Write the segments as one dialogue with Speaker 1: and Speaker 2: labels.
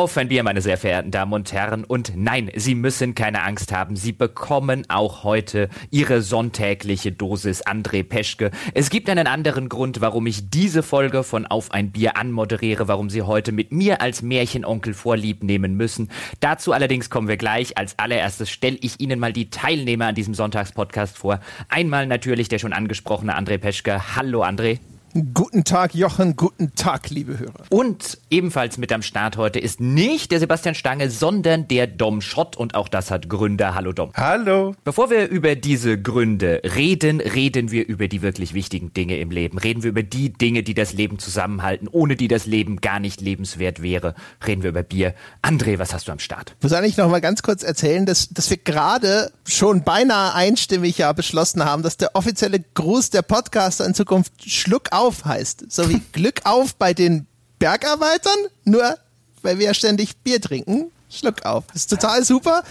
Speaker 1: Auf ein Bier, meine sehr verehrten Damen und Herren. Und nein, Sie müssen keine Angst haben. Sie bekommen auch heute Ihre sonntägliche Dosis André Peschke. Es gibt einen anderen Grund, warum ich diese Folge von Auf ein Bier anmoderiere, warum Sie heute mit mir als Märchenonkel vorlieb nehmen müssen. Dazu allerdings kommen wir gleich. Als allererstes stelle ich Ihnen mal die Teilnehmer an diesem Sonntagspodcast vor. Einmal natürlich der schon angesprochene André Peschke. Hallo André.
Speaker 2: Guten Tag, Jochen. Guten Tag, liebe Hörer.
Speaker 1: Und ebenfalls mit am Start heute ist nicht der Sebastian Stange, sondern der Dom Schott. Und auch das hat Gründe. Hallo, Dom.
Speaker 3: Hallo.
Speaker 1: Bevor wir über diese Gründe reden, reden wir über die wirklich wichtigen Dinge im Leben. Reden wir über die Dinge, die das Leben zusammenhalten, ohne die das Leben gar nicht lebenswert wäre. Reden wir über Bier. André, was hast du am Start?
Speaker 2: Ich muss eigentlich noch mal ganz kurz erzählen, dass, dass wir gerade schon beinahe einstimmig ja beschlossen haben, dass der offizielle Gruß der Podcaster in Zukunft Schluck auf auf heißt. So wie Glück auf bei den Bergarbeitern, nur weil wir ja ständig Bier trinken. Schluck auf. Das ist total super.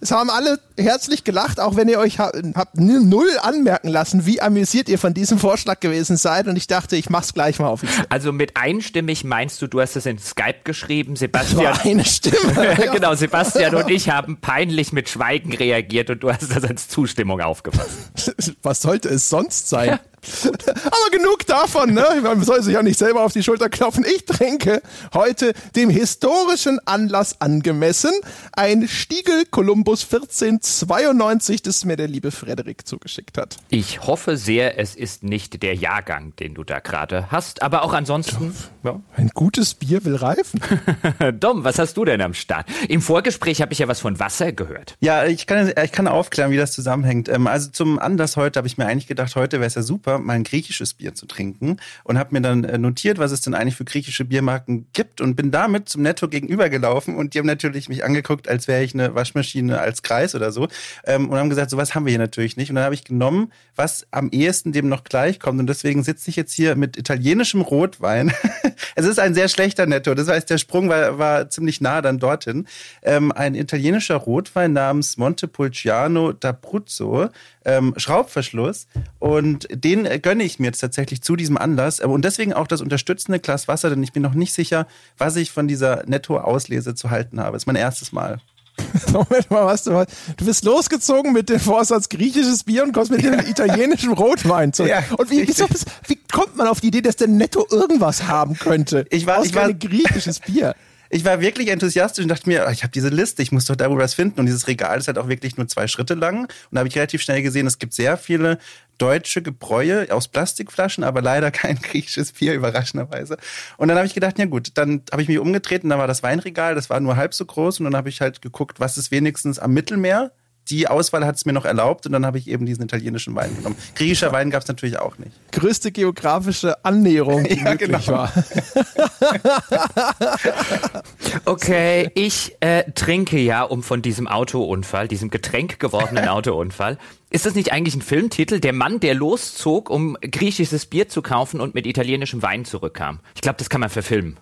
Speaker 2: Es haben alle herzlich gelacht, auch wenn ihr euch habt null anmerken lassen, wie amüsiert ihr von diesem Vorschlag gewesen seid. Und ich dachte, ich mach's gleich mal offiziell.
Speaker 1: Also mit einstimmig meinst du, du hast es in Skype geschrieben, Sebastian.
Speaker 2: Das eine Stimme.
Speaker 1: genau, Sebastian und ich haben peinlich mit Schweigen reagiert und du hast das als Zustimmung aufgefasst.
Speaker 2: Was sollte es sonst sein? Aber genug davon, ne? Man soll sich ja nicht selber auf die Schulter klopfen. Ich trinke heute dem historischen Anlass angemessen ein Stiegel Columbus 1492, das mir der liebe Frederik zugeschickt hat.
Speaker 1: Ich hoffe sehr, es ist nicht der Jahrgang, den du da gerade hast, aber auch ansonsten.
Speaker 2: Ja. Ein gutes Bier will reifen.
Speaker 1: Dom, was hast du denn am Start? Im Vorgespräch habe ich ja was von Wasser gehört.
Speaker 3: Ja, ich kann, ich kann aufklären, wie das zusammenhängt. Ähm, also zum Anlass heute habe ich mir eigentlich gedacht, heute wäre es ja super, mal ein griechisches Bier zu trinken und habe mir dann äh, notiert, was es denn eigentlich für griechische Biermarken gibt und bin damit zum Netto gegenüber gelaufen und die haben natürlich mich angeguckt, als wäre ich eine Waschmaschine als Kreis oder so ähm, und haben gesagt, sowas haben wir hier natürlich nicht. Und dann habe ich genommen, was am ehesten dem noch gleichkommt und deswegen sitze ich jetzt hier mit italienischem Rotwein. es ist ein sehr schlechter Netto, das heißt, der Sprung war, war ziemlich nah dann dorthin. Ähm, ein italienischer Rotwein namens Montepulciano d'Abruzzo, ähm, Schraubverschluss und den gönne ich mir jetzt tatsächlich zu diesem Anlass. Und deswegen auch das unterstützende Glas Wasser, denn ich bin noch nicht sicher, was ich von dieser Netto-Auslese zu halten habe. Das ist mein erstes Mal.
Speaker 2: Moment mal, was du Du bist losgezogen mit dem Vorsatz griechisches Bier und kommst mit dem italienischen Rotwein zurück. Ja, und wie, wieso, wie kommt man auf die Idee, dass der Netto irgendwas haben könnte?
Speaker 3: Ich war, ich
Speaker 2: war griechisches Bier
Speaker 3: ich war wirklich enthusiastisch und dachte mir, ich habe diese Liste, ich muss doch darüber was finden. Und dieses Regal ist halt auch wirklich nur zwei Schritte lang. Und da habe ich relativ schnell gesehen, es gibt sehr viele deutsche Gebräue aus Plastikflaschen, aber leider kein griechisches Bier, überraschenderweise. Und dann habe ich gedacht, ja gut, dann habe ich mich umgedreht und da war das Weinregal, das war nur halb so groß. Und dann habe ich halt geguckt, was ist wenigstens am Mittelmeer die Auswahl hat es mir noch erlaubt und dann habe ich eben diesen italienischen Wein genommen. Griechischer Wein gab es natürlich auch nicht.
Speaker 2: Größte geografische Annäherung, die ja, genau. war.
Speaker 1: okay, ich äh, trinke ja um von diesem Autounfall, diesem Getränk gewordenen Autounfall. Ist das nicht eigentlich ein Filmtitel? Der Mann, der loszog, um griechisches Bier zu kaufen und mit italienischem Wein zurückkam. Ich glaube, das kann man verfilmen.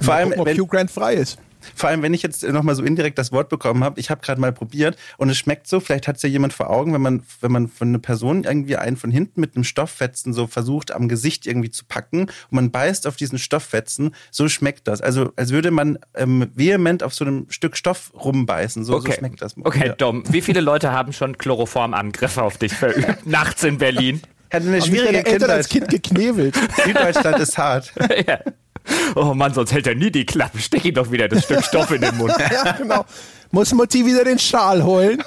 Speaker 2: Vor allem, gucken, ob Hugh Grant frei ist.
Speaker 3: Vor allem, wenn ich jetzt nochmal so indirekt das Wort bekommen habe, ich habe gerade mal probiert und es schmeckt so, vielleicht hat es ja jemand vor Augen, wenn man, wenn man von einer Person irgendwie einen von hinten mit einem Stofffetzen so versucht, am Gesicht irgendwie zu packen und man beißt auf diesen Stofffetzen, so schmeckt das. Also als würde man ähm, vehement auf so einem Stück Stoff rumbeißen. So, okay. so schmeckt das.
Speaker 1: Okay, ja. Dom, wie viele Leute haben schon Chloroformangriffe auf dich verübt? Nachts in Berlin?
Speaker 3: Hatte eine schwierige
Speaker 2: Kindheit. als Kind geknebelt.
Speaker 3: Süddeutschland ist hart.
Speaker 1: ja. Oh Mann, sonst hält er nie die Klappe. Steck ihm doch wieder das Stück Stoff in den Mund.
Speaker 2: ja, genau. Muss Mutti wieder den Schal holen.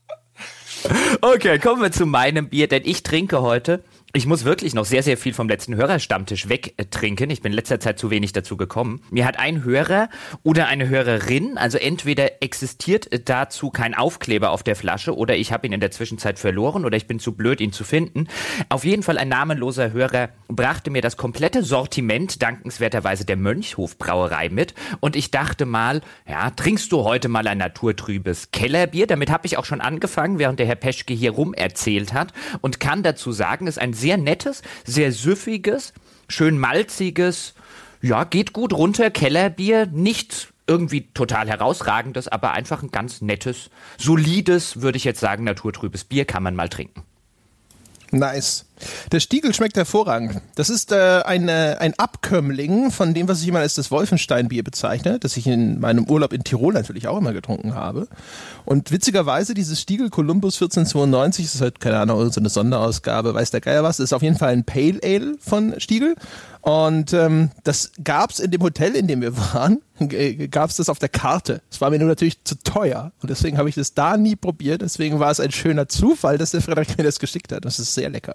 Speaker 1: okay, kommen wir zu meinem Bier, denn ich trinke heute ich muss wirklich noch sehr, sehr viel vom letzten Hörerstammtisch wegtrinken. Ich bin in letzter Zeit zu wenig dazu gekommen. Mir hat ein Hörer oder eine Hörerin, also entweder existiert dazu kein Aufkleber auf der Flasche oder ich habe ihn in der Zwischenzeit verloren oder ich bin zu blöd, ihn zu finden. Auf jeden Fall ein namenloser Hörer brachte mir das komplette Sortiment dankenswerterweise der Mönchhof Brauerei mit und ich dachte mal, ja, trinkst du heute mal ein naturtrübes Kellerbier? Damit habe ich auch schon angefangen, während der Herr Peschke hier rum erzählt hat und kann dazu sagen, es ist ein sehr nettes, sehr süffiges, schön malziges, ja, geht gut runter, Kellerbier, nicht irgendwie total herausragendes, aber einfach ein ganz nettes, solides, würde ich jetzt sagen, naturtrübes Bier kann man mal trinken.
Speaker 2: Nice. Der Stiegel schmeckt hervorragend. Das ist äh, eine, ein Abkömmling von dem, was ich immer als das Wolfenstein-Bier bezeichne, das ich in meinem Urlaub in Tirol natürlich auch immer getrunken habe. Und witzigerweise, dieses Stiegel Columbus 1492, das ist halt, keine Ahnung, so eine Sonderausgabe, weiß der Geier was, ist auf jeden Fall ein Pale Ale von Stiegel. Und ähm, das gab's in dem Hotel, in dem wir waren, gab's das auf der Karte. Es war mir nur natürlich zu teuer und deswegen habe ich das da nie probiert. Deswegen war es ein schöner Zufall, dass der Frederik mir das geschickt hat. Das ist sehr lecker.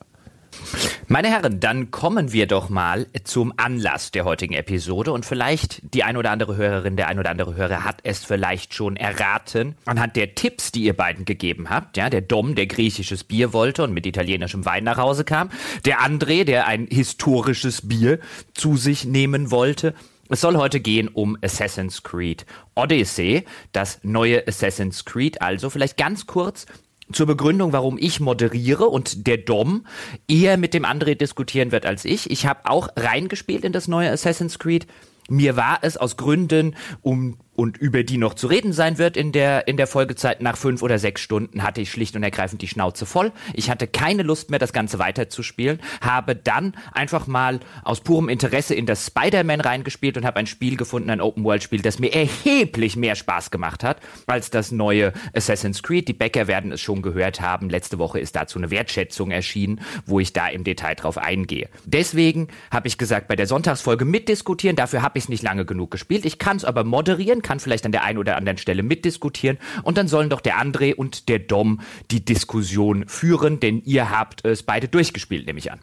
Speaker 1: Meine Herren, dann kommen wir doch mal zum Anlass der heutigen Episode und vielleicht die ein oder andere Hörerin, der ein oder andere Hörer hat es vielleicht schon erraten anhand der Tipps, die ihr beiden gegeben habt. Ja, der Dom, der griechisches Bier wollte und mit italienischem Wein nach Hause kam. Der André, der ein historisches Bier zu sich nehmen wollte. Es soll heute gehen um Assassin's Creed Odyssey, das neue Assassin's Creed. Also vielleicht ganz kurz zur Begründung, warum ich moderiere und der Dom eher mit dem André diskutieren wird als ich. Ich habe auch reingespielt in das neue Assassin's Creed. Mir war es aus Gründen, um und über die noch zu reden sein wird in der, in der Folgezeit nach fünf oder sechs Stunden, hatte ich schlicht und ergreifend die Schnauze voll. Ich hatte keine Lust mehr, das Ganze weiterzuspielen, habe dann einfach mal aus purem Interesse in das Spider-Man reingespielt und habe ein Spiel gefunden, ein Open-World-Spiel, das mir erheblich mehr Spaß gemacht hat als das neue Assassin's Creed. Die Bäcker werden es schon gehört haben. Letzte Woche ist dazu eine Wertschätzung erschienen, wo ich da im Detail drauf eingehe. Deswegen habe ich gesagt, bei der Sonntagsfolge mitdiskutieren, dafür habe ich es nicht lange genug gespielt. Ich kann es aber moderieren, kann vielleicht an der einen oder anderen Stelle mitdiskutieren. Und dann sollen doch der André und der Dom die Diskussion führen, denn ihr habt es beide durchgespielt, nehme ich an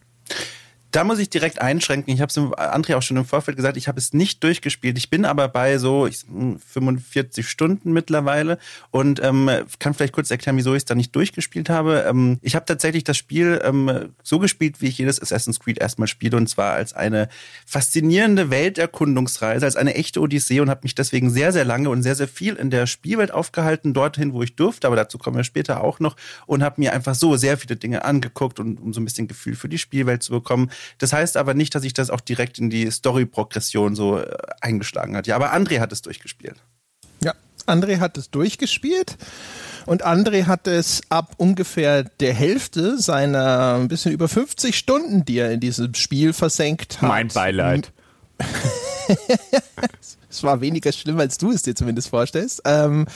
Speaker 3: da muss ich direkt einschränken. Ich habe es André auch schon im Vorfeld gesagt, ich habe es nicht durchgespielt. Ich bin aber bei so 45 Stunden mittlerweile und ähm, kann vielleicht kurz erklären, wieso ich es da nicht durchgespielt habe. Ähm, ich habe tatsächlich das Spiel ähm, so gespielt, wie ich jedes Assassin's Creed erstmal spiele und zwar als eine faszinierende Welterkundungsreise, als eine echte Odyssee und habe mich deswegen sehr, sehr lange und sehr, sehr viel in der Spielwelt aufgehalten, dorthin, wo ich durfte, aber dazu kommen wir später auch noch und habe mir einfach so sehr viele Dinge angeguckt und um so ein bisschen Gefühl für die Spielwelt zu bekommen. Das heißt aber nicht, dass sich das auch direkt in die Story-Progression so äh, eingeschlagen hat. Ja, aber André hat es durchgespielt.
Speaker 2: Ja, André hat es durchgespielt. Und André hat es ab ungefähr der Hälfte seiner ein bisschen über 50 Stunden, die er in diesem Spiel versenkt hat.
Speaker 1: Mein Beileid.
Speaker 2: es war weniger schlimm, als du es dir zumindest vorstellst. Ähm,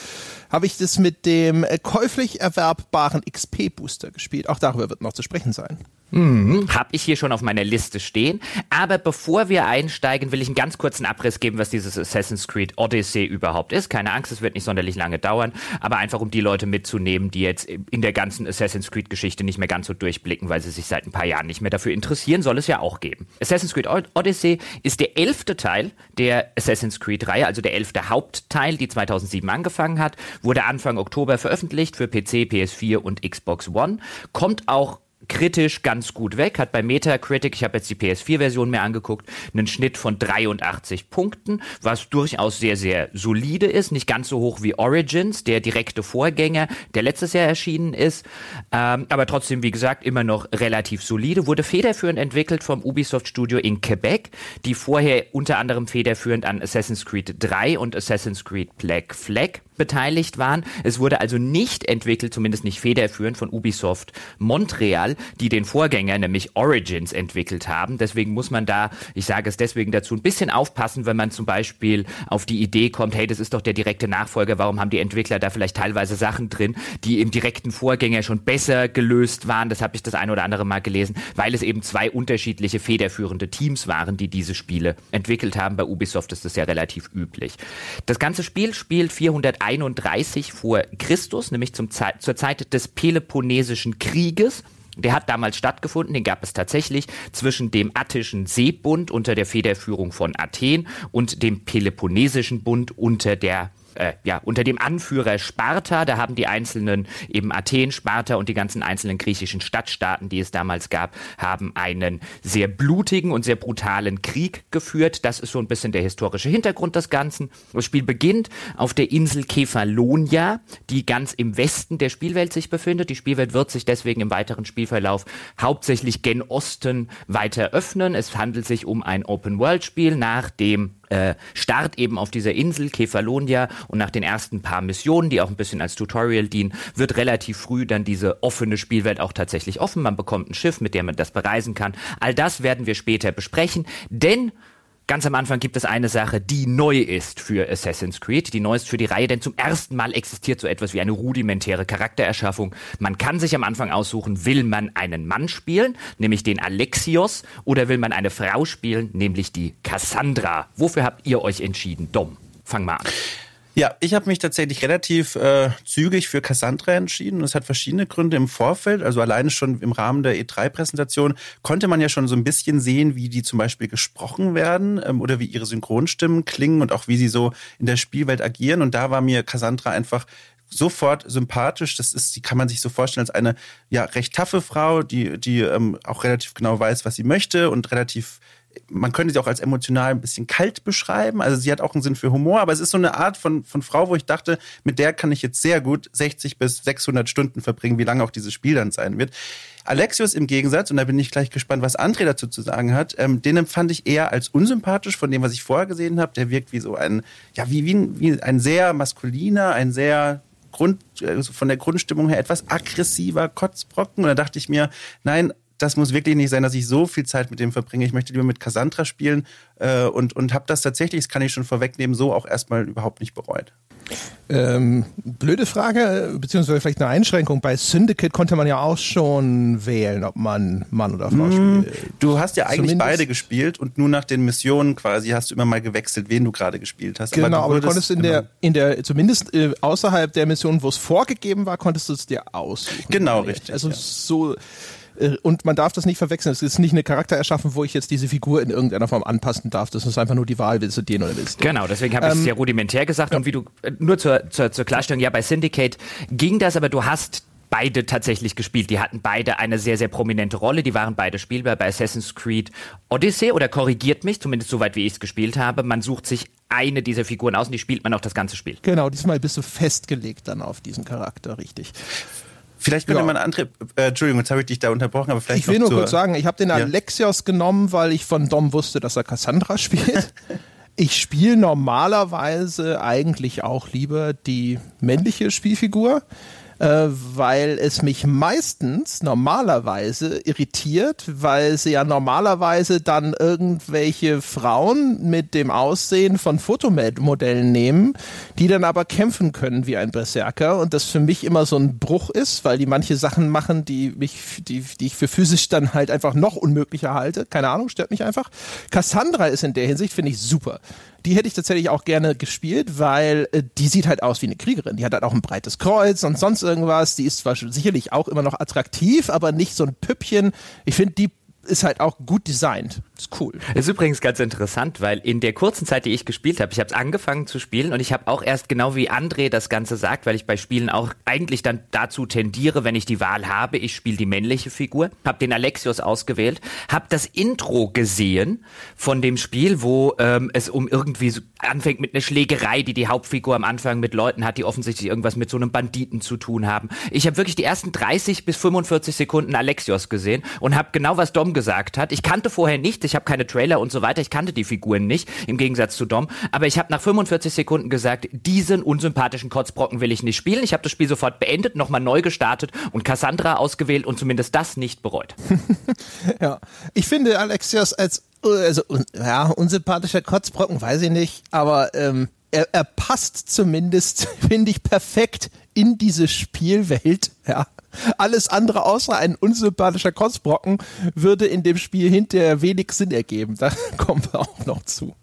Speaker 2: habe ich das mit dem käuflich erwerbbaren XP-Booster gespielt. Auch darüber wird noch zu sprechen sein.
Speaker 1: Mhm. Habe ich hier schon auf meiner Liste stehen. Aber bevor wir einsteigen, will ich einen ganz kurzen Abriss geben, was dieses Assassin's Creed Odyssey überhaupt ist. Keine Angst, es wird nicht sonderlich lange dauern, aber einfach um die Leute mitzunehmen, die jetzt in der ganzen Assassin's Creed Geschichte nicht mehr ganz so durchblicken, weil sie sich seit ein paar Jahren nicht mehr dafür interessieren, soll es ja auch geben. Assassin's Creed Odyssey ist der elfte Teil der Assassin's Creed Reihe, also der elfte Hauptteil, die 2007 angefangen hat, wurde Anfang Oktober veröffentlicht für PC, PS4 und Xbox One, kommt auch kritisch ganz gut weg, hat bei Metacritic, ich habe jetzt die PS4-Version mir angeguckt, einen Schnitt von 83 Punkten, was durchaus sehr, sehr solide ist, nicht ganz so hoch wie Origins, der direkte Vorgänger, der letztes Jahr erschienen ist, ähm, aber trotzdem, wie gesagt, immer noch relativ solide, wurde federführend entwickelt vom Ubisoft Studio in Quebec, die vorher unter anderem federführend an Assassin's Creed 3 und Assassin's Creed Black Flag beteiligt waren. Es wurde also nicht entwickelt, zumindest nicht federführend von Ubisoft Montreal, die den Vorgänger, nämlich Origins, entwickelt haben. Deswegen muss man da, ich sage es deswegen dazu, ein bisschen aufpassen, wenn man zum Beispiel auf die Idee kommt, hey, das ist doch der direkte Nachfolger, warum haben die Entwickler da vielleicht teilweise Sachen drin, die im direkten Vorgänger schon besser gelöst waren. Das habe ich das ein oder andere Mal gelesen, weil es eben zwei unterschiedliche federführende Teams waren, die diese Spiele entwickelt haben. Bei Ubisoft ist das ja relativ üblich. Das ganze Spiel spielt 400 31 vor Christus, nämlich zum Ze zur Zeit des Peloponnesischen Krieges. Der hat damals stattgefunden, den gab es tatsächlich zwischen dem Attischen Seebund unter der Federführung von Athen und dem Peloponnesischen Bund unter der äh, ja, unter dem Anführer Sparta, da haben die einzelnen, eben Athen, Sparta und die ganzen einzelnen griechischen Stadtstaaten, die es damals gab, haben einen sehr blutigen und sehr brutalen Krieg geführt. Das ist so ein bisschen der historische Hintergrund des Ganzen. Das Spiel beginnt auf der Insel Kefalonia, die ganz im Westen der Spielwelt sich befindet. Die Spielwelt wird sich deswegen im weiteren Spielverlauf hauptsächlich gen Osten weiter öffnen. Es handelt sich um ein Open-World-Spiel nach dem äh, Start eben auf dieser Insel Kefalonia und nach den ersten paar Missionen, die auch ein bisschen als Tutorial dienen, wird relativ früh dann diese offene Spielwelt auch tatsächlich offen. Man bekommt ein Schiff, mit dem man das bereisen kann. All das werden wir später besprechen, denn Ganz am Anfang gibt es eine Sache, die neu ist für Assassin's Creed, die neu ist für die Reihe, denn zum ersten Mal existiert so etwas wie eine rudimentäre Charaktererschaffung. Man kann sich am Anfang aussuchen, will man einen Mann spielen, nämlich den Alexios, oder will man eine Frau spielen, nämlich die Cassandra. Wofür habt ihr euch entschieden? Dom, fang mal an.
Speaker 3: Ja, ich habe mich tatsächlich relativ äh, zügig für Cassandra entschieden. Das hat verschiedene Gründe im Vorfeld. Also alleine schon im Rahmen der E3-Präsentation konnte man ja schon so ein bisschen sehen, wie die zum Beispiel gesprochen werden ähm, oder wie ihre Synchronstimmen klingen und auch wie sie so in der Spielwelt agieren. Und da war mir Cassandra einfach sofort sympathisch. Das ist, die kann man sich so vorstellen als eine ja recht taffe Frau, die die ähm, auch relativ genau weiß, was sie möchte und relativ man könnte sie auch als emotional ein bisschen kalt beschreiben. Also sie hat auch einen Sinn für Humor, aber es ist so eine Art von, von Frau, wo ich dachte, mit der kann ich jetzt sehr gut 60 bis 600 Stunden verbringen, wie lange auch dieses Spiel dann sein wird. Alexios im Gegensatz, und da bin ich gleich gespannt, was André dazu zu sagen hat, ähm, den empfand ich eher als unsympathisch von dem, was ich vorher gesehen habe. Der wirkt wie so ein, ja, wie, wie, wie ein sehr maskuliner, ein sehr Grund, also von der Grundstimmung her etwas aggressiver Kotzbrocken. Und da dachte ich mir, nein, das muss wirklich nicht sein, dass ich so viel Zeit mit dem verbringe. Ich möchte lieber mit Cassandra spielen äh, und, und habe das tatsächlich, das kann ich schon vorwegnehmen, so auch erstmal überhaupt nicht bereut.
Speaker 2: Ähm, blöde Frage, beziehungsweise vielleicht eine Einschränkung. Bei Syndicate konnte man ja auch schon wählen, ob man Mann oder Frau hm, spielt.
Speaker 3: Du hast ja eigentlich Zumindest beide gespielt und nur nach den Missionen quasi hast du immer mal gewechselt, wen du gerade gespielt hast.
Speaker 2: Genau, aber du, aber du konntest in der, in der, zumindest äh, außerhalb der Mission, wo es vorgegeben war, konntest du es dir aussuchen.
Speaker 3: Genau, richtig.
Speaker 2: Also ja. so und man darf das nicht verwechseln. Es ist nicht eine Charaktererschaffung, wo ich jetzt diese Figur in irgendeiner Form anpassen darf. Das ist einfach nur die Wahl, willst du den oder willst du.
Speaker 1: Genau, deswegen habe ich es ähm, sehr rudimentär gesagt. Und wie du, äh, nur zur, zur, zur Klarstellung, ja, bei Syndicate ging das, aber du hast beide tatsächlich gespielt. Die hatten beide eine sehr, sehr prominente Rolle. Die waren beide spielbar bei Assassin's Creed Odyssey oder korrigiert mich, zumindest soweit wie ich es gespielt habe. Man sucht sich eine dieser Figuren aus und die spielt man auch das ganze Spiel.
Speaker 2: Genau, diesmal bist du festgelegt dann auf diesen Charakter, richtig.
Speaker 3: Vielleicht könnte ja. man andere, äh, Entschuldigung, jetzt habe ich dich da unterbrochen, aber vielleicht
Speaker 2: Ich will nur kurz sagen, ich habe den ja. Alexios genommen, weil ich von Dom wusste, dass er Cassandra spielt. ich spiele normalerweise eigentlich auch lieber die männliche Spielfigur äh, weil es mich meistens normalerweise irritiert, weil sie ja normalerweise dann irgendwelche Frauen mit dem Aussehen von Fotomodellen nehmen, die dann aber kämpfen können wie ein Berserker und das für mich immer so ein Bruch ist, weil die manche Sachen machen, die mich, die, die ich für physisch dann halt einfach noch unmöglicher halte. Keine Ahnung, stört mich einfach. Cassandra ist in der Hinsicht, finde ich, super die hätte ich tatsächlich auch gerne gespielt, weil äh, die sieht halt aus wie eine Kriegerin. Die hat halt auch ein breites Kreuz und sonst irgendwas. Die ist zwar sicherlich auch immer noch attraktiv, aber nicht so ein Püppchen. Ich finde, die ist halt auch gut designt. Ist cool.
Speaker 1: Ist übrigens ganz interessant, weil in der kurzen Zeit, die ich gespielt habe, ich habe es angefangen zu spielen und ich habe auch erst genau wie André das Ganze sagt, weil ich bei Spielen auch eigentlich dann dazu tendiere, wenn ich die Wahl habe, ich spiele die männliche Figur, habe den Alexios ausgewählt, habe das Intro gesehen von dem Spiel, wo ähm, es um irgendwie so anfängt mit einer Schlägerei, die die Hauptfigur am Anfang mit Leuten hat, die offensichtlich irgendwas mit so einem Banditen zu tun haben. Ich habe wirklich die ersten 30 bis 45 Sekunden Alexios gesehen und habe genau was Dom gesagt hat. Ich kannte vorher nichts, ich habe keine Trailer und so weiter, ich kannte die Figuren nicht, im Gegensatz zu Dom, aber ich habe nach 45 Sekunden gesagt, diesen unsympathischen Kotzbrocken will ich nicht spielen. Ich habe das Spiel sofort beendet, nochmal neu gestartet und Cassandra ausgewählt und zumindest das nicht bereut.
Speaker 2: ja, ich finde Alexios als also ja, unsympathischer Kotzbrocken, weiß ich nicht, aber ähm, er, er passt zumindest, finde ich, perfekt in diese Spielwelt, ja. Alles andere außer ein unsympathischer Kotzbrocken würde in dem Spiel hinterher wenig Sinn ergeben. Da kommen wir auch noch zu.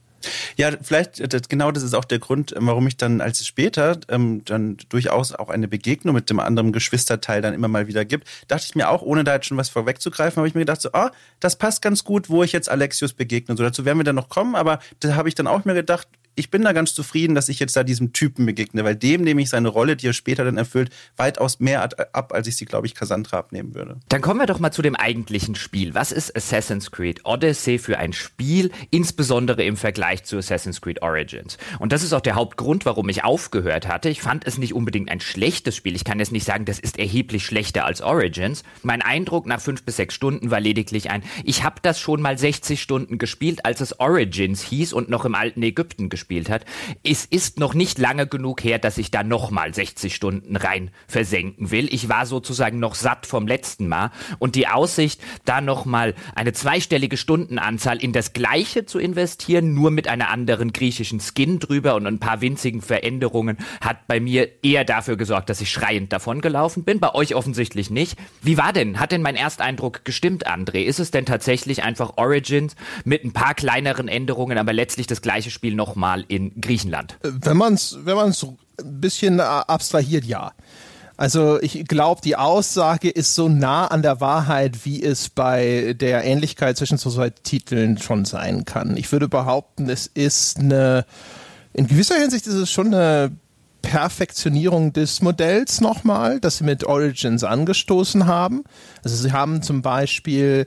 Speaker 3: Ja, vielleicht, äh, genau das ist auch der Grund, ähm, warum ich dann als später ähm, dann durchaus auch eine Begegnung mit dem anderen Geschwisterteil dann immer mal wieder gibt, dachte ich mir auch, ohne da jetzt schon was vorwegzugreifen, habe ich mir gedacht, so, ah, das passt ganz gut, wo ich jetzt Alexius begegne. So, dazu werden wir dann noch kommen, aber da habe ich dann auch mir gedacht, ich bin da ganz zufrieden, dass ich jetzt da diesem Typen begegne, weil dem nehme ich seine Rolle, die er später dann erfüllt, weitaus mehr ab, als ich sie, glaube ich, Cassandra abnehmen würde.
Speaker 1: Dann kommen wir doch mal zu dem eigentlichen Spiel. Was ist Assassin's Creed Odyssey für ein Spiel, insbesondere im Vergleich zu Assassin's Creed Origins? Und das ist auch der Hauptgrund, warum ich aufgehört hatte. Ich fand es nicht unbedingt ein schlechtes Spiel. Ich kann jetzt nicht sagen, das ist erheblich schlechter als Origins. Mein Eindruck nach fünf bis sechs Stunden war lediglich ein, ich habe das schon mal 60 Stunden gespielt, als es Origins hieß und noch im alten Ägypten gespielt hat. Es ist noch nicht lange genug her, dass ich da nochmal 60 Stunden rein versenken will. Ich war sozusagen noch satt vom letzten Mal und die Aussicht, da nochmal eine zweistellige Stundenanzahl in das Gleiche zu investieren, nur mit einer anderen griechischen Skin drüber und ein paar winzigen Veränderungen, hat bei mir eher dafür gesorgt, dass ich schreiend davon gelaufen bin. Bei euch offensichtlich nicht. Wie war denn? Hat denn mein Ersteindruck gestimmt, André? Ist es denn tatsächlich einfach Origins mit ein paar kleineren Änderungen, aber letztlich das gleiche Spiel nochmal in Griechenland?
Speaker 2: Wenn man es wenn man's ein bisschen abstrahiert, ja. Also ich glaube, die Aussage ist so nah an der Wahrheit, wie es bei der Ähnlichkeit zwischen so zwei Titeln schon sein kann. Ich würde behaupten, es ist eine, in gewisser Hinsicht ist es schon eine Perfektionierung des Modells nochmal, das sie mit Origins angestoßen haben. Also sie haben zum Beispiel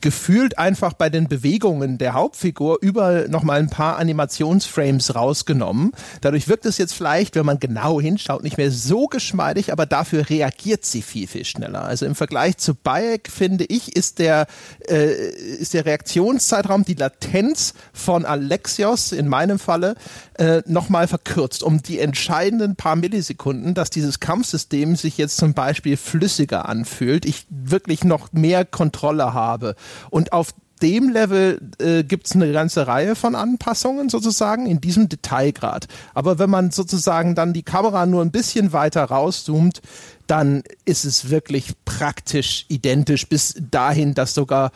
Speaker 2: gefühlt einfach bei den Bewegungen der Hauptfigur überall nochmal ein paar Animationsframes rausgenommen. Dadurch wirkt es jetzt vielleicht, wenn man genau hinschaut, nicht mehr so geschmeidig, aber dafür reagiert sie viel, viel schneller. Also im Vergleich zu Bayek, finde ich, ist der, äh, ist der Reaktionszeitraum, die Latenz von Alexios in meinem Falle äh, nochmal verkürzt, um die entscheidenden paar Millisekunden, dass dieses Kampfsystem sich jetzt zum Beispiel flüssiger anfühlt, ich wirklich noch mehr Kontrolle habe. Und auf dem Level äh, gibt es eine ganze Reihe von Anpassungen sozusagen in diesem Detailgrad. Aber wenn man sozusagen dann die Kamera nur ein bisschen weiter rauszoomt, dann ist es wirklich praktisch identisch bis dahin, dass sogar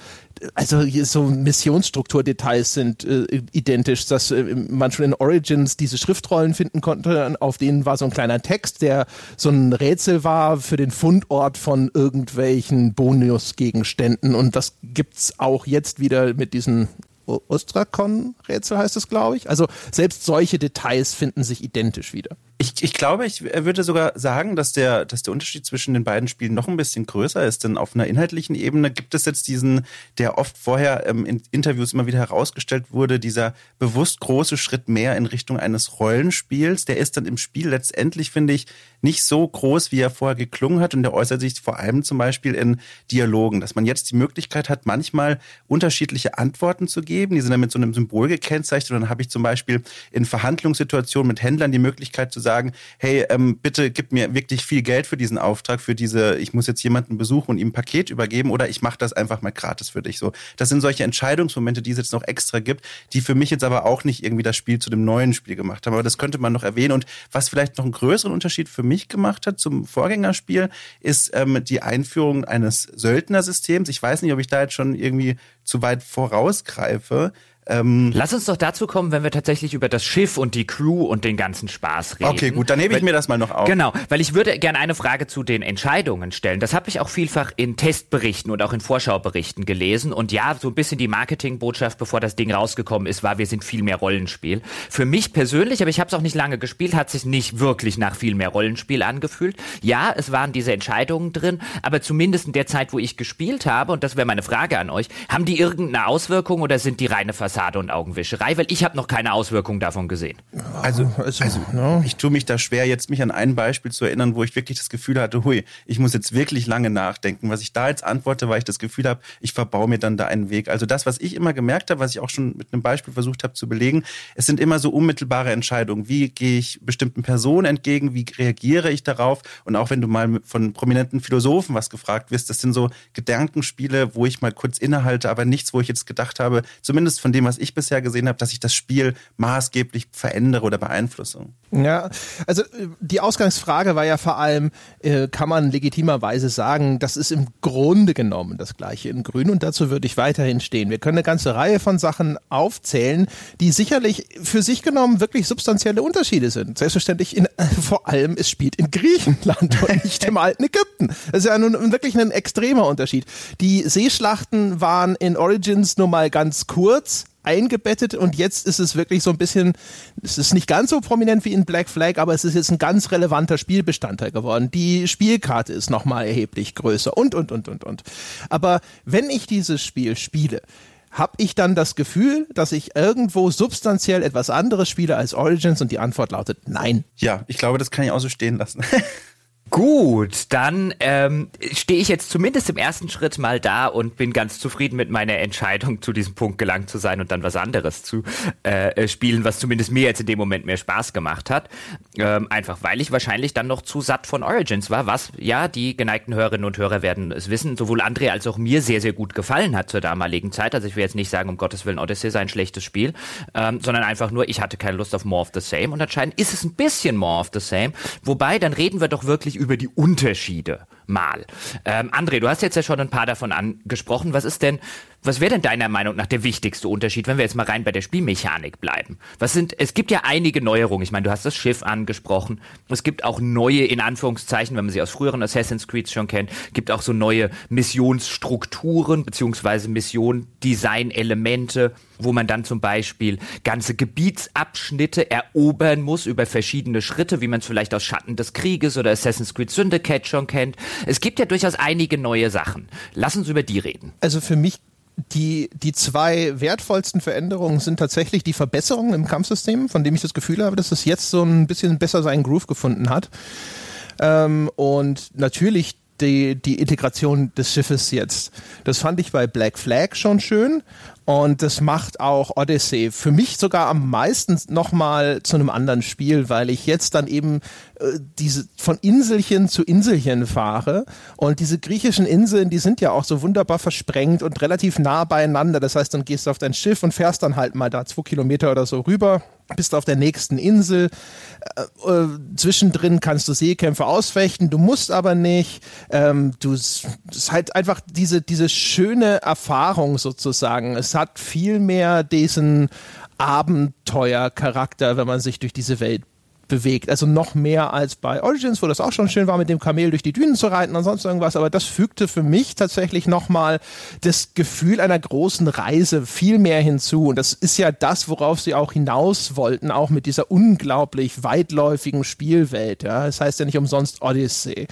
Speaker 2: also so Missionsstrukturdetails sind äh, identisch, dass äh, man schon in Origins diese Schriftrollen finden konnte, auf denen war so ein kleiner Text, der so ein Rätsel war für den Fundort von irgendwelchen Bonusgegenständen und das gibt's auch jetzt wieder mit diesen Ostrakon-Rätsel heißt es, glaube ich. Also selbst solche Details finden sich identisch wieder.
Speaker 3: Ich, ich glaube, ich würde sogar sagen, dass der, dass der Unterschied zwischen den beiden Spielen noch ein bisschen größer ist. Denn auf einer inhaltlichen Ebene gibt es jetzt diesen, der oft vorher ähm, in Interviews immer wieder herausgestellt wurde, dieser bewusst große Schritt mehr in Richtung eines Rollenspiels. Der ist dann im Spiel letztendlich, finde ich, nicht so groß, wie er vorher geklungen hat. Und der äußert sich vor allem zum Beispiel in Dialogen, dass man jetzt die Möglichkeit hat, manchmal unterschiedliche Antworten zu geben. Die sind dann mit so einem Symbol gekennzeichnet. Und dann habe ich zum Beispiel in Verhandlungssituationen mit Händlern die Möglichkeit zu sagen, hey, ähm, bitte gib mir wirklich viel Geld für diesen Auftrag, für diese, ich muss jetzt jemanden besuchen und ihm ein Paket übergeben oder ich mache das einfach mal gratis für dich. So, das sind solche Entscheidungsmomente, die es jetzt noch extra gibt, die für mich jetzt aber auch nicht irgendwie das Spiel zu dem neuen Spiel gemacht haben. Aber das könnte man noch erwähnen. Und was vielleicht noch einen größeren Unterschied für mich gemacht hat zum Vorgängerspiel, ist ähm, die Einführung eines Söldnersystems. Ich weiß nicht, ob ich da jetzt schon irgendwie zu weit vorausgreife.
Speaker 1: Ähm, Lass uns doch dazu kommen, wenn wir tatsächlich über das Schiff und die Crew und den ganzen Spaß reden.
Speaker 3: Okay, gut, dann hebe ich weil, mir das mal noch auf.
Speaker 1: Genau, weil ich würde gerne eine Frage zu den Entscheidungen stellen. Das habe ich auch vielfach in Testberichten und auch in Vorschauberichten gelesen. Und ja, so ein bisschen die Marketingbotschaft, bevor das Ding rausgekommen ist, war, wir sind viel mehr Rollenspiel. Für mich persönlich, aber ich habe es auch nicht lange gespielt, hat sich nicht wirklich nach viel mehr Rollenspiel angefühlt. Ja, es waren diese Entscheidungen drin, aber zumindest in der Zeit, wo ich gespielt habe, und das wäre meine Frage an euch, haben die irgendeine Auswirkung oder sind die reine Fassade? Fassade und Augenwischerei, weil ich habe noch keine Auswirkungen davon gesehen.
Speaker 3: Also, also, also no. ich tue mich da schwer, jetzt mich an ein Beispiel zu erinnern, wo ich wirklich das Gefühl hatte, hui, ich muss jetzt wirklich lange nachdenken. Was ich da jetzt antworte, weil ich das Gefühl habe, ich verbaue mir dann da einen Weg. Also das, was ich immer gemerkt habe, was ich auch schon mit einem Beispiel versucht habe zu belegen, es sind immer so unmittelbare Entscheidungen. Wie gehe ich bestimmten Personen entgegen? Wie reagiere ich darauf? Und auch wenn du mal von prominenten Philosophen was gefragt wirst, das sind so Gedankenspiele, wo ich mal kurz innehalte, aber nichts, wo ich jetzt gedacht habe, zumindest von dem, dem, was ich bisher gesehen habe, dass ich das Spiel maßgeblich verändere oder beeinflusse.
Speaker 2: Ja, also äh, die Ausgangsfrage war ja vor allem, äh, kann man legitimerweise sagen, das ist im Grunde genommen das gleiche in Grün und dazu würde ich weiterhin stehen. Wir können eine ganze Reihe von Sachen aufzählen, die sicherlich für sich genommen wirklich substanzielle Unterschiede sind. Selbstverständlich in, äh, vor allem, es spielt in Griechenland und nicht im alten Ägypten. Das ist ja nun wirklich ein extremer Unterschied. Die Seeschlachten waren in Origins nur mal ganz kurz eingebettet und jetzt ist es wirklich so ein bisschen, es ist nicht ganz so prominent wie in Black Flag, aber es ist jetzt ein ganz relevanter Spielbestandteil geworden. Die Spielkarte ist nochmal erheblich größer und, und, und, und, und. Aber wenn ich dieses Spiel spiele, habe ich dann das Gefühl, dass ich irgendwo substanziell etwas anderes spiele als Origins? Und die Antwort lautet nein.
Speaker 3: Ja, ich glaube, das kann ich auch so stehen lassen.
Speaker 1: Gut, dann ähm, stehe ich jetzt zumindest im ersten Schritt mal da und bin ganz zufrieden mit meiner Entscheidung, zu diesem Punkt gelangt zu sein und dann was anderes zu äh, äh, spielen, was zumindest mir jetzt in dem Moment mehr Spaß gemacht hat. Ähm, einfach weil ich wahrscheinlich dann noch zu satt von Origins war, was ja die geneigten Hörerinnen und Hörer werden es wissen, sowohl André als auch mir sehr, sehr gut gefallen hat zur damaligen Zeit. Also ich will jetzt nicht sagen, um Gottes Willen, Odyssey sei ein schlechtes Spiel, ähm, sondern einfach nur, ich hatte keine Lust auf More of the Same und anscheinend ist es ein bisschen More of the Same. Wobei, dann reden wir doch wirklich über die Unterschiede mal. Ähm, André, du hast jetzt ja schon ein paar davon angesprochen. Was ist denn, was wäre denn deiner Meinung nach der wichtigste Unterschied, wenn wir jetzt mal rein bei der Spielmechanik bleiben? Was sind, es gibt ja einige Neuerungen. Ich meine, du hast das Schiff angesprochen. Es gibt auch neue, in Anführungszeichen, wenn man sie aus früheren Assassin's Creed schon kennt, gibt auch so neue Missionsstrukturen beziehungsweise Mission-Design-Elemente, wo man dann zum Beispiel ganze Gebietsabschnitte erobern muss über verschiedene Schritte, wie man es vielleicht aus Schatten des Krieges oder Assassin's Creed Syndicate schon kennt. Es gibt ja durchaus einige neue Sachen. Lass uns über die reden.
Speaker 2: Also für mich die, die zwei wertvollsten Veränderungen sind tatsächlich die Verbesserungen im Kampfsystem, von dem ich das Gefühl habe, dass es jetzt so ein bisschen besser seinen Groove gefunden hat. Ähm, und natürlich die, die Integration des Schiffes jetzt. Das fand ich bei Black Flag schon schön und das macht auch Odyssey für mich sogar am meisten nochmal zu einem anderen Spiel, weil ich jetzt dann eben äh, diese von Inselchen zu Inselchen fahre. Und diese griechischen Inseln, die sind ja auch so wunderbar versprengt und relativ nah beieinander. Das heißt, dann gehst du auf dein Schiff und fährst dann halt mal da zwei Kilometer oder so rüber bist auf der nächsten Insel. Äh, äh, zwischendrin kannst du Seekämpfe ausfechten, du musst aber nicht. Ähm, du, es ist halt einfach diese, diese schöne Erfahrung sozusagen. Es hat viel mehr diesen Abenteuercharakter, wenn man sich durch diese Welt bewegt. Also noch mehr als bei Origins, wo das auch schon schön war, mit dem Kamel durch die Dünen zu reiten und sonst irgendwas. Aber das fügte für mich tatsächlich nochmal das Gefühl einer großen Reise viel mehr hinzu. Und das ist ja das, worauf sie auch hinaus wollten, auch mit dieser unglaublich weitläufigen Spielwelt. Ja, das heißt ja nicht umsonst Odyssey.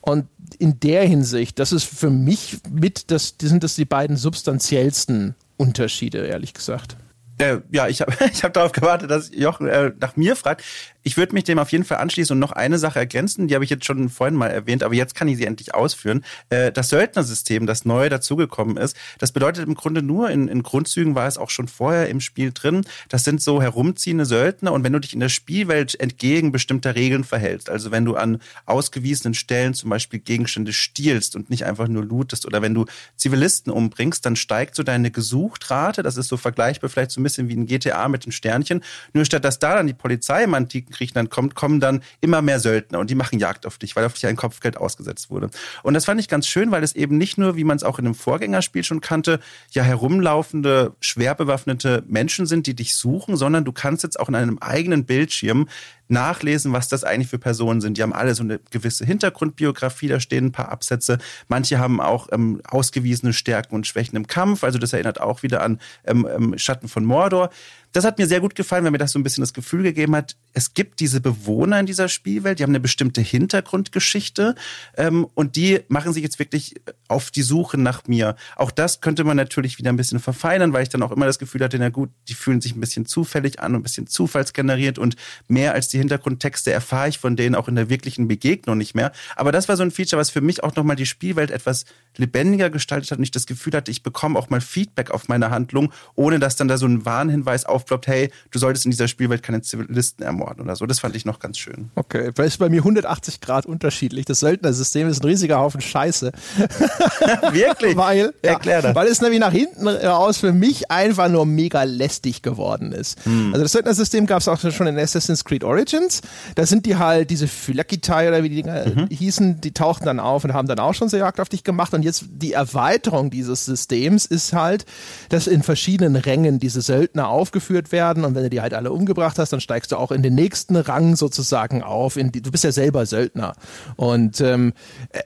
Speaker 2: Und in der Hinsicht, das ist für mich mit, das, sind das die beiden substanziellsten Unterschiede, ehrlich gesagt.
Speaker 3: Äh, ja, ich habe ich hab darauf gewartet, dass Jochen äh, nach mir fragt. Ich würde mich dem auf jeden Fall anschließen und noch eine Sache ergänzen, die habe ich jetzt schon vorhin mal erwähnt, aber jetzt kann ich sie endlich ausführen. Äh, das Söldnersystem, das neu dazugekommen ist, das bedeutet im Grunde nur, in, in Grundzügen war es auch schon vorher im Spiel drin, das sind so herumziehende Söldner und wenn du dich in der Spielwelt entgegen bestimmter Regeln verhältst, also wenn du an ausgewiesenen Stellen zum Beispiel Gegenstände stiehlst und nicht einfach nur lootest oder wenn du Zivilisten umbringst, dann steigt so deine Gesuchtrate, das ist so vergleichbar vielleicht so ein bisschen wie ein GTA mit den Sternchen, nur statt dass da dann die Polizei im antiken Griechenland kommt, kommen dann immer mehr Söldner und die machen Jagd auf dich, weil auf dich ein Kopfgeld ausgesetzt wurde. Und das fand ich ganz schön, weil es eben nicht nur, wie man es auch in einem Vorgängerspiel schon kannte, ja herumlaufende, schwer bewaffnete Menschen sind, die dich suchen, sondern du kannst jetzt auch in einem eigenen Bildschirm nachlesen, was das eigentlich für Personen sind. Die haben alle so eine gewisse Hintergrundbiografie, da stehen ein paar Absätze. Manche haben auch ähm, ausgewiesene Stärken und Schwächen im Kampf, also das erinnert auch wieder an ähm, ähm, Schatten von Mordor. Das hat mir sehr gut gefallen, weil mir das so ein bisschen das Gefühl gegeben hat, es gibt diese Bewohner in dieser Spielwelt, die haben eine bestimmte Hintergrundgeschichte ähm, und die machen sich jetzt wirklich auf die Suche nach mir. Auch das könnte man natürlich wieder ein bisschen verfeinern, weil ich dann auch immer das Gefühl hatte, na gut, die fühlen sich ein bisschen zufällig an und ein bisschen zufallsgeneriert und mehr als die Hintergrundtexte erfahre ich von denen auch in der wirklichen Begegnung nicht mehr. Aber das war so ein Feature, was für mich auch nochmal die Spielwelt etwas lebendiger gestaltet hat und ich das Gefühl hatte, ich bekomme auch mal Feedback auf meine Handlung, ohne dass dann da so ein Warnhinweis aufploppt, hey, du solltest in dieser Spielwelt keine Zivilisten ermorden oder so. Das fand ich noch ganz schön.
Speaker 2: Okay, das ist bei mir 180 Grad unterschiedlich. Das Söldnersystem ist ein riesiger Haufen Scheiße.
Speaker 3: Wirklich?
Speaker 2: weil,
Speaker 3: ja, Erklär das.
Speaker 2: weil es nämlich nach hinten raus für mich einfach nur mega lästig geworden ist. Hm. Also das Söldnersystem gab es auch schon in Assassin's Creed Origins. Da sind die halt, diese Phylakitai oder wie die Dinger mhm. hießen, die tauchten dann auf und haben dann auch schon so Jagd auf dich gemacht. Und jetzt die Erweiterung dieses Systems ist halt, dass in verschiedenen Rängen diese Söldner aufgeführt werden und wenn du die halt alle umgebracht hast, dann steigst du auch in den nächsten Rang sozusagen auf. Die, du bist ja selber Söldner. Und ähm, äh,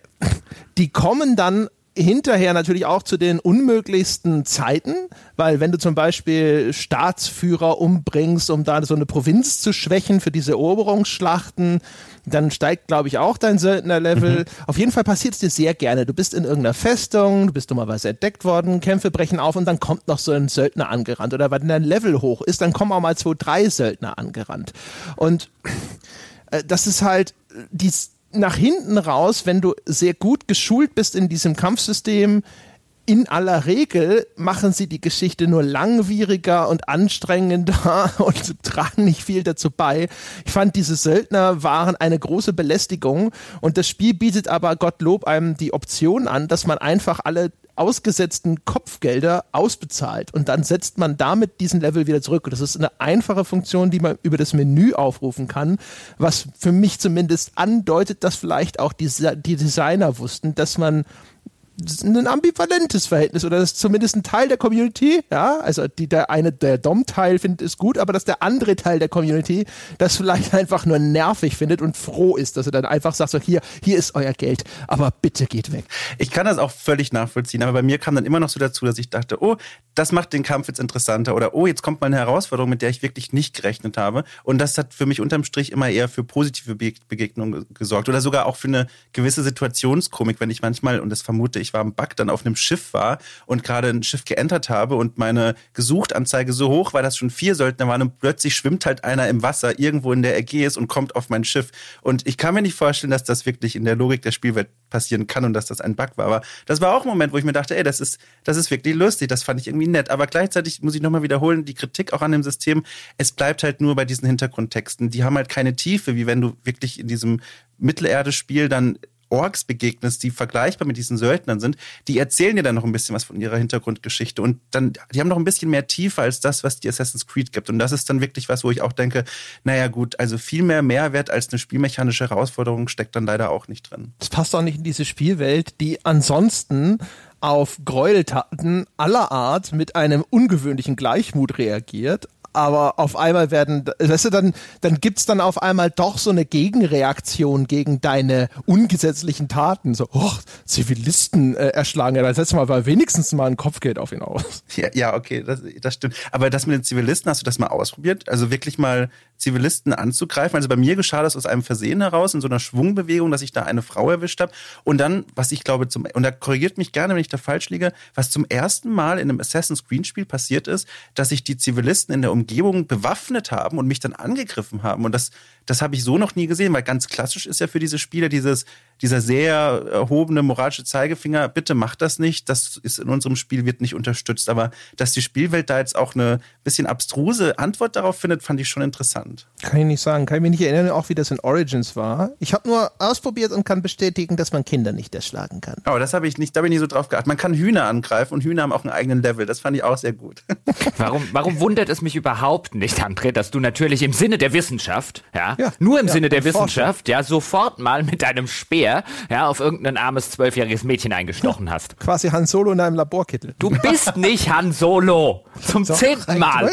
Speaker 2: die kommen dann hinterher natürlich auch zu den unmöglichsten Zeiten, weil wenn du zum Beispiel Staatsführer umbringst, um da so eine Provinz zu schwächen für diese Eroberungsschlachten, dann steigt, glaube ich, auch dein Söldnerlevel. Mhm. Auf jeden Fall passiert es dir sehr gerne. Du bist in irgendeiner Festung, du bist dummerweise entdeckt worden, Kämpfe brechen auf und dann kommt noch so ein Söldner angerannt. Oder wenn dein Level hoch ist, dann kommen auch mal zwei, drei Söldner angerannt. Und äh, das ist halt die nach hinten raus, wenn du sehr gut geschult bist in diesem Kampfsystem, in aller Regel machen sie die Geschichte nur langwieriger und anstrengender und tragen nicht viel dazu bei. Ich fand, diese Söldner waren eine große Belästigung und das Spiel bietet aber Gottlob einem die Option an, dass man einfach alle ausgesetzten Kopfgelder ausbezahlt und dann setzt man damit diesen Level wieder zurück. das ist eine einfache Funktion, die man über das Menü aufrufen kann, was für mich zumindest andeutet, dass vielleicht auch die, die Designer wussten, dass man ein ambivalentes Verhältnis oder das ist zumindest ein Teil der Community, ja, also die, der eine, der Dom-Teil findet es gut, aber dass der andere Teil der Community das vielleicht einfach nur nervig findet und froh ist, dass er dann einfach sagt, so hier, hier ist euer Geld, aber bitte geht weg.
Speaker 3: Ich kann das auch völlig nachvollziehen, aber bei mir kam dann immer noch so dazu, dass ich dachte, oh, das macht den Kampf jetzt interessanter oder oh, jetzt kommt mal eine Herausforderung, mit der ich wirklich nicht gerechnet habe und das hat für mich unterm Strich immer eher für positive Begegnungen gesorgt oder sogar auch für eine gewisse Situationskomik, wenn ich manchmal, und das vermute ich war am Bug, dann auf einem Schiff war und gerade ein Schiff geentert habe und meine Gesuchtanzeige so hoch war, dass schon vier Söldner waren und plötzlich schwimmt halt einer im Wasser irgendwo in der Ägäis und kommt auf mein Schiff. Und ich kann mir nicht vorstellen, dass das wirklich in der Logik der Spielwelt passieren kann und dass das ein Bug war. Aber das war auch ein Moment, wo ich mir dachte, ey, das ist, das ist wirklich lustig, das fand ich irgendwie nett. Aber gleichzeitig muss ich nochmal wiederholen, die Kritik auch an dem System, es bleibt halt nur bei diesen Hintergrundtexten. Die haben halt keine Tiefe, wie wenn du wirklich in diesem Mittelerde-Spiel dann Orks begegnest, die vergleichbar mit diesen Söldnern sind, die erzählen dir dann noch ein bisschen was von ihrer Hintergrundgeschichte und dann, die haben noch ein bisschen mehr Tiefe als das, was die Assassin's Creed gibt. Und das ist dann wirklich was, wo ich auch denke, naja gut, also viel mehr Mehrwert als eine spielmechanische Herausforderung steckt dann leider auch nicht drin.
Speaker 2: Das passt auch nicht in diese Spielwelt, die ansonsten auf Gräueltaten aller Art mit einem ungewöhnlichen Gleichmut reagiert, aber auf einmal werden, weißt du, dann, dann gibt's dann auf einmal doch so eine Gegenreaktion gegen deine ungesetzlichen Taten. So, oh, Zivilisten äh, erschlagen, ja, dann setz mal wenigstens mal ein Kopfgeld auf ihn aus.
Speaker 3: Ja, ja okay, das, das stimmt. Aber das mit den Zivilisten, hast du das mal ausprobiert? Also wirklich mal Zivilisten anzugreifen? Also bei mir geschah das aus einem Versehen heraus, in so einer Schwungbewegung, dass ich da eine Frau erwischt habe. Und dann, was ich glaube, zum, und da korrigiert mich gerne, wenn ich da falsch liege, was zum ersten Mal in einem Assassin's Creed Spiel passiert ist, dass sich die Zivilisten in der Umgebung bewaffnet haben und mich dann angegriffen haben. Und das, das habe ich so noch nie gesehen, weil ganz klassisch ist ja für diese Spiele dieses, dieser sehr erhobene moralische Zeigefinger, bitte macht das nicht, das ist in unserem Spiel, wird nicht unterstützt. Aber dass die Spielwelt da jetzt auch eine bisschen abstruse Antwort darauf findet, fand ich schon interessant.
Speaker 2: Kann ich nicht sagen, kann ich mich nicht erinnern, auch wie das in Origins war. Ich habe nur ausprobiert und kann bestätigen, dass man Kinder nicht erschlagen kann.
Speaker 3: Aber das habe ich nicht, da bin ich so drauf geachtet. Man kann Hühner angreifen und Hühner haben auch einen eigenen Level. Das fand ich auch sehr gut.
Speaker 1: Warum, warum wundert es mich überhaupt nicht, André, dass du natürlich im Sinne der Wissenschaft, ja, ja nur im ja, Sinne der Wissenschaft, ja, sofort mal mit deinem Speer, ja, auf irgendein armes zwölfjähriges Mädchen eingestochen hast.
Speaker 2: Quasi Han Solo in einem Laborkittel.
Speaker 1: Du bist nicht Han Solo. Zum Doch, zehnten Mal.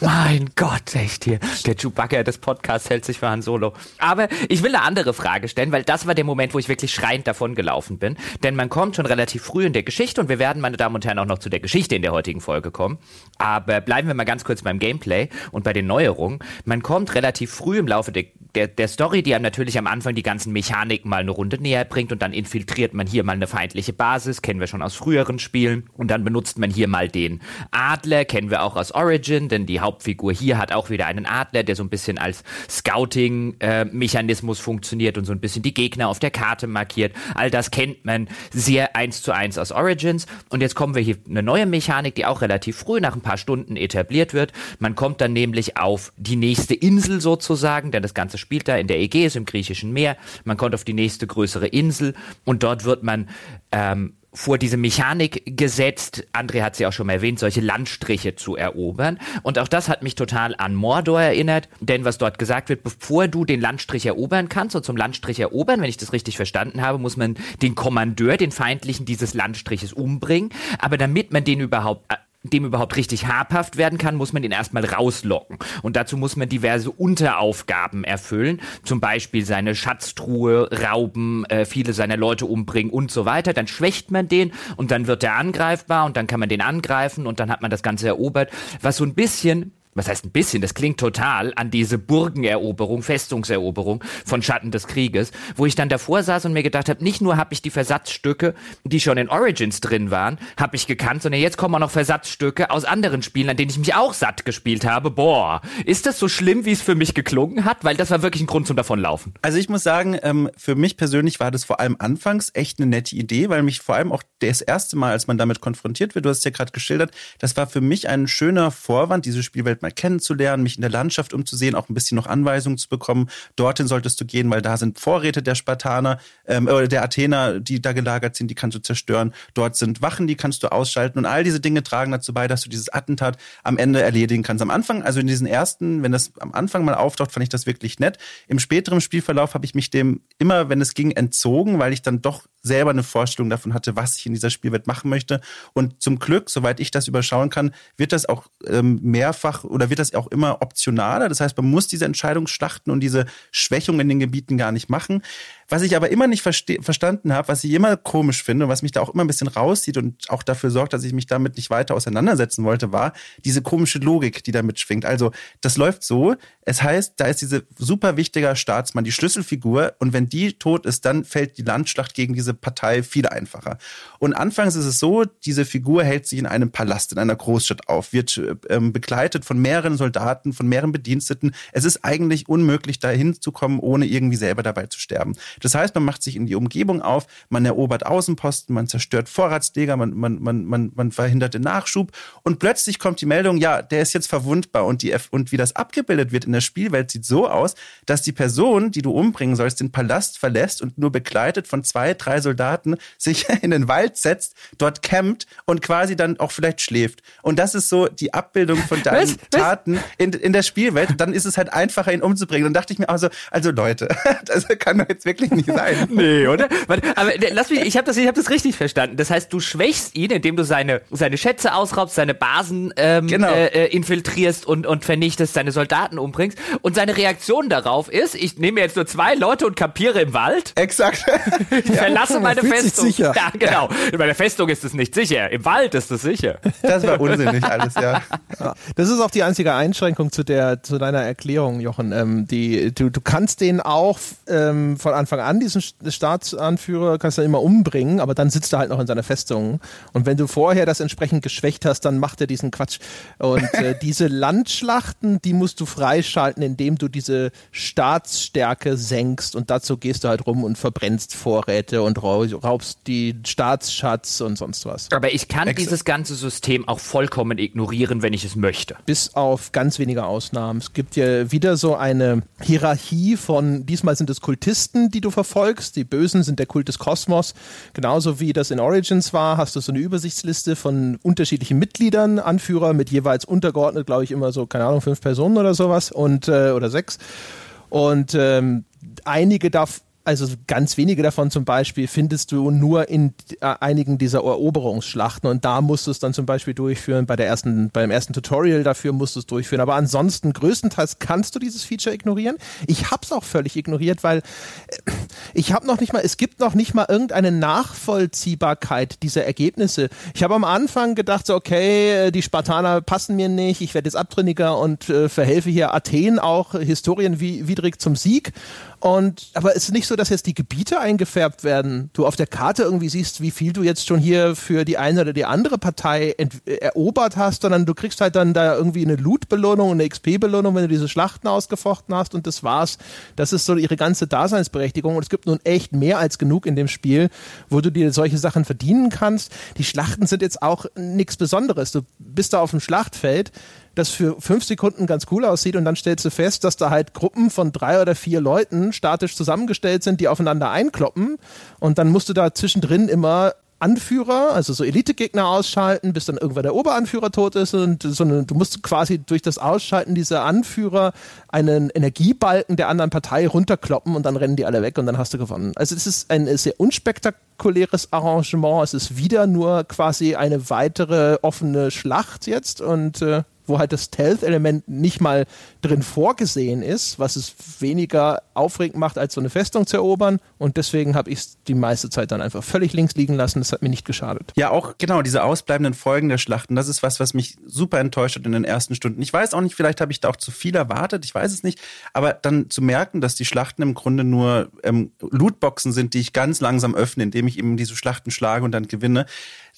Speaker 1: Mein Gott, echt hier. Der Chewbacca des Podcasts hält sich für Han Solo. Aber ich will eine andere Frage stellen, weil das war der Moment, wo ich wirklich schreiend davon gelaufen bin. Denn man kommt schon relativ früh in der Geschichte und wir werden, meine Damen und Herren, auch noch zu der Geschichte in der heutigen Folge kommen. Aber bleiben wir mal ganz kurz beim Gameplay und bei den Neuerungen. Man kommt relativ früh im Laufe der, der, Story, die einem natürlich am Anfang die ganzen Mechaniken mal eine Runde näher bringt und dann infiltriert man hier mal eine feindliche Basis, kennen wir schon aus früheren Spielen. Und dann benutzt man hier mal den Adler, kennen wir auch aus Origin, denn die Hauptfigur hier hat auch wieder einen Adler, der so ein bisschen als Scouting-Mechanismus äh, funktioniert und so ein bisschen die Gegner auf der Karte markiert. All das kennt man sehr eins zu eins aus Origins. Und jetzt kommen wir hier eine neue Mechanik, die auch relativ früh nach ein paar Stunden etabliert wird. Man kommt dann nämlich auf die nächste Insel sozusagen, denn das Ganze spielt da in der Ägäis im griechischen Meer. Man kommt auf die nächste größere Insel und dort wird man ähm, vor diese Mechanik gesetzt, André hat sie auch schon mal erwähnt, solche Landstriche zu erobern. Und auch das hat mich total an Mordor erinnert, denn was dort gesagt wird, bevor du den Landstrich erobern kannst, und zum Landstrich erobern, wenn ich das richtig verstanden habe, muss man den Kommandeur, den Feindlichen dieses Landstriches umbringen. Aber damit man den überhaupt dem überhaupt richtig habhaft werden kann, muss man ihn erstmal rauslocken. Und dazu muss man diverse Unteraufgaben erfüllen. Zum Beispiel seine Schatztruhe rauben, äh, viele seiner Leute umbringen und so weiter. Dann schwächt man den und dann wird er angreifbar und dann kann man den angreifen und dann hat man das Ganze erobert. Was so ein bisschen was heißt ein bisschen, das klingt total an diese Burgeneroberung, Festungseroberung von Schatten des Krieges, wo ich dann davor saß und mir gedacht habe, nicht nur habe ich die Versatzstücke, die schon in Origins drin waren, habe ich gekannt, sondern jetzt kommen auch noch Versatzstücke aus anderen Spielen, an denen ich mich auch satt gespielt habe. Boah, ist das so schlimm, wie es für mich geklungen hat? Weil das war wirklich ein Grund zum Davonlaufen.
Speaker 3: Also ich muss sagen, ähm, für mich persönlich war das vor allem anfangs echt eine nette Idee, weil mich vor allem auch das erste Mal, als man damit konfrontiert wird, du hast es ja gerade geschildert, das war für mich ein schöner Vorwand, diese Spielwelt mal kennenzulernen, mich in der Landschaft umzusehen, auch ein bisschen noch Anweisungen zu bekommen. Dorthin solltest du gehen, weil da sind Vorräte der Spartaner, ähm, oder der Athener, die da gelagert sind, die kannst du zerstören. Dort sind Wachen, die kannst du ausschalten. Und all diese Dinge tragen dazu bei, dass du dieses Attentat am Ende erledigen kannst. Am Anfang, also in diesen ersten, wenn das am Anfang mal auftaucht, fand ich das wirklich nett. Im späteren Spielverlauf habe ich mich dem immer, wenn es ging, entzogen, weil ich dann doch selber eine Vorstellung davon hatte, was ich in dieser Spielwelt machen möchte. Und zum Glück, soweit ich das überschauen kann, wird das auch ähm, mehrfach oder wird das auch immer optionaler. Das heißt, man muss diese Entscheidungsschlachten und diese Schwächung in den Gebieten gar nicht machen. Was ich aber immer nicht verstanden habe, was ich immer komisch finde und was mich da auch immer ein bisschen rauszieht und auch dafür sorgt, dass ich mich damit nicht weiter auseinandersetzen wollte, war diese komische Logik, die da mitschwingt. Also das läuft so, es heißt, da ist diese super wichtiger Staatsmann, die Schlüsselfigur und wenn die tot ist, dann fällt die Landschlacht gegen diese Partei viel einfacher. Und anfangs ist es so, diese Figur hält sich in einem Palast, in einer Großstadt auf, wird ähm, begleitet von mehreren Soldaten, von mehreren Bediensteten. Es ist eigentlich unmöglich, dahin zu kommen, ohne irgendwie selber dabei zu sterben. Das heißt, man macht sich in die Umgebung auf, man erobert Außenposten, man zerstört Vorratsleger, man, man, man, man, man verhindert den Nachschub und plötzlich kommt die Meldung, ja, der ist jetzt verwundbar und, die, und wie das abgebildet wird in der Spielwelt sieht so aus, dass die Person, die du umbringen sollst, den Palast verlässt und nur begleitet von zwei, drei Soldaten sich in den Wald setzt, dort campt und quasi dann auch vielleicht schläft. Und das ist so die Abbildung von deinen was? Taten in, in der Spielwelt. Dann ist es halt einfacher, ihn umzubringen. Dann dachte ich mir also, also Leute, das kann doch jetzt wirklich wirklich nicht sein.
Speaker 1: nee, oder? Aber lass mich, ich habe das, ich hab das richtig verstanden. Das heißt, du schwächst ihn, indem du seine, seine Schätze ausraubst, seine Basen ähm, genau. äh, äh infiltrierst und, und vernichtest, seine Soldaten umbringst. Und seine Reaktion darauf ist, ich nehme jetzt nur zwei Leute und kapiere im Wald.
Speaker 3: Exakt.
Speaker 1: Ich verlasse ja, meine Festung. Sicher. Ja, genau. Ja. Bei der Festung ist es nicht sicher. Im Wald ist es sicher.
Speaker 3: Das war unsinnig alles, ja.
Speaker 2: Das ist auch die einzige Einschränkung zu der, zu deiner Erklärung, Jochen. Ähm, die, du, du kannst den auch ähm, von Anfang Anfang an diesen Staatsanführer kannst du immer umbringen, aber dann sitzt er halt noch in seiner Festung. Und wenn du vorher das entsprechend geschwächt hast, dann macht er diesen Quatsch. Und äh, diese Landschlachten, die musst du freischalten, indem du diese Staatsstärke senkst. Und dazu gehst du halt rum und verbrennst Vorräte und raubst die Staatsschatz und sonst was.
Speaker 1: Aber ich kann Ex dieses ganze System auch vollkommen ignorieren, wenn ich es möchte.
Speaker 2: Bis auf ganz wenige Ausnahmen. Es gibt ja wieder so eine Hierarchie von, diesmal sind es Kultisten, die du verfolgst. Die Bösen sind der Kult des Kosmos. Genauso wie das in Origins war, hast du so eine Übersichtsliste von unterschiedlichen Mitgliedern, Anführer mit jeweils untergeordnet, glaube ich, immer so, keine Ahnung, fünf Personen oder sowas und äh, oder sechs. Und ähm, einige davon also ganz wenige davon zum Beispiel findest du nur in äh, einigen dieser Eroberungsschlachten und da musst du es dann zum Beispiel durchführen, bei der ersten, beim ersten Tutorial dafür musst du es durchführen, aber ansonsten größtenteils kannst du dieses Feature ignorieren. Ich hab's auch völlig ignoriert, weil äh, ich habe noch nicht mal, es gibt noch nicht mal irgendeine Nachvollziehbarkeit dieser Ergebnisse. Ich habe am Anfang gedacht, so, okay, äh, die Spartaner passen mir nicht, ich werde jetzt abtrünniger und äh, verhelfe hier Athen auch historienwidrig zum Sieg und, aber es ist nicht so, dass jetzt die Gebiete eingefärbt werden. Du auf der Karte irgendwie siehst, wie viel du jetzt schon hier für die eine oder die andere Partei erobert hast, sondern du kriegst halt dann da irgendwie eine Loot-Belohnung, eine XP-Belohnung, wenn du diese Schlachten ausgefochten hast und das war's. Das ist so ihre ganze Daseinsberechtigung und es gibt nun echt mehr als genug in dem Spiel, wo du dir solche Sachen verdienen kannst. Die Schlachten sind jetzt auch nichts Besonderes. Du bist da auf dem Schlachtfeld, das für fünf Sekunden ganz cool aussieht und dann stellst du fest, dass da halt Gruppen von drei oder vier Leuten statisch zusammengestellt sind, die aufeinander einkloppen und dann musst du da zwischendrin immer Anführer, also so Elite-Gegner ausschalten, bis dann irgendwann der Oberanführer tot ist und so eine, du musst quasi durch das Ausschalten dieser Anführer einen Energiebalken der anderen Partei runterkloppen und dann rennen die alle weg und dann hast du gewonnen. Also es ist ein sehr unspektakuläres Arrangement. Es ist wieder nur quasi eine weitere offene Schlacht jetzt und äh, wo halt das Stealth-Element nicht mal drin vorgesehen ist, was es weniger aufregend macht, als so eine Festung zu erobern. Und deswegen habe ich es die meiste Zeit dann einfach völlig links liegen lassen. Das hat mir nicht geschadet.
Speaker 3: Ja, auch genau, diese ausbleibenden Folgen der Schlachten, das ist was, was mich super enttäuscht hat in den ersten Stunden. Ich weiß auch nicht, vielleicht habe ich da auch zu viel erwartet, ich weiß es nicht. Aber dann zu merken, dass die Schlachten im Grunde nur ähm, Lootboxen sind, die ich ganz langsam öffne, indem ich eben diese Schlachten schlage und dann gewinne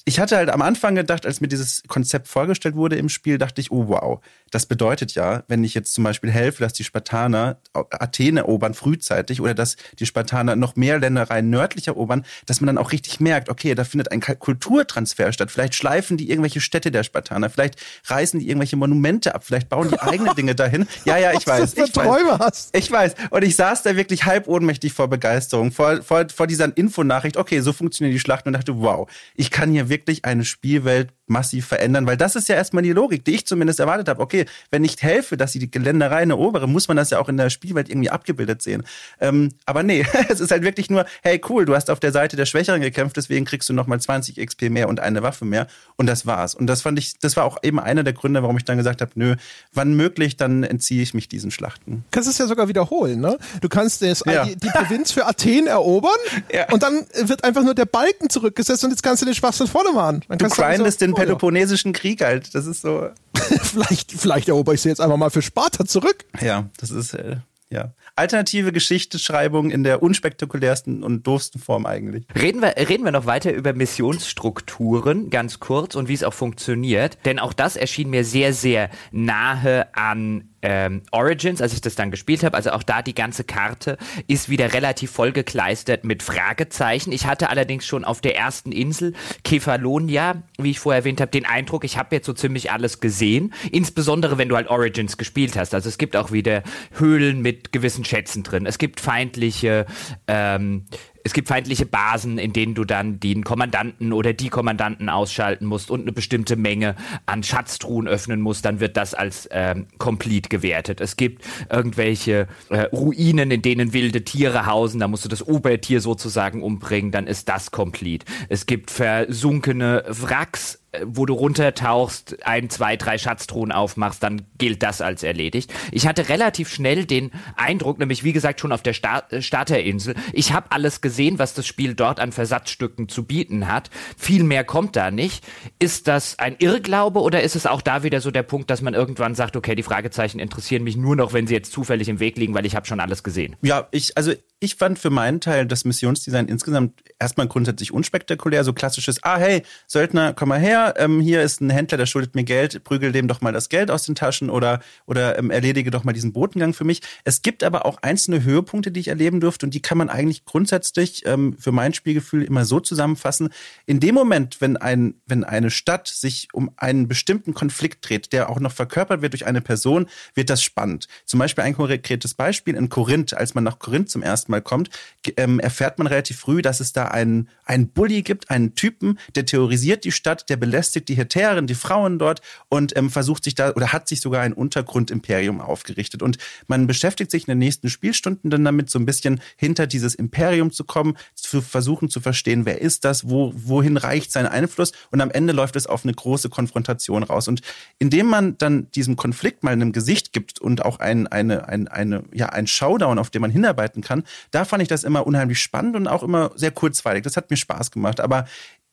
Speaker 3: ich hatte halt am Anfang gedacht, als mir dieses Konzept vorgestellt wurde im Spiel, dachte ich, oh wow, das bedeutet ja, wenn ich jetzt zum Beispiel helfe, dass die Spartaner Athen erobern frühzeitig oder dass die Spartaner noch mehr Ländereien nördlich erobern, dass man dann auch richtig merkt, okay, da findet ein Kulturtransfer statt. Vielleicht schleifen die irgendwelche Städte der Spartaner, vielleicht reißen die irgendwelche Monumente ab, vielleicht bauen die eigene Dinge dahin. Ja, ja, ich weiß. Ich
Speaker 2: Träume Hast.
Speaker 3: Ich weiß. Und ich saß da wirklich halb ohnmächtig vor Begeisterung, vor, vor, vor dieser Infonachricht, okay, so funktionieren die Schlachten und dachte, wow, ich kann hier wirklich eine Spielwelt massiv verändern, weil das ist ja erstmal die Logik, die ich zumindest erwartet habe. Okay, wenn ich helfe, dass sie die Geländereien erobere, muss man das ja auch in der Spielwelt irgendwie abgebildet sehen. Ähm, aber nee, es ist halt wirklich nur, hey cool, du hast auf der Seite der Schwächeren gekämpft, deswegen kriegst du nochmal 20 XP mehr und eine Waffe mehr und das war's. Und das fand ich, das war auch eben einer der Gründe, warum ich dann gesagt habe, nö, wann möglich, dann entziehe ich mich diesen Schlachten. Du
Speaker 2: kannst es ja sogar wiederholen, ne? Du kannst das, ja. die, die Provinz für Athen erobern ja. und dann wird einfach nur der Balken zurückgesetzt und jetzt kannst du den Spaß von vorne machen. Dann
Speaker 3: du grindest so, den Peloponnesischen Krieg halt. Das ist so.
Speaker 2: vielleicht, vielleicht erober ich sie jetzt einfach mal für Sparta zurück.
Speaker 3: Ja, das ist, äh, ja. Alternative Geschichtsschreibung in der unspektakulärsten und doofsten Form eigentlich.
Speaker 1: Reden wir, reden wir noch weiter über Missionsstrukturen, ganz kurz, und wie es auch funktioniert. Denn auch das erschien mir sehr, sehr nahe an ähm, Origins, als ich das dann gespielt habe, also auch da die ganze Karte ist wieder relativ vollgekleistert mit Fragezeichen. Ich hatte allerdings schon auf der ersten Insel, Kefalonia, wie ich vorher erwähnt habe, den Eindruck, ich habe jetzt so ziemlich alles gesehen. Insbesondere, wenn du halt Origins gespielt hast. Also es gibt auch wieder Höhlen mit gewissen Schätzen drin. Es gibt feindliche ähm, es gibt feindliche Basen, in denen du dann den Kommandanten oder die Kommandanten ausschalten musst und eine bestimmte Menge an Schatztruhen öffnen musst, dann wird das als ähm, complete gewertet. Es gibt irgendwelche äh, Ruinen, in denen wilde Tiere hausen, da musst du das Obertier sozusagen umbringen, dann ist das complete. Es gibt versunkene Wracks, wo du runtertauchst, ein, zwei, drei Schatztruhen aufmachst, dann gilt das als erledigt. Ich hatte relativ schnell den Eindruck, nämlich wie gesagt schon auf der Star äh, Starterinsel, ich habe alles gesehen, was das Spiel dort an Versatzstücken zu bieten hat. Viel mehr kommt da nicht. Ist das ein Irrglaube oder ist es auch da wieder so der Punkt, dass man irgendwann sagt, okay, die Fragezeichen interessieren mich nur noch, wenn sie jetzt zufällig im Weg liegen, weil ich habe schon alles gesehen?
Speaker 3: Ja, ich, also ich fand für meinen Teil das Missionsdesign insgesamt erstmal grundsätzlich unspektakulär, so klassisches, ah hey, Söldner, komm mal her, ähm, hier ist ein Händler, der schuldet mir Geld, prügel dem doch mal das Geld aus den Taschen oder, oder ähm, erledige doch mal diesen Botengang für mich. Es gibt aber auch einzelne Höhepunkte, die ich erleben durfte und die kann man eigentlich grundsätzlich ähm, für mein Spielgefühl immer so zusammenfassen. In dem Moment, wenn, ein, wenn eine Stadt sich um einen bestimmten Konflikt dreht, der auch noch verkörpert wird durch eine Person, wird das spannend. Zum Beispiel ein konkretes Beispiel in Korinth, als man nach Korinth zum ersten Mal kommt, ähm, erfährt man relativ früh, dass es da einen, einen Bully gibt, einen Typen, der terrorisiert die Stadt, der belästigt die Hetären, die Frauen dort und ähm, versucht sich da oder hat sich sogar ein Untergrundimperium aufgerichtet. Und man beschäftigt sich in den nächsten Spielstunden dann damit, so ein bisschen hinter dieses Imperium zu kommen, zu versuchen zu verstehen, wer ist das, wo, wohin reicht sein Einfluss und am Ende läuft es auf eine große Konfrontation raus. Und indem man dann diesem Konflikt mal einem Gesicht gibt und auch ein, eine, ein, eine, ja, ein Showdown, auf den man hinarbeiten kann, da fand ich das immer unheimlich spannend und auch immer sehr kurzweilig. Das hat mir Spaß gemacht. Aber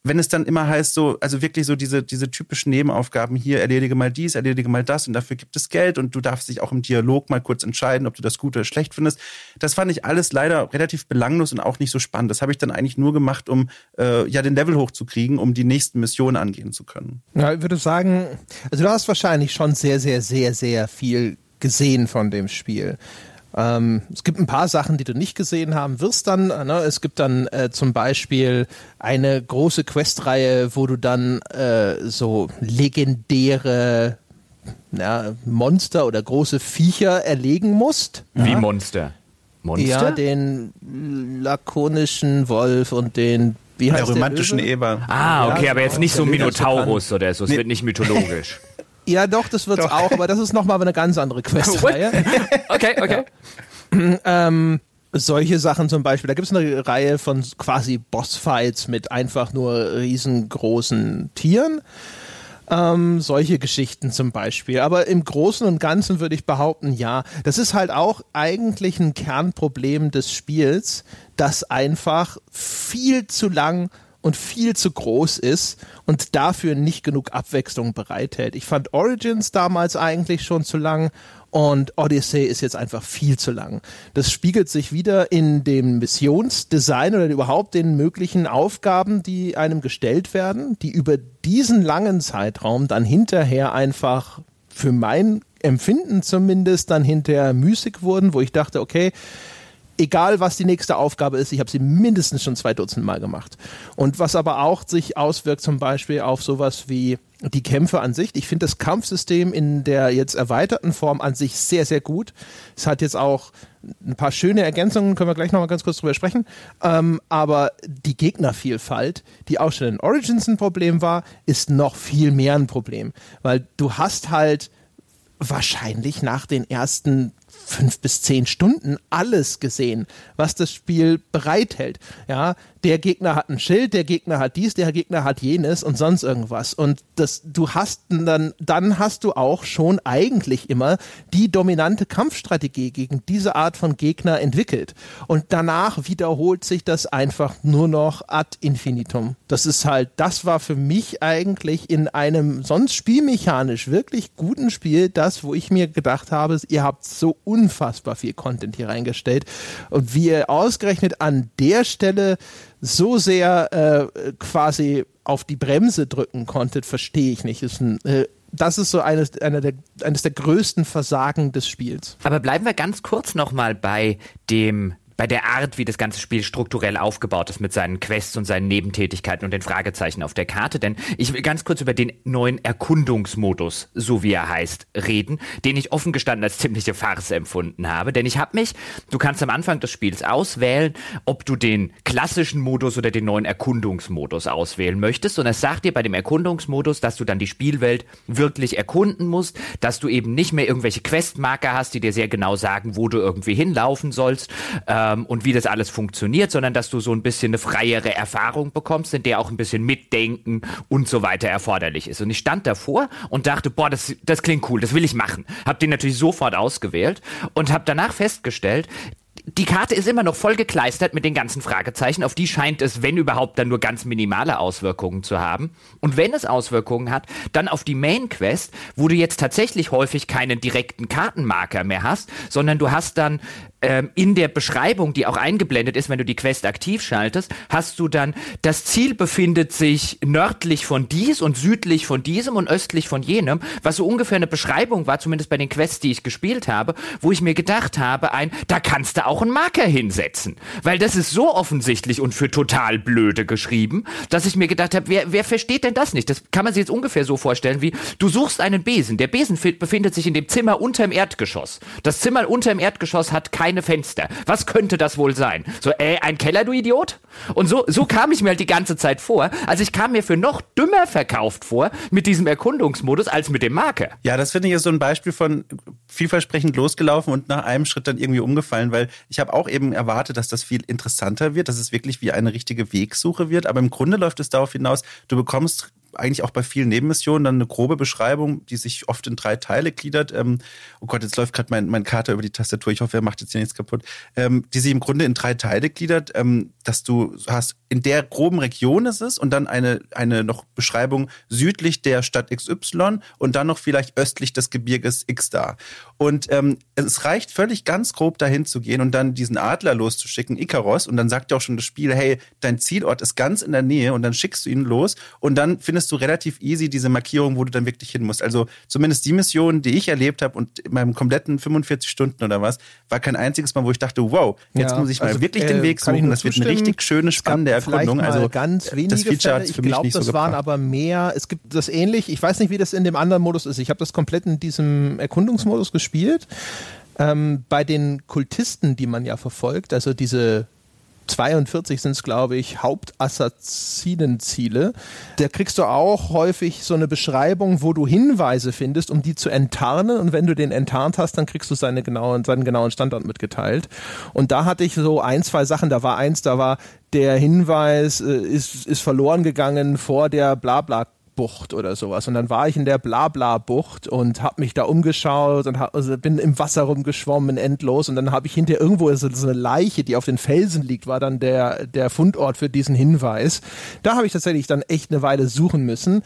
Speaker 3: wenn es dann immer heißt, so, also wirklich so diese, diese typischen Nebenaufgaben, hier erledige mal dies, erledige mal das und dafür gibt es Geld und du darfst dich auch im Dialog mal kurz entscheiden, ob du das gut oder schlecht findest. Das fand ich alles leider relativ belanglos und auch nicht so spannend. Das habe ich dann eigentlich nur gemacht, um äh, ja den Level hochzukriegen, um die nächsten Missionen angehen zu können.
Speaker 2: Ja, ich würde sagen, also du hast wahrscheinlich schon sehr, sehr, sehr, sehr viel gesehen von dem Spiel. Ähm, es gibt ein paar Sachen, die du nicht gesehen haben wirst dann. Ne? Es gibt dann äh, zum Beispiel eine große Questreihe, wo du dann äh, so legendäre ja, Monster oder große Viecher erlegen musst.
Speaker 1: Wie ja? Monster?
Speaker 2: Monster? Ja, den lakonischen Wolf und den Wie
Speaker 3: Der
Speaker 2: heißt der
Speaker 3: romantischen? Eber.
Speaker 1: Ah, okay,
Speaker 2: Ja,
Speaker 1: aber jetzt
Speaker 2: genau.
Speaker 1: nicht so Minotaurus oder so. Es wird nicht mythologisch.
Speaker 2: Ja, doch, das wird's auch, aber das ist nochmal eine ganz andere Questreihe.
Speaker 1: Okay, okay.
Speaker 2: ähm, solche Sachen zum Beispiel. Da gibt es eine Reihe von quasi Bossfights mit einfach nur riesengroßen Tieren. Ähm, solche Geschichten zum Beispiel. Aber im Großen und Ganzen würde ich behaupten, ja. Das ist halt auch eigentlich ein Kernproblem des Spiels, das einfach viel zu lang und viel zu groß ist und dafür nicht genug Abwechslung bereithält. Ich fand Origins damals eigentlich schon zu lang und Odyssey ist jetzt einfach viel zu lang. Das spiegelt sich wieder in dem Missionsdesign oder überhaupt den möglichen Aufgaben, die einem gestellt werden, die über diesen langen Zeitraum dann hinterher einfach für mein Empfinden zumindest dann hinterher müßig wurden, wo ich dachte, okay, egal was die nächste Aufgabe ist, ich habe sie mindestens schon zwei Dutzend Mal gemacht. Und was aber auch sich auswirkt zum Beispiel auf sowas wie die Kämpfe an sich. Ich finde das Kampfsystem in der jetzt erweiterten Form an sich sehr, sehr gut. Es hat jetzt auch ein paar schöne Ergänzungen, können wir gleich nochmal ganz kurz drüber sprechen. Ähm, aber die Gegnervielfalt, die auch schon in Origins ein Problem war, ist noch viel mehr ein Problem. Weil du hast halt wahrscheinlich nach den ersten fünf bis zehn Stunden alles gesehen, was das Spiel bereithält. Ja, der Gegner hat ein Schild, der Gegner hat dies, der Gegner hat jenes und sonst irgendwas. Und das, du hast dann, dann hast du auch schon eigentlich immer die dominante Kampfstrategie gegen diese Art von Gegner entwickelt. Und danach wiederholt sich das einfach nur noch ad infinitum. Das ist halt, das war für mich eigentlich in einem sonst spielmechanisch wirklich guten Spiel das, wo ich mir gedacht habe, ihr habt so unfassbar viel Content hier reingestellt. Und wie ihr ausgerechnet an der Stelle so sehr äh, quasi auf die Bremse drücken konntet, verstehe ich nicht. Ist ein, äh, das ist so eines, einer der, eines der größten Versagen des Spiels.
Speaker 1: Aber bleiben wir ganz kurz nochmal bei dem bei der Art, wie das ganze Spiel strukturell aufgebaut ist mit seinen Quests und seinen Nebentätigkeiten und den Fragezeichen auf der Karte. Denn ich will ganz kurz über den neuen Erkundungsmodus, so wie er heißt, reden, den ich offen gestanden als ziemliche Farce empfunden habe. Denn ich habe mich, du kannst am Anfang des Spiels auswählen, ob du den klassischen Modus oder den neuen Erkundungsmodus auswählen möchtest. Und es sagt dir bei dem Erkundungsmodus, dass du dann die Spielwelt wirklich erkunden musst, dass du eben nicht mehr irgendwelche Questmarker hast, die dir sehr genau sagen, wo du irgendwie hinlaufen sollst. Ähm, und wie das alles funktioniert, sondern dass du so ein bisschen eine freiere Erfahrung bekommst, in der auch ein bisschen Mitdenken und so weiter erforderlich ist. Und ich stand davor und dachte, boah, das, das klingt cool, das will ich machen. Hab den natürlich sofort ausgewählt und habe danach festgestellt, die Karte ist immer noch voll gekleistert mit den ganzen Fragezeichen. Auf die scheint es, wenn überhaupt, dann nur ganz minimale Auswirkungen zu haben. Und wenn es Auswirkungen hat, dann auf die Main Quest, wo du jetzt tatsächlich häufig keinen direkten Kartenmarker mehr hast, sondern du hast dann ähm, in der Beschreibung, die auch eingeblendet ist, wenn du die Quest aktiv schaltest, hast du dann, das Ziel befindet sich nördlich von dies und südlich von diesem und östlich von jenem, was so ungefähr eine Beschreibung war, zumindest bei den Quests, die ich gespielt habe, wo ich mir gedacht habe, ein, da kannst du auch einen Marker hinsetzen. Weil das ist so offensichtlich und für total blöde geschrieben, dass ich mir gedacht habe, wer, wer versteht denn das nicht? Das kann man sich jetzt ungefähr so vorstellen, wie du suchst einen Besen. Der Besen befindet sich in dem Zimmer unterm Erdgeschoss. Das Zimmer unterm Erdgeschoss hat keine Fenster. Was könnte das wohl sein? So, äh, ein Keller, du Idiot? Und so, so kam ich mir halt die ganze Zeit vor. Also ich kam mir für noch dümmer verkauft vor mit diesem Erkundungsmodus als mit dem Marker.
Speaker 3: Ja, das finde ich ist so ein Beispiel von vielversprechend losgelaufen und nach einem Schritt dann irgendwie umgefallen, weil ich habe auch eben erwartet, dass das viel interessanter wird, dass es wirklich wie eine richtige Wegsuche wird. Aber im Grunde läuft es darauf hinaus, du bekommst eigentlich auch bei vielen Nebenmissionen dann eine grobe Beschreibung, die sich oft in drei Teile gliedert. Ähm, oh Gott, jetzt läuft gerade mein, mein Kater über die Tastatur. Ich hoffe, er macht jetzt hier nichts kaputt. Ähm, die sich im Grunde in drei Teile gliedert, ähm, dass du hast, in der groben Region ist es und dann eine, eine noch Beschreibung südlich der Stadt XY und dann noch vielleicht östlich des Gebirges X da. Und ähm, es reicht völlig ganz grob dahin zu gehen und dann diesen Adler loszuschicken, Ikaros, und dann sagt ja auch schon das Spiel, hey, dein Zielort ist ganz in der Nähe und dann schickst du ihn los und dann findest du relativ easy diese Markierung, wo du dann wirklich hin musst. Also zumindest die Mission, die ich erlebt habe und in meinem kompletten 45 Stunden oder was, war kein einziges Mal, wo ich dachte, wow, jetzt
Speaker 2: Ja,
Speaker 3: muss ich mal
Speaker 2: also,
Speaker 3: wirklich
Speaker 2: äh,
Speaker 3: den Weg suchen. Das wird eine richtig schöne, spannende Erkundung. Also
Speaker 2: ganz wenige
Speaker 3: das Feature
Speaker 2: Fälle. Ich glaube, das
Speaker 3: so
Speaker 2: waren
Speaker 3: gebracht.
Speaker 2: aber mehr. Es gibt das ähnlich. Ich weiß nicht, wie das in dem anderen Modus ist. Ich habe das komplett in diesem Erkundungsmodus gespielt. Ähm, bei den Kultisten, die man ja verfolgt, also diese 42 sind es, glaube ich, Hauptassassinenziele. Da kriegst du auch häufig so eine Beschreibung, wo du Hinweise findest, um die zu enttarnen. Und wenn du den enttarnt hast, dann kriegst du seine genauen, seinen genauen Standort mitgeteilt. Und da hatte ich so ein, zwei Sachen. Da war eins, da war der Hinweis, äh, ist, ist verloren gegangen vor der Blabla Bucht oder sowas. Und dann war ich in der Blabla-Bucht und habe mich da umgeschaut und hab, also bin im Wasser rumgeschwommen, endlos. Und dann habe ich hinter irgendwo so, so, eine Leiche, die auf den Felsen liegt, war dann der, der Fundort für diesen Hinweis. Da habe ich tatsächlich dann echt eine Weile suchen müssen.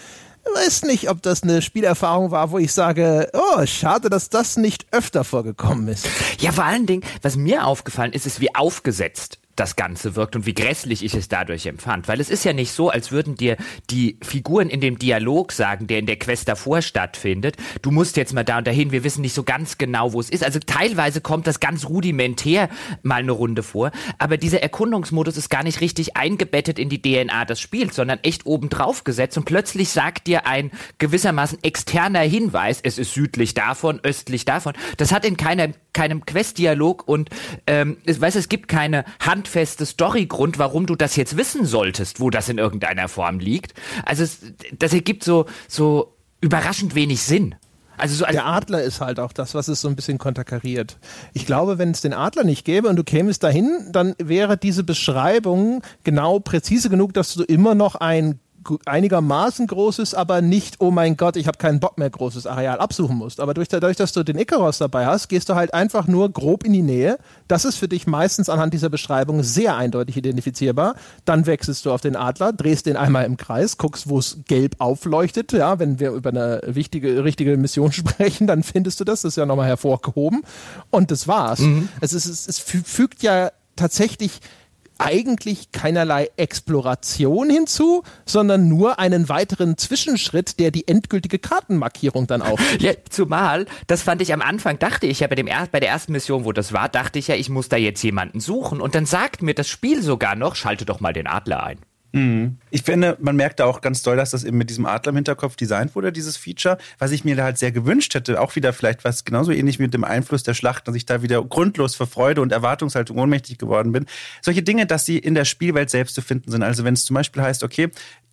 Speaker 2: Weiß nicht, ob das eine Spielerfahrung war, wo ich sage, oh, schade, dass das nicht öfter vorgekommen ist.
Speaker 1: Ja, vor allen Dingen, was mir aufgefallen ist, ist, wie aufgesetzt das Ganze wirkt und wie grässlich ich es dadurch empfand. Weil es ist ja nicht so, als würden dir die Figuren in dem Dialog sagen, der in der Quest davor stattfindet, du musst jetzt mal da und dahin, wir wissen nicht so ganz genau, wo es ist. Also teilweise kommt das ganz rudimentär mal eine Runde vor, aber dieser Erkundungsmodus ist gar nicht richtig eingebettet in die DNA des Spiels, sondern echt obendrauf gesetzt und plötzlich sagt dir ein gewissermaßen externer Hinweis, es ist südlich davon, östlich davon. Das hat in keiner, keinem Quest-Dialog und ähm, es, weißt, es gibt keine Hand handfeste Storygrund, warum du das jetzt wissen solltest, wo das in irgendeiner Form liegt. Also es, das ergibt so, so überraschend wenig Sinn.
Speaker 2: Also so der Adler ist halt auch das, was es so ein bisschen konterkariert. Ich glaube, wenn es den Adler nicht gäbe und du kämest dahin, dann wäre diese Beschreibung genau präzise genug, dass du immer noch ein einigermaßen großes, aber nicht, oh mein Gott, ich habe keinen Bock mehr, großes Areal absuchen musst. Aber durch, dadurch, dass du den Icaros dabei hast, gehst du halt einfach nur grob in die Nähe. Das ist für dich meistens anhand dieser Beschreibung sehr eindeutig identifizierbar. Dann wechselst du auf den Adler, drehst den einmal im Kreis, guckst, wo es gelb aufleuchtet. Ja, wenn wir über eine wichtige, richtige Mission sprechen, dann findest du das. Das ist ja nochmal hervorgehoben. Und das war's. Mhm. Es, ist, es, es fügt ja tatsächlich eigentlich keinerlei Exploration hinzu, sondern nur einen weiteren Zwischenschritt, der die endgültige Kartenmarkierung dann auf.
Speaker 1: Ja, zumal, das fand ich am Anfang, dachte ich ja bei, dem er bei der ersten Mission, wo das war, dachte ich ja, ich muss da jetzt jemanden suchen. Und dann sagt mir das Spiel sogar noch, schalte doch mal den Adler ein.
Speaker 3: Mhm. Ich finde, man merkt da auch ganz doll, dass das eben mit diesem Adler im Hinterkopf designt wurde, dieses Feature. Was ich mir da halt sehr gewünscht hätte, auch wieder vielleicht was genauso ähnlich mit dem Einfluss der Schlacht, dass ich da wieder grundlos vor Freude und Erwartungshaltung ohnmächtig geworden bin. Solche Dinge, dass sie in der Spielwelt selbst zu finden sind. Also wenn es zum Beispiel heißt, okay,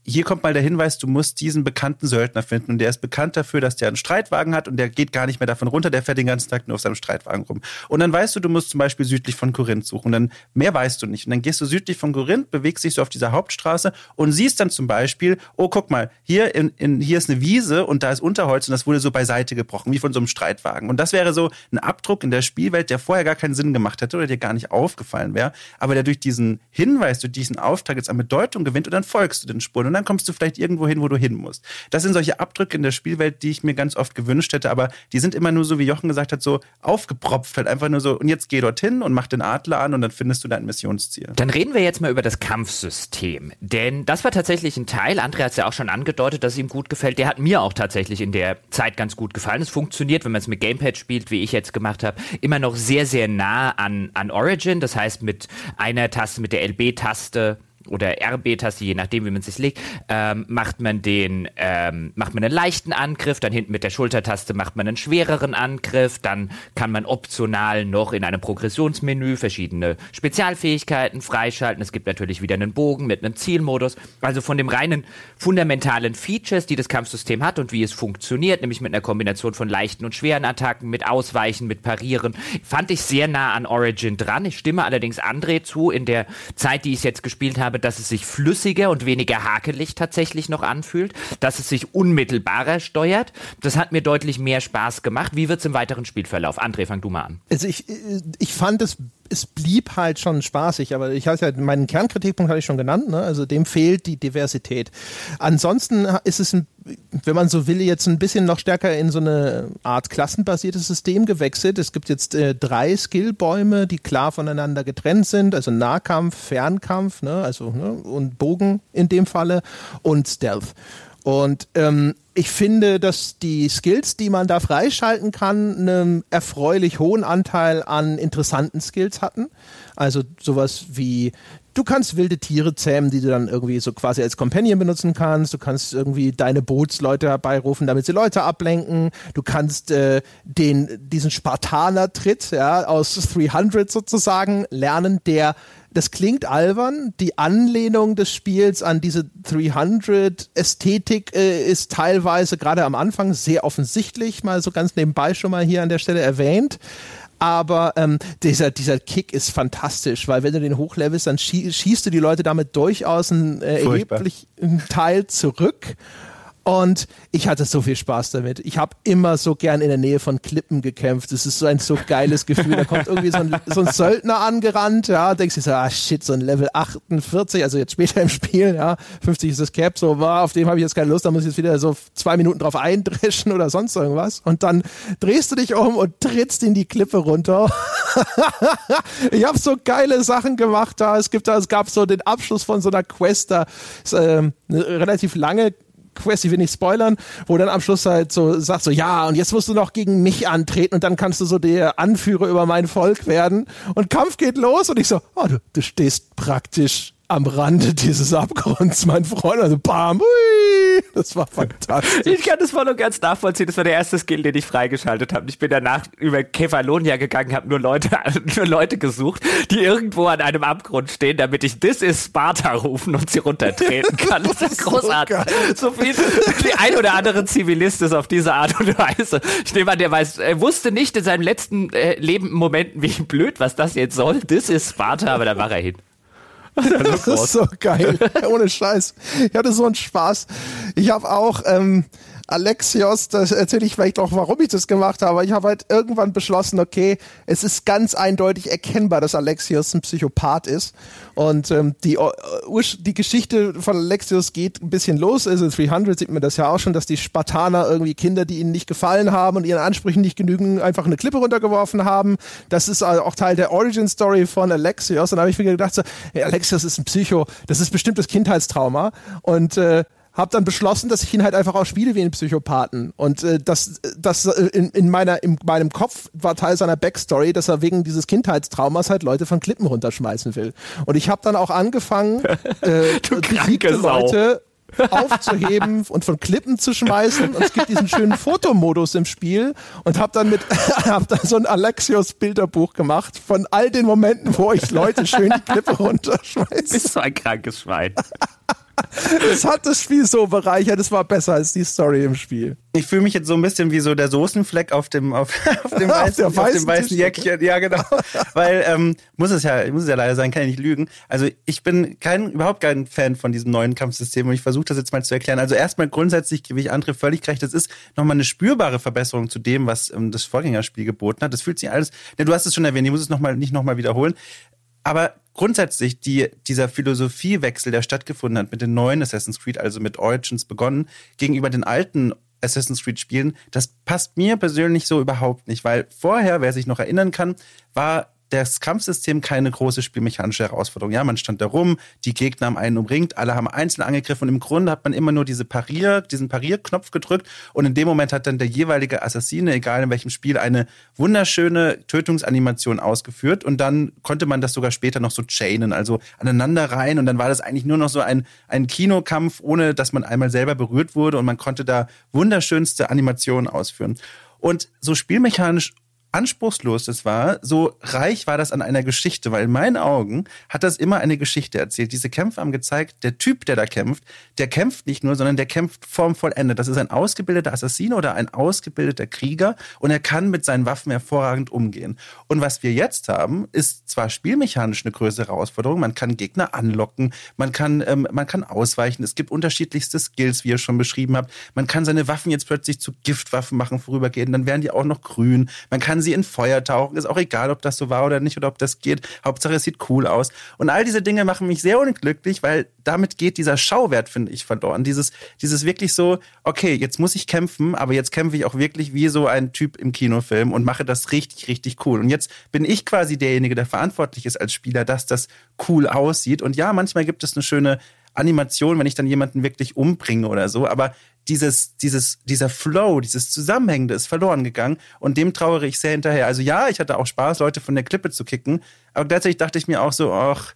Speaker 3: hier kommt mal der Hinweis, du musst diesen bekannten Söldner finden und der ist bekannt dafür, dass der einen Streitwagen hat und der geht gar nicht mehr davon runter, der fährt den ganzen Tag nur auf seinem Streitwagen rum. Und dann weißt du, du musst zum Beispiel südlich von Korinth suchen und dann mehr weißt du nicht. Und dann gehst du südlich von Korinth, bewegst dich so auf dieser Hauptstraße und siehst dann zum Beispiel, oh guck mal, hier, in, in, hier ist eine Wiese und da ist Unterholz und das wurde so beiseite gebrochen, wie von so einem Streitwagen. Und das wäre so ein Abdruck in der Spielwelt, der vorher gar keinen Sinn gemacht hätte oder dir gar nicht aufgefallen wäre, aber der durch diesen Hinweis, durch diesen Auftrag jetzt an Bedeutung gewinnt und dann folgst du den Spuren dann kommst du vielleicht irgendwo irgendwo hin, wo du hin musst. Das sind solche Abdrücke in der Spielwelt, die ich mir ganz oft gewünscht hätte, aber die sind immer nur so, wie Jochen gesagt hat, so aufgepropft, halt einfach nur so, und jetzt geh dorthin und mach den Adler an und dann findest du dein Missionsziel.
Speaker 1: Dann reden wir jetzt mal über das Kampfsystem, denn das war tatsächlich ein Teil, André hat es ja auch schon angedeutet, dass es ihm gut gefällt, der hat mir auch tatsächlich in der Zeit ganz gut gefallen. Es funktioniert, wenn man es mit Gamepad spielt, wie ich jetzt gemacht habe, immer noch sehr, sehr nah an, an Origin, das heißt mit einer Taste, mit der LB-Taste oder RB-Taste, je nachdem, wie man sich legt, ähm, macht man den, ähm, macht man einen leichten Angriff, dann hinten mit der Schultertaste macht man einen schwereren Angriff, dann kann man optional noch in einem Progressionsmenü verschiedene Spezialfähigkeiten freischalten. Es gibt natürlich wieder einen Bogen mit einem Zielmodus. Also von dem reinen fundamentalen Features, die das Kampfsystem hat und wie es funktioniert, nämlich mit einer Kombination von leichten und schweren Attacken, mit Ausweichen, mit Parieren, fand ich sehr nah an Origin dran. Ich stimme allerdings André zu, in der Zeit, die ich jetzt gespielt habe, habe, dass es sich flüssiger und weniger hakelig tatsächlich noch anfühlt, dass es sich unmittelbarer steuert. Das hat mir deutlich mehr Spaß gemacht. Wie wird es im weiteren Spielverlauf? André, fang du mal an.
Speaker 2: Also ich, ich fand es es blieb halt schon spaßig, aber ich hatte ja meinen Kernkritikpunkt hatte ich schon genannt, ne? also dem fehlt die Diversität. Ansonsten ist es, ein, wenn man so will, jetzt ein bisschen noch stärker in so eine Art klassenbasiertes System gewechselt. Es gibt jetzt äh, drei Skillbäume, die klar voneinander getrennt sind, also Nahkampf, Fernkampf, ne? also ne? und Bogen in dem Falle und Stealth. Und ähm, ich finde, dass die Skills, die man da freischalten kann, einen erfreulich hohen Anteil an interessanten Skills hatten. Also sowas wie du kannst wilde Tiere zähmen, die du dann irgendwie so quasi als Companion benutzen kannst. Du kannst irgendwie deine Bootsleute herbeirufen, damit sie Leute ablenken. Du kannst äh, den, diesen Spartaner-Tritt ja, aus 300 sozusagen lernen, der das klingt albern. Die Anlehnung des Spiels an diese 300-Ästhetik äh, ist teilweise gerade am Anfang sehr offensichtlich, mal so ganz nebenbei schon mal hier an der Stelle erwähnt aber ähm, dieser, dieser Kick ist fantastisch, weil wenn du den hochlevelst, dann schie schießt du die Leute damit durchaus einen äh, erheblichen Teil zurück. Und ich hatte so viel Spaß damit. Ich habe immer so gern in der Nähe von Klippen gekämpft. Das ist so ein so geiles Gefühl. Da kommt irgendwie so ein, so ein Söldner angerannt, ja, denkst du so, ah shit, so ein Level 48, also jetzt später im Spiel, ja, 50 ist das Cap, so war, auf dem habe ich jetzt keine Lust, da muss ich jetzt wieder so zwei Minuten drauf eindreschen oder sonst irgendwas. Und dann drehst du dich um und trittst in die Klippe runter. ich habe so geile Sachen gemacht da. Es gibt da, es gab so den Abschluss von so einer Quest da, ist, äh, eine relativ lange Quest, ich will nicht spoilern, wo dann am Schluss halt so sagt so, ja, und jetzt musst du noch gegen mich antreten und dann kannst du so der Anführer über mein Volk werden. Und Kampf geht los und ich so, oh, du, du stehst praktisch am Rande dieses Abgrunds, mein Freund. Also bam, hui, das war fantastisch.
Speaker 1: Ich kann das voll und ganz nachvollziehen. Das war der erste Skill, den ich freigeschaltet habe. Ich bin danach über Kefalonia gegangen, habe nur Leute, nur Leute gesucht, die irgendwo an einem Abgrund stehen, damit ich This is Sparta rufen und sie runtertreten kann. Das ist großartig. So, so viel, die ein oder andere Zivilist ist auf diese Art und Weise. Ich nehme an, der weiß, er wusste nicht in seinem letzten äh, Leben Momenten, wie blöd, was das jetzt soll. This is Sparta, aber da war er hin.
Speaker 2: Das ist so geil. Ohne Scheiß. Ich hatte so einen Spaß. Ich habe auch, ähm, Alexios, das erzähle ich vielleicht auch, warum ich das gemacht habe. Ich habe halt irgendwann beschlossen, okay, es ist ganz eindeutig erkennbar, dass Alexios ein Psychopath ist. Und ähm, die, uh, die Geschichte von Alexios geht ein bisschen los. Also in 300 sieht man das ja auch schon, dass die Spartaner irgendwie Kinder, die ihnen nicht gefallen haben und ihren Ansprüchen nicht genügen, einfach eine Klippe runtergeworfen haben. Das ist auch Teil der Origin-Story von Alexios. Und da habe ich mir gedacht, so, hey, Alexios ist ein Psycho, das ist bestimmt das Kindheitstrauma. Und äh, habe dann beschlossen, dass ich ihn halt einfach auch spiele wie einen Psychopathen. Und äh, das, das äh, in, in, meiner, in meinem Kopf war Teil seiner Backstory, dass er wegen dieses Kindheitstraumas halt Leute von Klippen runterschmeißen will. Und ich habe dann auch angefangen, äh, besiegte Leute aufzuheben und von Klippen zu schmeißen. Und es gibt diesen schönen Fotomodus im Spiel und habe dann mit hab dann so ein Alexios Bilderbuch gemacht von all den Momenten, wo ich Leute schön die Klippe runterschmeiße.
Speaker 1: Bist so ein krankes Schwein.
Speaker 2: Es hat das Spiel so bereichert, es war besser als die Story im Spiel.
Speaker 3: Ich fühle mich jetzt so ein bisschen wie so der Soßenfleck auf dem, auf, auf dem weißen, auf, auf dem weißen Jäckchen. Ja, genau. Weil, ähm, muss es ja, muss es ja leider sein, kann ich nicht lügen. Also ich bin kein, überhaupt kein Fan von diesem neuen Kampfsystem und ich versuche das jetzt mal zu erklären. Also erstmal grundsätzlich gebe ich andere völlig recht. Das ist nochmal eine spürbare Verbesserung zu dem, was ähm, das Vorgängerspiel geboten hat. Das fühlt sich alles, ne, du hast es schon erwähnt, ich muss es noch mal, nicht nochmal wiederholen. Aber grundsätzlich die, dieser Philosophiewechsel, der stattgefunden hat mit den neuen Assassin's Creed, also mit Origins begonnen, gegenüber den alten Assassin's Creed Spielen, das passt mir persönlich so überhaupt nicht, weil vorher, wer sich noch erinnern kann, war das Kampfsystem keine große spielmechanische Herausforderung. Ja, man stand da rum, die Gegner haben einen umringt, alle haben einzeln angegriffen und im Grunde hat man immer nur diese Parier, diesen Parierknopf gedrückt und in dem Moment hat dann der jeweilige Assassine, egal in welchem Spiel, eine wunderschöne Tötungsanimation ausgeführt und dann konnte man das sogar später noch so chainen, also aneinander rein und dann war das eigentlich nur noch so ein, ein Kinokampf, ohne dass man einmal selber berührt wurde und man konnte da wunderschönste Animationen ausführen. Und so spielmechanisch anspruchslos das war, so reich war das an einer Geschichte, weil in meinen Augen hat das immer eine Geschichte erzählt. Diese Kämpfe haben gezeigt, der Typ, der da kämpft, der kämpft nicht nur, sondern der kämpft formvollendet. Das ist ein ausgebildeter Assassin oder ein ausgebildeter Krieger und er kann mit seinen Waffen hervorragend umgehen. Und was wir jetzt haben, ist zwar spielmechanisch eine größere Herausforderung, man kann Gegner anlocken, man kann, ähm, man kann ausweichen, es gibt unterschiedlichste Skills, wie ihr schon beschrieben habt. Man kann seine Waffen jetzt plötzlich zu Giftwaffen machen vorübergehend, dann werden die auch noch grün. Man kann sie in Feuer tauchen. Ist auch egal, ob das so war oder nicht oder ob das geht. Hauptsache, es sieht cool aus. Und all diese Dinge machen mich sehr unglücklich, weil damit geht dieser Schauwert, finde ich, verloren. Dieses, dieses wirklich so, okay, jetzt muss ich kämpfen, aber jetzt kämpfe ich auch wirklich wie so ein Typ im Kinofilm und mache das richtig, richtig cool. Und jetzt bin ich quasi derjenige, der verantwortlich ist als Spieler, dass das cool aussieht. Und ja, manchmal gibt es eine schöne Animation, wenn ich dann jemanden wirklich umbringe oder so. Aber dieses, dieses, dieser Flow, dieses Zusammenhängende ist verloren gegangen und dem trauere ich sehr hinterher. Also ja, ich hatte auch Spaß, Leute von der Klippe zu kicken, aber gleichzeitig dachte ich mir auch so, ach,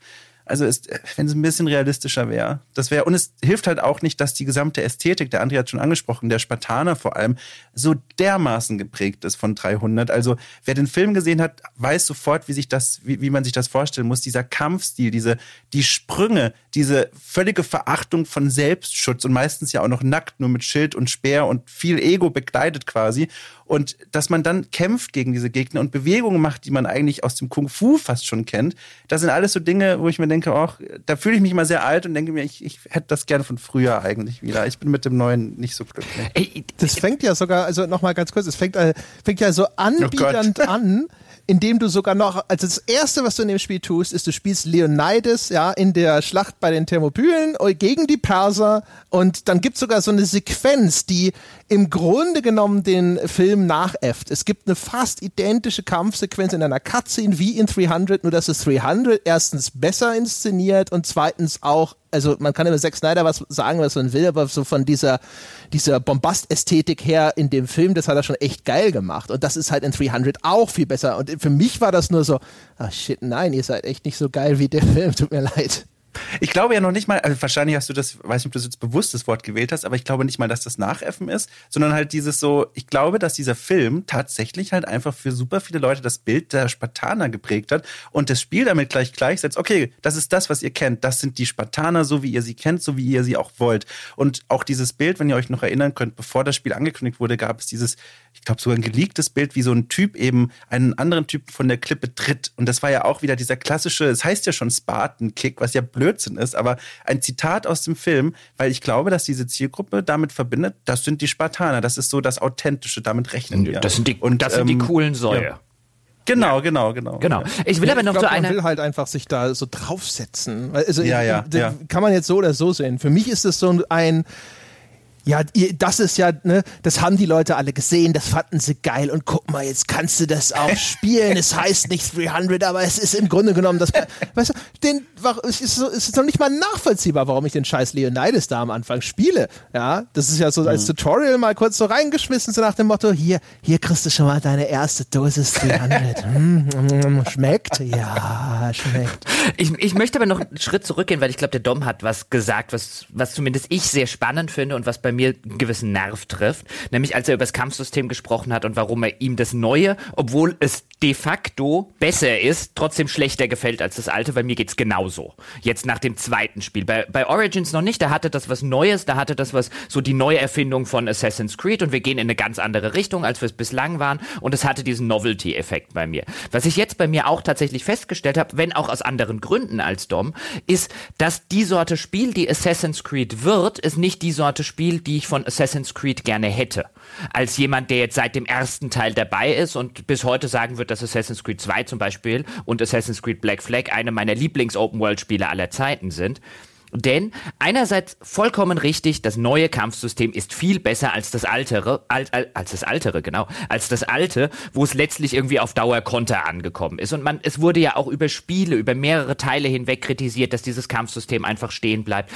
Speaker 3: Also ist, wenn es ein bisschen realistischer wäre. Das wäre, und es hilft halt auch nicht, dass die gesamte Ästhetik, der André hat schon angesprochen, der Spartaner vor allem, so dermaßen geprägt ist von 300. Also wer den Film gesehen hat, weiß sofort, wie sich das, wie, wie man sich das vorstellen muss. Dieser Kampfstil, diese, die Sprünge, diese völlige Verachtung von Selbstschutz und meistens ja auch noch nackt, nur mit Schild und Speer und viel Ego bekleidet quasi. Und dass man dann kämpft gegen diese Gegner und Bewegungen macht, die man eigentlich aus dem Kung Fu fast schon kennt. Das sind alles so Dinge, wo ich mir denke, auch, da fühle ich mich mal sehr alt und denke mir, ich, ich hätte das gerne von früher eigentlich wieder. Ich bin mit dem Neuen nicht so glücklich.
Speaker 2: Das fängt ja sogar, also nochmal ganz kurz, es fängt, äh, fängt ja so anbiedernd oh an indem du sogar noch, also das erste, was du in dem Spiel tust, ist, du spielst Leonidas, ja, in der Schlacht bei den Thermopylen gegen die Perser und dann gibt es sogar so eine Sequenz, die im Grunde genommen den Film nachäfft. Es gibt eine fast identische Kampfsequenz in einer Cutscene wie in 300, nur dass es 300 erstens besser inszeniert und zweitens auch also man kann über Zack Snyder was sagen, was man will, aber so von dieser, dieser Bombast-Ästhetik her in dem Film, das hat er schon echt geil gemacht. Und das ist halt in 300 auch viel besser. Und für mich war das nur so, ach shit, nein, ihr seid echt nicht so geil wie der Film, tut mir leid.
Speaker 3: Ich glaube ja noch nicht mal, also wahrscheinlich hast du das, weiß nicht, ob du das jetzt bewusst das Wort gewählt hast, aber ich glaube nicht mal, dass das Nachäffen ist, sondern halt dieses so, ich glaube, dass dieser Film tatsächlich halt einfach für super viele Leute das Bild der Spartaner geprägt hat und das Spiel damit gleich gleichsetzt, okay, das ist das, was ihr kennt, das sind die Spartaner, so wie ihr sie kennt, so wie ihr sie auch wollt. Und auch dieses Bild, wenn ihr euch noch erinnern könnt, bevor das Spiel angekündigt wurde, gab es dieses, ich glaube sogar ein geleaktes Bild, wie so ein Typ eben einen anderen Typen von der Klippe tritt. Und das war ja auch wieder dieser klassische, es das heißt ja schon Spartan-Kick, was ja Blödsinn ist, aber ein Zitat aus dem Film, weil ich glaube, dass diese Zielgruppe damit verbindet, das sind die Spartaner, das ist so das Authentische, damit rechnen wir.
Speaker 1: Das sind die, und, das sind die ähm, coolen Säue. Ja.
Speaker 3: Genau, genau, genau.
Speaker 1: Genau. Ich will aber noch
Speaker 2: glaub,
Speaker 1: so eine.
Speaker 2: Man will halt einfach sich da so draufsetzen. Also
Speaker 3: ja, ja, ja.
Speaker 2: kann man jetzt so oder so sehen. Für mich ist es so ein ja, das ist ja, ne, das haben die Leute alle gesehen, das fanden sie geil und guck mal, jetzt kannst du das auch spielen. es heißt nicht 300, aber es ist im Grunde genommen das, weißt du, den, es ist, so, es ist noch nicht mal nachvollziehbar, warum ich den scheiß Leonidas da am Anfang spiele. Ja, das ist ja so als mhm. Tutorial mal kurz so reingeschmissen, so nach dem Motto, hier, hier kriegst du schon mal deine erste Dosis 300. mm, mm, schmeckt? Ja, schmeckt.
Speaker 1: Ich, ich möchte aber noch einen Schritt zurückgehen, weil ich glaube, der Dom hat was gesagt, was, was zumindest ich sehr spannend finde und was bei mir einen gewissen Nerv trifft, nämlich als er über das Kampfsystem gesprochen hat und warum er ihm das Neue, obwohl es de facto besser ist, trotzdem schlechter gefällt als das alte, weil mir geht's genauso. Jetzt nach dem zweiten Spiel. Bei, bei Origins noch nicht, da hatte das was Neues, da hatte das was, so die Neuerfindung von Assassin's Creed und wir gehen in eine ganz andere Richtung, als wir es bislang waren und es hatte diesen Novelty-Effekt bei mir. Was ich jetzt bei mir auch tatsächlich festgestellt habe, wenn auch aus anderen Gründen als Dom, ist, dass die Sorte Spiel, die Assassin's Creed wird, ist nicht die Sorte Spiel, die ich von Assassin's Creed gerne hätte. Als jemand, der jetzt seit dem ersten Teil dabei ist und bis heute sagen wird, dass Assassin's Creed 2 zum Beispiel und Assassin's Creed Black Flag eine meiner Lieblings-Open-World-Spiele aller Zeiten sind, denn einerseits vollkommen richtig, das neue Kampfsystem ist viel besser als das altere, als, als das altere, genau, als das alte, wo es letztlich irgendwie auf Dauer Konter angekommen ist. Und man, es wurde ja auch über Spiele, über mehrere Teile hinweg kritisiert, dass dieses Kampfsystem einfach stehen bleibt.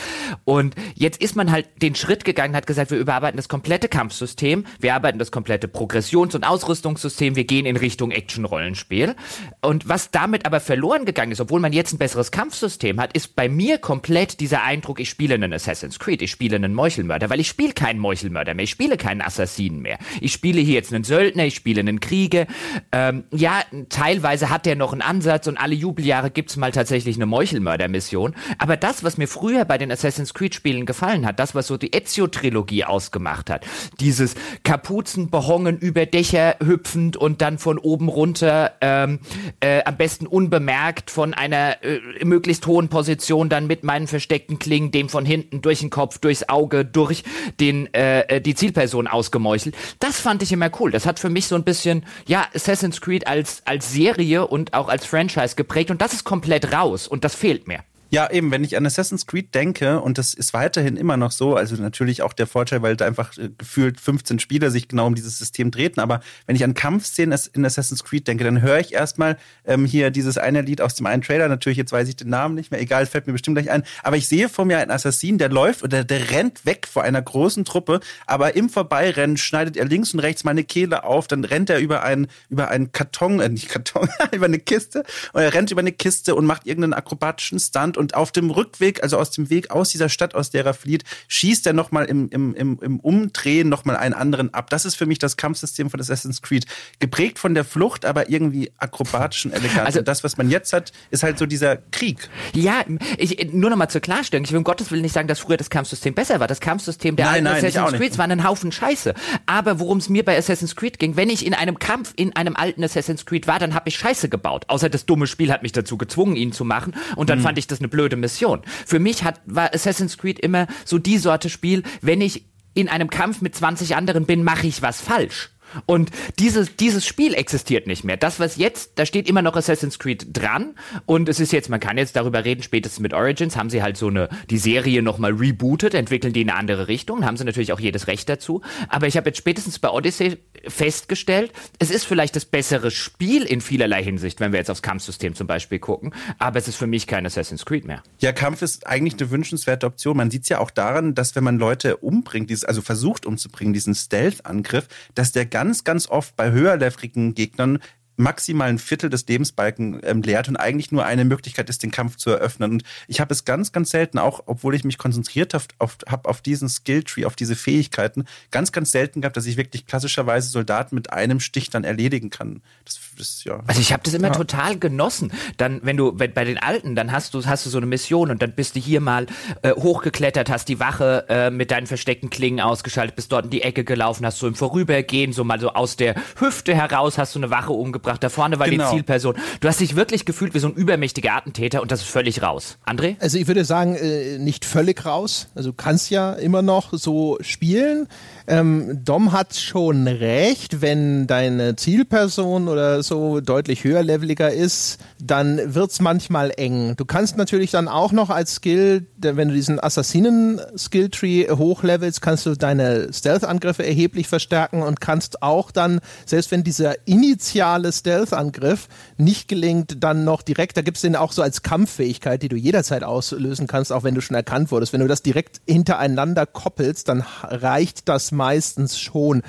Speaker 1: Und jetzt ist man halt den Schritt gegangen, hat gesagt, wir überarbeiten das komplette Kampfsystem, wir arbeiten das komplette Progressions- und Ausrüstungssystem, wir gehen in Richtung Action-Rollenspiel. Und was damit aber verloren gegangen ist, obwohl man jetzt ein besseres Kampfsystem hat, ist bei mir komplett dieser Eindruck, ich spiele einen Assassin's Creed, ich spiele einen Meuchelmörder, weil ich spiele keinen Meuchelmörder mehr, ich spiele keinen Assassinen mehr. Ich spiele hier jetzt einen Söldner, ich spiele einen Krieger. Ähm, ja, teilweise hat der noch einen Ansatz und alle Jubeljahre gibt's mal tatsächlich eine Meuchelmörder-Mission. Aber das, was mir früher bei den Assassin's Creed-Spielen gefallen hat, das, was so die Ezio-Trilogie ausgemacht hat, dieses Kapuzenbehongen über Dächer hüpfend und dann von oben runter, ähm, äh, am besten unbemerkt von einer äh, möglichst hohen Position dann mit meinen versteckten versteckten Klingen dem von hinten durch den Kopf, durchs Auge, durch den äh, äh, die Zielperson ausgemeuchelt. Das fand ich immer cool. Das hat für mich so ein bisschen ja Assassin's Creed als als Serie und auch als Franchise geprägt und das ist komplett raus und das fehlt mir.
Speaker 3: Ja, eben, wenn ich an Assassin's Creed denke, und das ist weiterhin immer noch so, also natürlich auch der Vorteil, weil da einfach äh, gefühlt 15 Spieler sich genau um dieses System drehten, aber wenn ich an Kampfszenen in Assassin's Creed denke, dann höre ich erstmal ähm, hier dieses eine Lied aus dem einen Trailer, natürlich, jetzt weiß ich den Namen nicht mehr, egal, fällt mir bestimmt gleich ein, aber ich sehe vor mir einen Assassin, der läuft oder der rennt weg vor einer großen Truppe, aber im Vorbeirennen schneidet er links und rechts meine Kehle auf, dann rennt er über einen, über einen Karton, äh, nicht Karton, über eine Kiste, und er rennt über eine Kiste und macht irgendeinen akrobatischen Stunt und auf dem Rückweg, also aus dem Weg aus dieser Stadt, aus der er flieht, schießt er nochmal im, im, im, im Umdrehen nochmal einen anderen ab. Das ist für mich das Kampfsystem von Assassin's Creed. Geprägt von der Flucht, aber irgendwie akrobatisch und elegant. Also und das, was man jetzt hat, ist halt so dieser Krieg.
Speaker 1: Ja, ich, nur nochmal zur Klarstellung. Ich will um Gottes Willen nicht sagen, dass früher das Kampfsystem besser war. Das Kampfsystem der
Speaker 3: nein, alten
Speaker 1: nein, Assassin's Creed war ein Haufen Scheiße. Aber worum es mir bei Assassin's Creed ging, wenn ich in einem Kampf in einem alten Assassin's Creed war, dann habe ich Scheiße gebaut. Außer das dumme Spiel hat mich dazu gezwungen, ihn zu machen. Und dann mhm. fand ich das eine blöde Mission. Für mich hat, war Assassin's Creed immer so die Sorte Spiel, wenn ich in einem Kampf mit 20 anderen bin, mache ich was falsch. Und dieses, dieses Spiel existiert nicht mehr. Das, was jetzt, da steht immer noch Assassin's Creed dran. Und es ist jetzt, man kann jetzt darüber reden, spätestens mit Origins haben sie halt so eine, die Serie nochmal rebootet, entwickeln die in eine andere Richtung, haben sie natürlich auch jedes Recht dazu. Aber ich habe jetzt spätestens bei Odyssey festgestellt, es ist vielleicht das bessere Spiel in vielerlei Hinsicht, wenn wir jetzt aufs Kampfsystem zum Beispiel gucken. Aber es ist für mich kein Assassin's Creed mehr.
Speaker 3: Ja, Kampf ist eigentlich eine wünschenswerte Option. Man sieht es ja auch daran, dass wenn man Leute umbringt, also versucht umzubringen, diesen Stealth-Angriff, dass der ganz, ganz oft bei höherlevrigen Gegnern maximal ein Viertel des Lebensbalken ähm, leert und eigentlich nur eine Möglichkeit ist, den Kampf zu eröffnen. Und ich habe es ganz, ganz selten, auch obwohl ich mich konzentriert habe auf, hab auf diesen Skilltree, auf diese Fähigkeiten, ganz, ganz selten gehabt, dass ich wirklich klassischerweise Soldaten mit einem Stich dann erledigen kann. Das,
Speaker 1: das, ja. Also ich habe das immer ja. total genossen. Dann, wenn du wenn, bei den Alten, dann hast du hast du so eine Mission und dann bist du hier mal äh, hochgeklettert, hast die Wache äh, mit deinen versteckten Klingen ausgeschaltet, bist dort in die Ecke gelaufen, hast so im Vorübergehen so mal so aus der Hüfte heraus hast du eine Wache umgebracht gebracht. Da vorne war genau. die Zielperson. Du hast dich wirklich gefühlt wie so ein übermächtiger Attentäter und das ist völlig raus. André?
Speaker 2: Also ich würde sagen, äh, nicht völlig raus. Also du kannst ja immer noch so spielen. Ähm, Dom hat schon recht, wenn deine Zielperson oder so deutlich höherleveliger ist, dann wird's manchmal eng. Du kannst natürlich dann auch noch als Skill, wenn du diesen Assassinen-Skilltree hochlevelst, kannst du deine Stealth-Angriffe erheblich verstärken und kannst auch dann, selbst wenn dieser initiale Stealth-Angriff nicht gelingt, dann noch direkt, da gibt's den auch so als Kampffähigkeit, die du jederzeit auslösen kannst, auch wenn du schon erkannt wurdest. Wenn du das direkt hintereinander koppelst, dann reicht das meistens schon.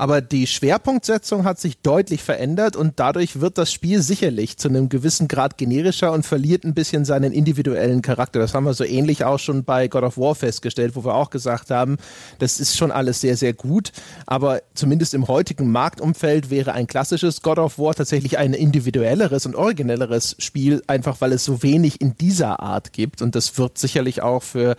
Speaker 2: Aber die Schwerpunktsetzung hat sich deutlich verändert und dadurch wird das Spiel sicherlich zu einem gewissen Grad generischer und verliert ein bisschen seinen individuellen Charakter. Das haben wir so ähnlich auch schon bei God of War festgestellt, wo wir auch gesagt haben, das ist schon alles sehr, sehr gut. Aber zumindest im heutigen Marktumfeld wäre ein klassisches God of War tatsächlich ein individuelleres und originelleres Spiel, einfach weil es so wenig in dieser Art gibt. Und das wird sicherlich auch für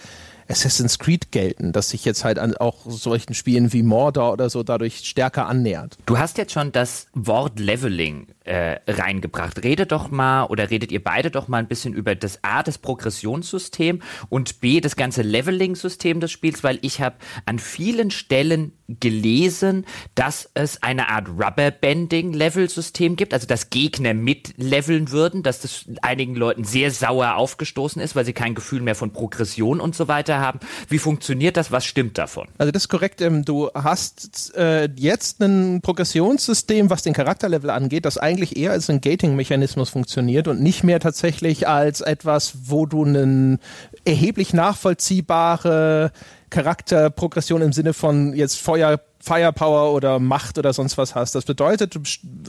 Speaker 2: Assassin's Creed gelten, das sich jetzt halt an auch solchen Spielen wie Mordor oder so dadurch stärker annähert.
Speaker 1: Du hast jetzt schon das Wort Leveling äh, reingebracht. Redet doch mal oder redet ihr beide doch mal ein bisschen über das A, das Progressionssystem und B, das ganze Leveling-System des Spiels, weil ich habe an vielen Stellen gelesen, dass es eine Art Rubberbanding-Level-System gibt, also dass Gegner mitleveln würden, dass das einigen Leuten sehr sauer aufgestoßen ist, weil sie kein Gefühl mehr von Progression und so weiter haben. Wie funktioniert das? Was stimmt davon?
Speaker 2: Also das ist korrekt. Ähm, du hast äh, jetzt ein Progressionssystem, was den Charakterlevel angeht, das eigentlich eher als ein Gating-Mechanismus funktioniert und nicht mehr tatsächlich als etwas, wo du einen erheblich nachvollziehbare Charakterprogression im Sinne von jetzt Feuer Firepower oder Macht oder sonst was hast. Das bedeutet, du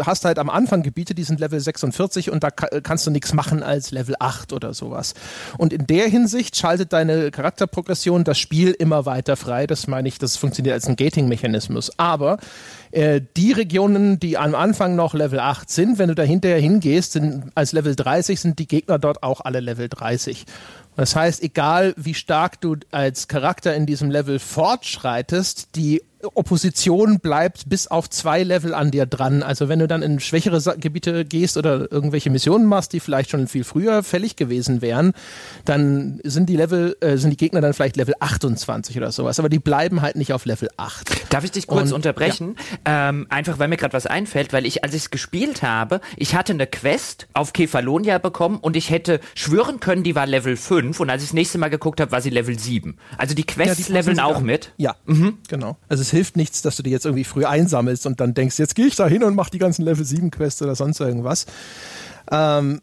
Speaker 2: hast halt am Anfang Gebiete, die sind Level 46 und da kannst du nichts machen als Level 8 oder sowas. Und in der Hinsicht schaltet deine Charakterprogression das Spiel immer weiter frei. Das meine ich, das funktioniert als ein Gating-Mechanismus. Aber äh, die Regionen, die am Anfang noch Level 8 sind, wenn du da hinterher hingehst, sind als Level 30 sind die Gegner dort auch alle Level 30. Das heißt, egal wie stark du als Charakter in diesem Level fortschreitest, die Opposition bleibt bis auf zwei Level an dir dran. Also wenn du dann in schwächere Gebiete gehst oder irgendwelche Missionen machst, die vielleicht schon viel früher fällig gewesen wären, dann sind die Level, äh, sind die Gegner dann vielleicht Level 28 oder sowas. Aber die bleiben halt nicht auf Level 8.
Speaker 1: Darf ich dich kurz Und, unterbrechen? Ja. Ähm, einfach weil mir gerade was einfällt, weil ich, als ich es gespielt habe, ich hatte eine Quest auf Kefalonia bekommen und ich hätte schwören können, die war Level 5 und als ich das nächste Mal geguckt habe, war sie Level 7. Also die Quests ja, die leveln auch mit.
Speaker 2: Ja, mhm. genau. Also es hilft nichts, dass du die jetzt irgendwie früh einsammelst und dann denkst, jetzt gehe ich da hin und mache die ganzen Level 7 Quests oder sonst irgendwas. Ähm,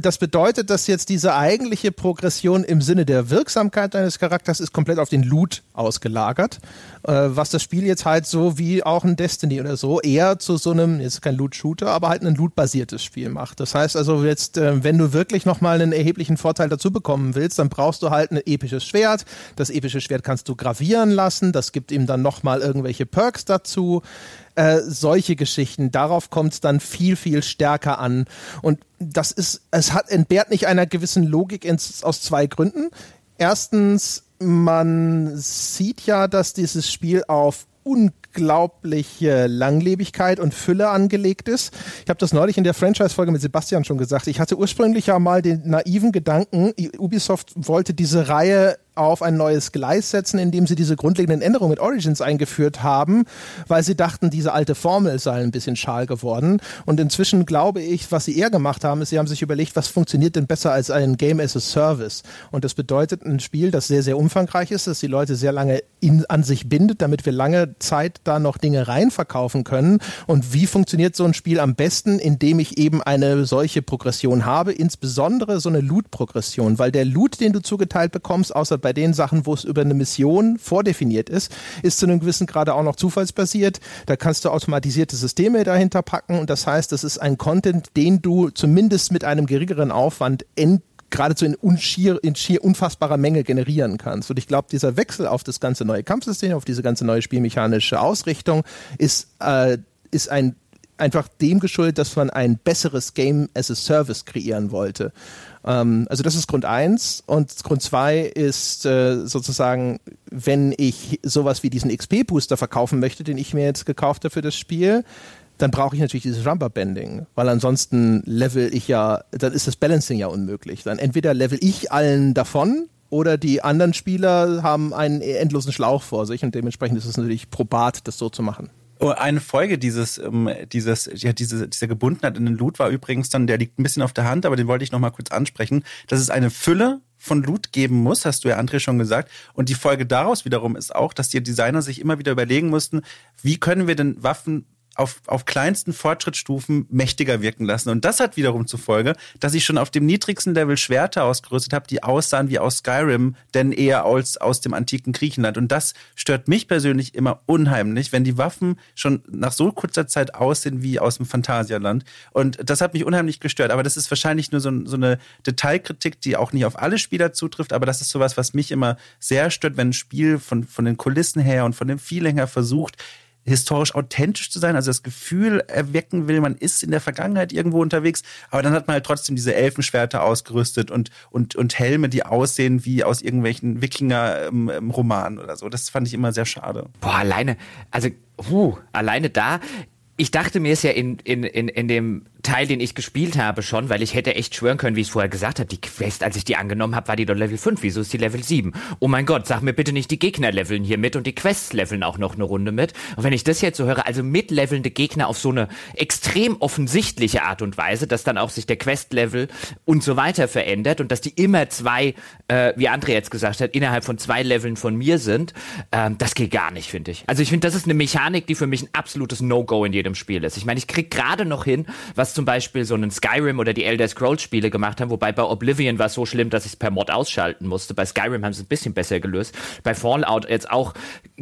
Speaker 2: das bedeutet, dass jetzt diese eigentliche Progression im Sinne der Wirksamkeit deines Charakters ist komplett auf den Loot ausgelagert, äh, was das Spiel jetzt halt so wie auch ein Destiny oder so eher zu so einem, jetzt kein Loot-Shooter, aber halt ein Loot-basiertes Spiel macht. Das heißt also jetzt, äh, wenn du wirklich nochmal einen erheblichen Vorteil dazu bekommen willst, dann brauchst du halt ein episches Schwert. Das epische Schwert kannst du gravieren lassen, das gibt ihm dann nochmal irgendwelche Perks dazu. Äh, solche Geschichten. Darauf kommt es dann viel, viel stärker an. Und das ist, es hat, entbehrt nicht einer gewissen Logik ins, aus zwei Gründen. Erstens, man sieht ja, dass dieses Spiel auf unglaubliche Langlebigkeit und Fülle angelegt ist. Ich habe das neulich in der Franchise-Folge mit Sebastian schon gesagt. Ich hatte ursprünglich ja mal den naiven Gedanken, Ubisoft wollte diese Reihe auf ein neues Gleis setzen, indem sie diese grundlegenden Änderungen mit Origins eingeführt haben, weil sie dachten, diese alte Formel sei ein bisschen schal geworden. Und inzwischen glaube ich, was sie eher gemacht haben, ist, sie haben sich überlegt, was funktioniert denn besser als ein Game as a Service. Und das bedeutet ein Spiel, das sehr, sehr umfangreich ist, das die Leute sehr lange in, an sich bindet, damit wir lange Zeit da noch Dinge reinverkaufen können. Und wie funktioniert so ein Spiel am besten, indem ich eben eine solche Progression habe, insbesondere so eine Loot-Progression, weil der Loot, den du zugeteilt bekommst, außer bei bei den Sachen, wo es über eine Mission vordefiniert ist, ist zu einem gewissen Grade auch noch zufallsbasiert. Da kannst du automatisierte Systeme dahinter packen und das heißt, das ist ein Content, den du zumindest mit einem geringeren Aufwand end geradezu in, unschier, in schier unfassbarer Menge generieren kannst. Und ich glaube, dieser Wechsel auf das ganze neue Kampfsystem, auf diese ganze neue spielmechanische Ausrichtung ist, äh, ist ein einfach dem geschuldet, dass man ein besseres Game as a Service kreieren wollte. Ähm, also das ist Grund eins und Grund zwei ist äh, sozusagen, wenn ich sowas wie diesen XP-Booster verkaufen möchte, den ich mir jetzt gekauft habe für das Spiel, dann brauche ich natürlich dieses Rumba Bending, weil ansonsten level ich ja, dann ist das Balancing ja unmöglich. Dann entweder level ich allen davon oder die anderen Spieler haben einen endlosen Schlauch vor sich und dementsprechend ist es natürlich probat, das so zu machen.
Speaker 3: Oh, eine Folge dieses, ähm, dieses, ja, diese, dieser Gebundenheit in den Loot war übrigens dann, der liegt ein bisschen auf der Hand, aber den wollte ich noch mal kurz ansprechen, dass es eine Fülle von Loot geben muss, hast du ja André schon gesagt. Und die Folge daraus wiederum ist auch, dass die Designer sich immer wieder überlegen mussten, wie können wir denn Waffen auf, auf kleinsten Fortschrittsstufen mächtiger wirken lassen. Und das hat wiederum zur Folge, dass ich schon auf dem niedrigsten Level Schwerter ausgerüstet habe, die aussahen wie aus Skyrim, denn eher als aus dem antiken Griechenland. Und das stört mich persönlich immer unheimlich, wenn die Waffen schon nach so kurzer Zeit aussehen wie aus dem Phantasialand. Und das hat mich unheimlich gestört. Aber das ist wahrscheinlich nur so, so eine Detailkritik, die auch nicht auf alle Spieler zutrifft. Aber das ist sowas, was mich immer sehr stört, wenn ein Spiel von, von den Kulissen her und von dem Feeling her versucht, historisch authentisch zu sein, also das Gefühl erwecken will, man ist in der Vergangenheit irgendwo unterwegs, aber dann hat man halt trotzdem diese Elfenschwerter ausgerüstet und, und, und Helme, die aussehen wie aus irgendwelchen Wikinger-Romanen oder so. Das fand ich immer sehr schade.
Speaker 1: Boah, alleine, also, huh, alleine da, ich dachte mir es ja in, in, in, in dem Teil, den ich gespielt habe schon, weil ich hätte echt schwören können, wie ich es vorher gesagt habe, die Quest, als ich die angenommen habe, war die doch Level 5. Wieso ist die Level 7? Oh mein Gott, sag mir bitte nicht, die Gegner leveln hier mit und die Quests leveln auch noch eine Runde mit. Und wenn ich das jetzt so höre, also mitlevelnde Gegner auf so eine extrem offensichtliche Art und Weise, dass dann auch sich der Quest-Level und so weiter verändert und dass die immer zwei, äh, wie André jetzt gesagt hat, innerhalb von zwei Leveln von mir sind, ähm, das geht gar nicht, finde ich. Also ich finde, das ist eine Mechanik, die für mich ein absolutes No-Go in jedem Spiel ist. Ich meine, ich krieg gerade noch hin, was zum Beispiel so einen Skyrim oder die Elder Scrolls Spiele gemacht haben, wobei bei Oblivion war es so schlimm, dass ich es per Mod ausschalten musste. Bei Skyrim haben sie es ein bisschen besser gelöst. Bei Fallout jetzt auch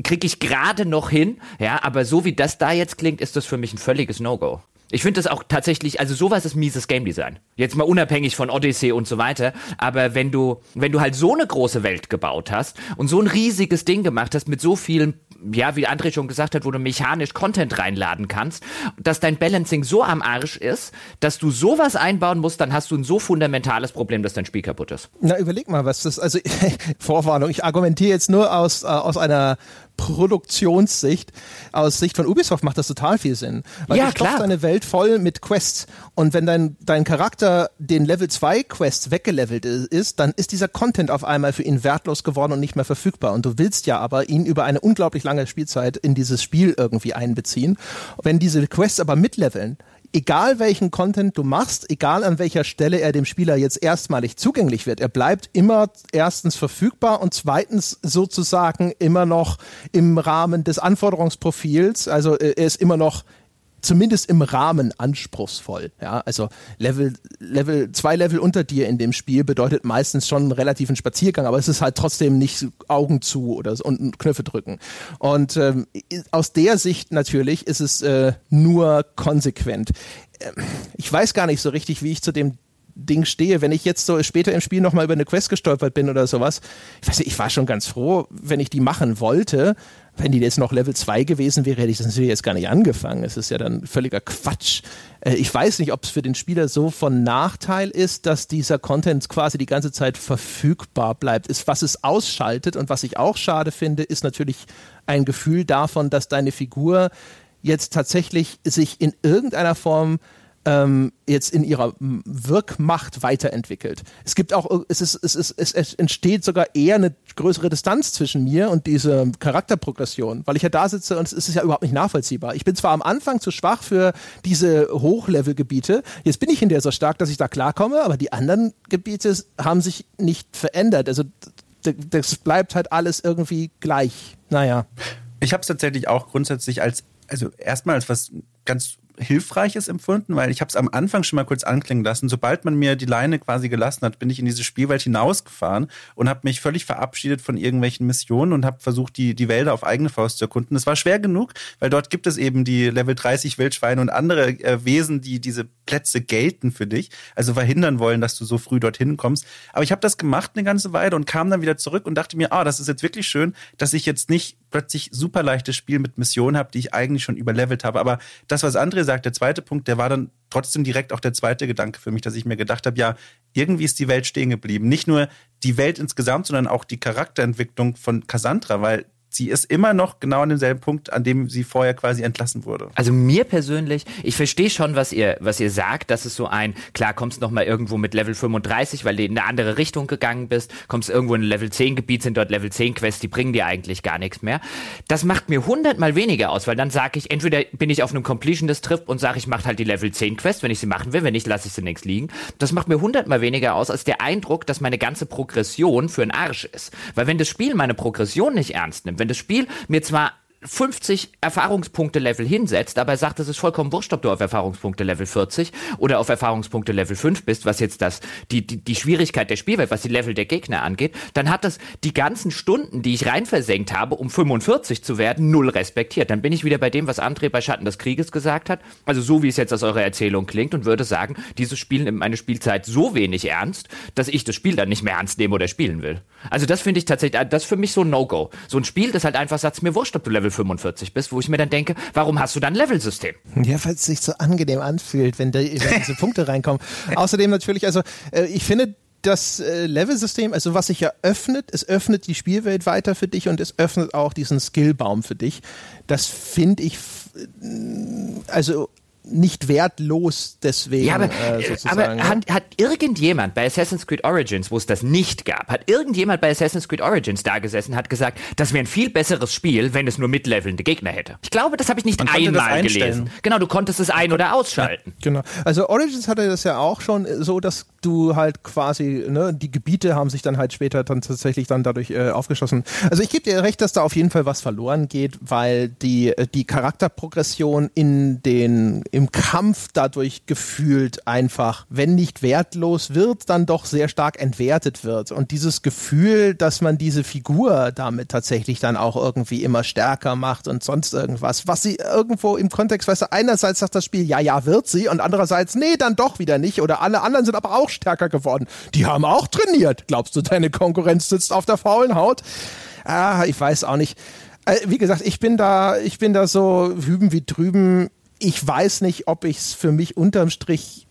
Speaker 1: kriege ich gerade noch hin, ja, aber so wie das da jetzt klingt, ist das für mich ein völliges No-Go. Ich finde das auch tatsächlich, also sowas ist mieses Game Design. Jetzt mal unabhängig von Odyssey und so weiter, aber wenn du, wenn du halt so eine große Welt gebaut hast und so ein riesiges Ding gemacht hast mit so vielen ja, wie André schon gesagt hat, wo du mechanisch Content reinladen kannst, dass dein Balancing so am Arsch ist, dass du sowas einbauen musst, dann hast du ein so fundamentales Problem, dass dein Spiel kaputt ist.
Speaker 2: Na, überleg mal, was das, also Vorwarnung, ich argumentiere jetzt nur aus, äh, aus einer Produktionssicht, aus Sicht von Ubisoft macht das total viel Sinn. Weil ja, du klar. deine Welt voll mit Quests und wenn dein, dein Charakter den Level 2 Quests weggelevelt ist, dann ist dieser Content auf einmal für ihn wertlos geworden und nicht mehr verfügbar. Und du willst ja aber ihn über eine unglaublich lange Spielzeit in dieses Spiel irgendwie einbeziehen. Wenn diese Quests aber mitleveln, egal welchen Content du machst, egal an welcher Stelle er dem Spieler jetzt erstmalig zugänglich wird, er bleibt immer erstens verfügbar und zweitens sozusagen immer noch im Rahmen des Anforderungsprofils, also äh, er ist immer noch zumindest im Rahmen anspruchsvoll. Ja, also Level, Level, zwei Level unter dir in dem Spiel bedeutet meistens schon einen relativen Spaziergang, aber es ist halt trotzdem nicht Augen zu oder und Knöpfe drücken. Und ähm, aus der Sicht natürlich ist es äh, nur konsequent. Ähm, ich weiß gar nicht so richtig, wie ich zu dem Ding stehe. Wenn ich jetzt so später im Spiel nochmal über eine Quest gestolpert bin oder sowas, ich weiß nicht, ich war schon ganz froh, wenn ich die machen wollte. Wenn die jetzt noch Level 2 gewesen wäre, hätte ich das natürlich jetzt gar nicht angefangen. Es ist ja dann völliger Quatsch. Äh, ich weiß nicht, ob es für den Spieler so von Nachteil ist, dass dieser Content quasi die ganze Zeit verfügbar bleibt. Ist, was es ausschaltet und was ich auch schade finde, ist natürlich ein Gefühl davon, dass deine Figur jetzt tatsächlich sich in irgendeiner Form ähm, jetzt in ihrer Wirkmacht weiterentwickelt. Es gibt auch, es, ist, es, ist, es entsteht sogar eher eine größere Distanz zwischen mir und dieser Charakterprogression, weil ich ja da sitze und es ist ja überhaupt nicht nachvollziehbar. Ich bin zwar am Anfang zu schwach für diese Hochlevelgebiete, jetzt bin ich in der so stark, dass ich da klarkomme, aber die anderen Gebiete haben sich nicht verändert. Also das bleibt halt alles irgendwie gleich. Naja.
Speaker 3: Ich habe es tatsächlich auch grundsätzlich als, also erstmal als was ganz Hilfreiches empfunden, weil ich habe es am Anfang schon mal kurz anklingen lassen. Sobald man mir die Leine quasi gelassen hat, bin ich in diese Spielwelt hinausgefahren und habe mich völlig verabschiedet von irgendwelchen Missionen und habe versucht, die, die Wälder auf eigene Faust zu erkunden. Es war schwer genug, weil dort gibt es eben die Level 30 Wildschweine und andere äh, Wesen, die diese Plätze gelten für dich, also verhindern wollen, dass du so früh dorthin kommst. Aber ich habe das gemacht eine ganze Weile und kam dann wieder zurück und dachte mir, ah, das ist jetzt wirklich schön, dass ich jetzt nicht plötzlich super leichtes Spiel mit Missionen habe, die ich eigentlich schon überlevelt habe. Aber das, was André sagt, der zweite Punkt, der war dann trotzdem direkt auch der zweite Gedanke für mich, dass ich mir gedacht habe, ja, irgendwie ist die Welt stehen geblieben. Nicht nur die Welt insgesamt, sondern auch die Charakterentwicklung von Cassandra, weil sie ist immer noch genau an demselben Punkt, an dem sie vorher quasi entlassen wurde.
Speaker 1: Also mir persönlich, ich verstehe schon, was ihr, was ihr sagt, dass es so ein, klar kommst noch mal irgendwo mit Level 35, weil du in eine andere Richtung gegangen bist, kommst irgendwo in ein Level 10 Gebiet, sind dort Level 10 Quests, die bringen dir eigentlich gar nichts mehr. Das macht mir hundertmal weniger aus, weil dann sage ich, entweder bin ich auf einem Completionist-Trip und sage, ich mache halt die Level 10 Quest, wenn ich sie machen will, wenn nicht, lasse ich sie nichts liegen. Das macht mir hundertmal weniger aus, als der Eindruck, dass meine ganze Progression für einen Arsch ist. Weil wenn das Spiel meine Progression nicht ernst nimmt, wenn das Spiel. Mir zwar 50 Erfahrungspunkte Level hinsetzt, aber er sagt, es ist vollkommen wurscht, ob du auf Erfahrungspunkte Level 40 oder auf Erfahrungspunkte Level 5 bist, was jetzt das, die, die, die Schwierigkeit der Spielwelt, was die Level der Gegner angeht, dann hat das die ganzen Stunden, die ich reinversenkt habe, um 45 zu werden, null respektiert. Dann bin ich wieder bei dem, was André bei Schatten des Krieges gesagt hat, also so wie es jetzt aus eurer Erzählung klingt und würde sagen, dieses Spiel nimmt meine Spielzeit so wenig ernst, dass ich das Spiel dann nicht mehr ernst nehme oder spielen will. Also das finde ich tatsächlich, das ist für mich so ein No-Go. So ein Spiel, das halt einfach sagt, mir wurscht, ob du Level 45 bist, wo ich mir dann denke, warum hast du dann Level-System?
Speaker 2: Ja, weil es sich so angenehm anfühlt, wenn da diese Punkte reinkommen. Außerdem natürlich, also äh, ich finde, das äh, Level-System, also was sich ja öffnet, es öffnet die Spielwelt weiter für dich und es öffnet auch diesen Skillbaum für dich. Das finde ich, also nicht wertlos deswegen. Ja,
Speaker 1: aber, äh, aber hat, hat, irgendjemand bei Assassin's Creed Origins, wo es das nicht gab, hat irgendjemand bei Assassin's Creed Origins da gesessen, hat gesagt, das wäre ein viel besseres Spiel, wenn es nur mitlevelnde Gegner hätte. Ich glaube, das habe ich nicht Man einmal gelesen. Genau, du konntest es ein- oder ausschalten.
Speaker 2: Ja, genau. Also Origins hatte das ja auch schon so, dass du halt quasi, ne, die Gebiete haben sich dann halt später dann tatsächlich dann dadurch äh, aufgeschlossen. Also ich gebe dir recht, dass da auf jeden Fall was verloren geht, weil die, äh, die Charakterprogression in den im Kampf dadurch gefühlt einfach, wenn nicht wertlos wird, dann doch sehr stark entwertet wird. Und dieses Gefühl, dass man diese Figur damit tatsächlich dann auch irgendwie immer stärker macht und sonst irgendwas, was sie irgendwo im Kontext, weißt du, einerseits sagt das Spiel, ja, ja, wird sie, und andererseits, nee, dann doch wieder nicht. Oder alle anderen sind aber auch stärker geworden. Die haben auch trainiert. Glaubst du, deine Konkurrenz sitzt auf der faulen Haut? Ah, ich weiß auch nicht äh, wie gesagt, ich bin da, ich bin da so hüben wie drüben ich weiß nicht, ob ich es für mich unterm Strich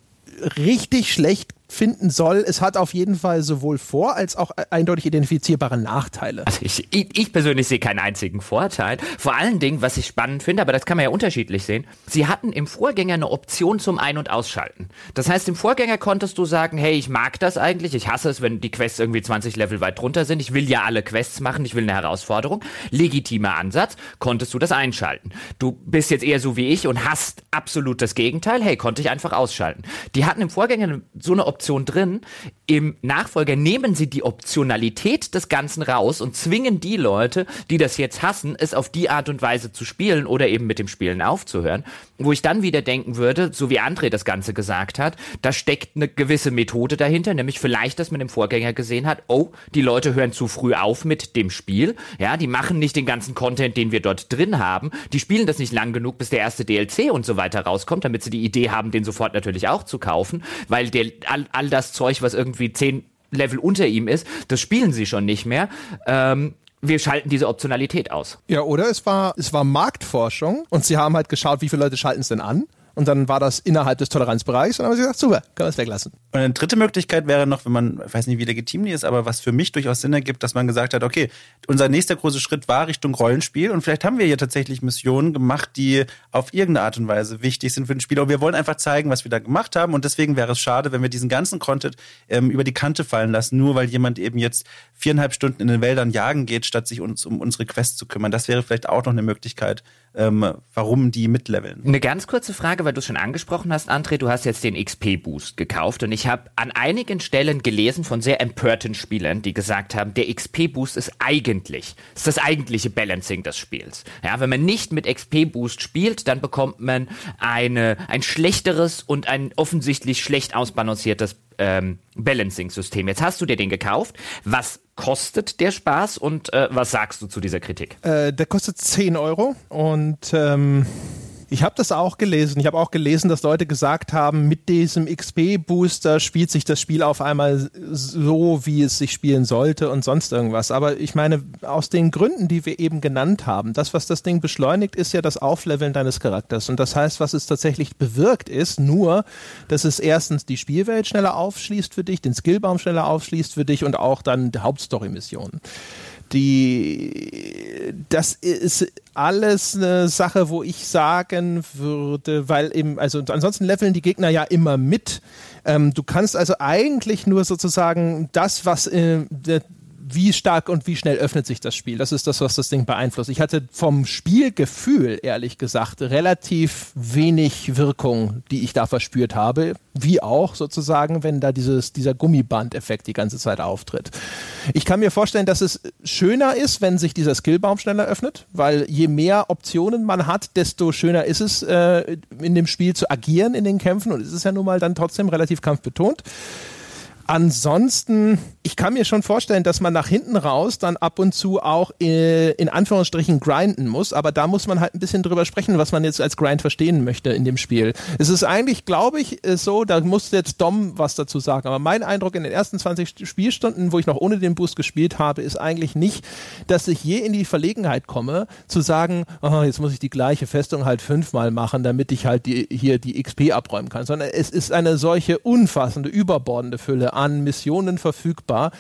Speaker 2: richtig schlecht finden soll. Es hat auf jeden Fall sowohl Vor- als auch eindeutig identifizierbare Nachteile.
Speaker 1: Also ich, ich, persönlich sehe keinen einzigen Vorteil. Vor allen Dingen, was ich spannend finde, aber das kann man ja unterschiedlich sehen, sie hatten im Vorgänger eine Option zum Ein- und Ausschalten. Das heißt, im Vorgänger konntest du sagen, hey, ich mag das eigentlich, ich hasse es, wenn die Quests irgendwie 20 Level weit drunter sind, ich will ja alle Quests machen, ich will eine Herausforderung. Legitimer Ansatz, konntest du das einschalten. Du bist jetzt eher so wie ich und hast absolut das Gegenteil, hey, konnte ich einfach ausschalten. Die hatten im Vorgänger so eine Option Option drin. Im Nachfolger nehmen sie die Optionalität des Ganzen raus und zwingen die Leute, die das jetzt hassen, es auf die Art und Weise zu spielen oder eben mit dem Spielen aufzuhören. Wo ich dann wieder denken würde, so wie André das Ganze gesagt hat, da steckt eine gewisse Methode dahinter, nämlich vielleicht, dass man im Vorgänger gesehen hat, oh, die Leute hören zu früh auf mit dem Spiel. Ja, die machen nicht den ganzen Content, den wir dort drin haben. Die spielen das nicht lang genug, bis der erste DLC und so weiter rauskommt, damit sie die Idee haben, den sofort natürlich auch zu kaufen, weil der, all, all das Zeug, was irgendwie zehn Level unter ihm ist, das spielen sie schon nicht mehr. Ähm, wir schalten diese Optionalität aus.
Speaker 2: Ja, oder es war, es war Marktforschung und sie haben halt geschaut, wie viele Leute schalten es denn an und dann war das innerhalb des Toleranzbereichs und dann haben sie gesagt, super, können wir es weglassen.
Speaker 3: Und eine dritte Möglichkeit wäre noch, wenn man, ich weiß nicht, wie legitim die ist, aber was für mich durchaus Sinn ergibt, dass man gesagt hat, okay, unser nächster großer Schritt war Richtung Rollenspiel und vielleicht haben wir hier tatsächlich Missionen gemacht, die auf irgendeine Art und Weise wichtig sind für den Spieler. Und wir wollen einfach zeigen, was wir da gemacht haben und deswegen wäre es schade, wenn wir diesen ganzen Content ähm, über die Kante fallen lassen, nur weil jemand eben jetzt viereinhalb Stunden in den Wäldern jagen geht, statt sich uns um unsere Quest zu kümmern. Das wäre vielleicht auch noch eine Möglichkeit, ähm, warum die mitleveln.
Speaker 1: Eine ganz kurze Frage, weil du es schon angesprochen hast, André, du hast jetzt den XP-Boost gekauft und ich habe an einigen Stellen gelesen von sehr empörten Spielern, die gesagt haben, der XP-Boost ist eigentlich, ist das eigentliche Balancing des Spiels. Ja, wenn man nicht mit XP-Boost spielt, dann bekommt man eine, ein schlechteres und ein offensichtlich schlecht ausbalanciertes ähm, Balancing-System. Jetzt hast du dir den gekauft. Was kostet der Spaß und äh, was sagst du zu dieser Kritik?
Speaker 2: Äh, der kostet 10 Euro und ähm ich habe das auch gelesen. Ich habe auch gelesen, dass Leute gesagt haben, mit diesem XP-Booster spielt sich das Spiel auf einmal so, wie es sich spielen sollte und sonst irgendwas. Aber ich meine, aus den Gründen, die wir eben genannt haben, das, was das Ding beschleunigt, ist ja das Aufleveln deines Charakters. Und das heißt, was es tatsächlich bewirkt, ist nur, dass es erstens die Spielwelt schneller aufschließt für dich, den Skillbaum schneller aufschließt für dich und auch dann die Hauptstory-Missionen die, das ist alles eine Sache, wo ich sagen würde, weil eben, also ansonsten leveln die Gegner ja immer mit. Ähm, du kannst also eigentlich nur sozusagen das, was äh, wie stark und wie schnell öffnet sich das Spiel. Das ist das, was das Ding beeinflusst. Ich hatte vom Spielgefühl, ehrlich gesagt, relativ wenig Wirkung, die ich da verspürt habe. Wie auch sozusagen, wenn da dieses, dieser Gummiband-Effekt die ganze Zeit auftritt. Ich kann mir vorstellen, dass es schöner ist, wenn sich dieser Skillbaum schneller öffnet, weil je mehr Optionen man hat, desto schöner ist es, äh, in dem Spiel zu agieren in den Kämpfen. Und es ist ja nun mal dann trotzdem relativ kampfbetont. Ansonsten, ich kann mir schon vorstellen, dass man nach hinten raus dann ab und zu auch äh, in Anführungsstrichen grinden muss, aber da muss man halt ein bisschen drüber sprechen, was man jetzt als Grind verstehen möchte in dem Spiel. Es ist eigentlich, glaube ich, äh, so, da muss jetzt Dom was dazu sagen, aber mein Eindruck in den ersten 20 Spielstunden, wo ich noch ohne den Boost gespielt habe, ist eigentlich nicht, dass ich je in die Verlegenheit komme, zu sagen, oh, jetzt muss ich die gleiche Festung halt fünfmal machen, damit ich halt die, hier die XP abräumen kann, sondern es ist eine solche umfassende, überbordende Fülle an Missionen verfügbar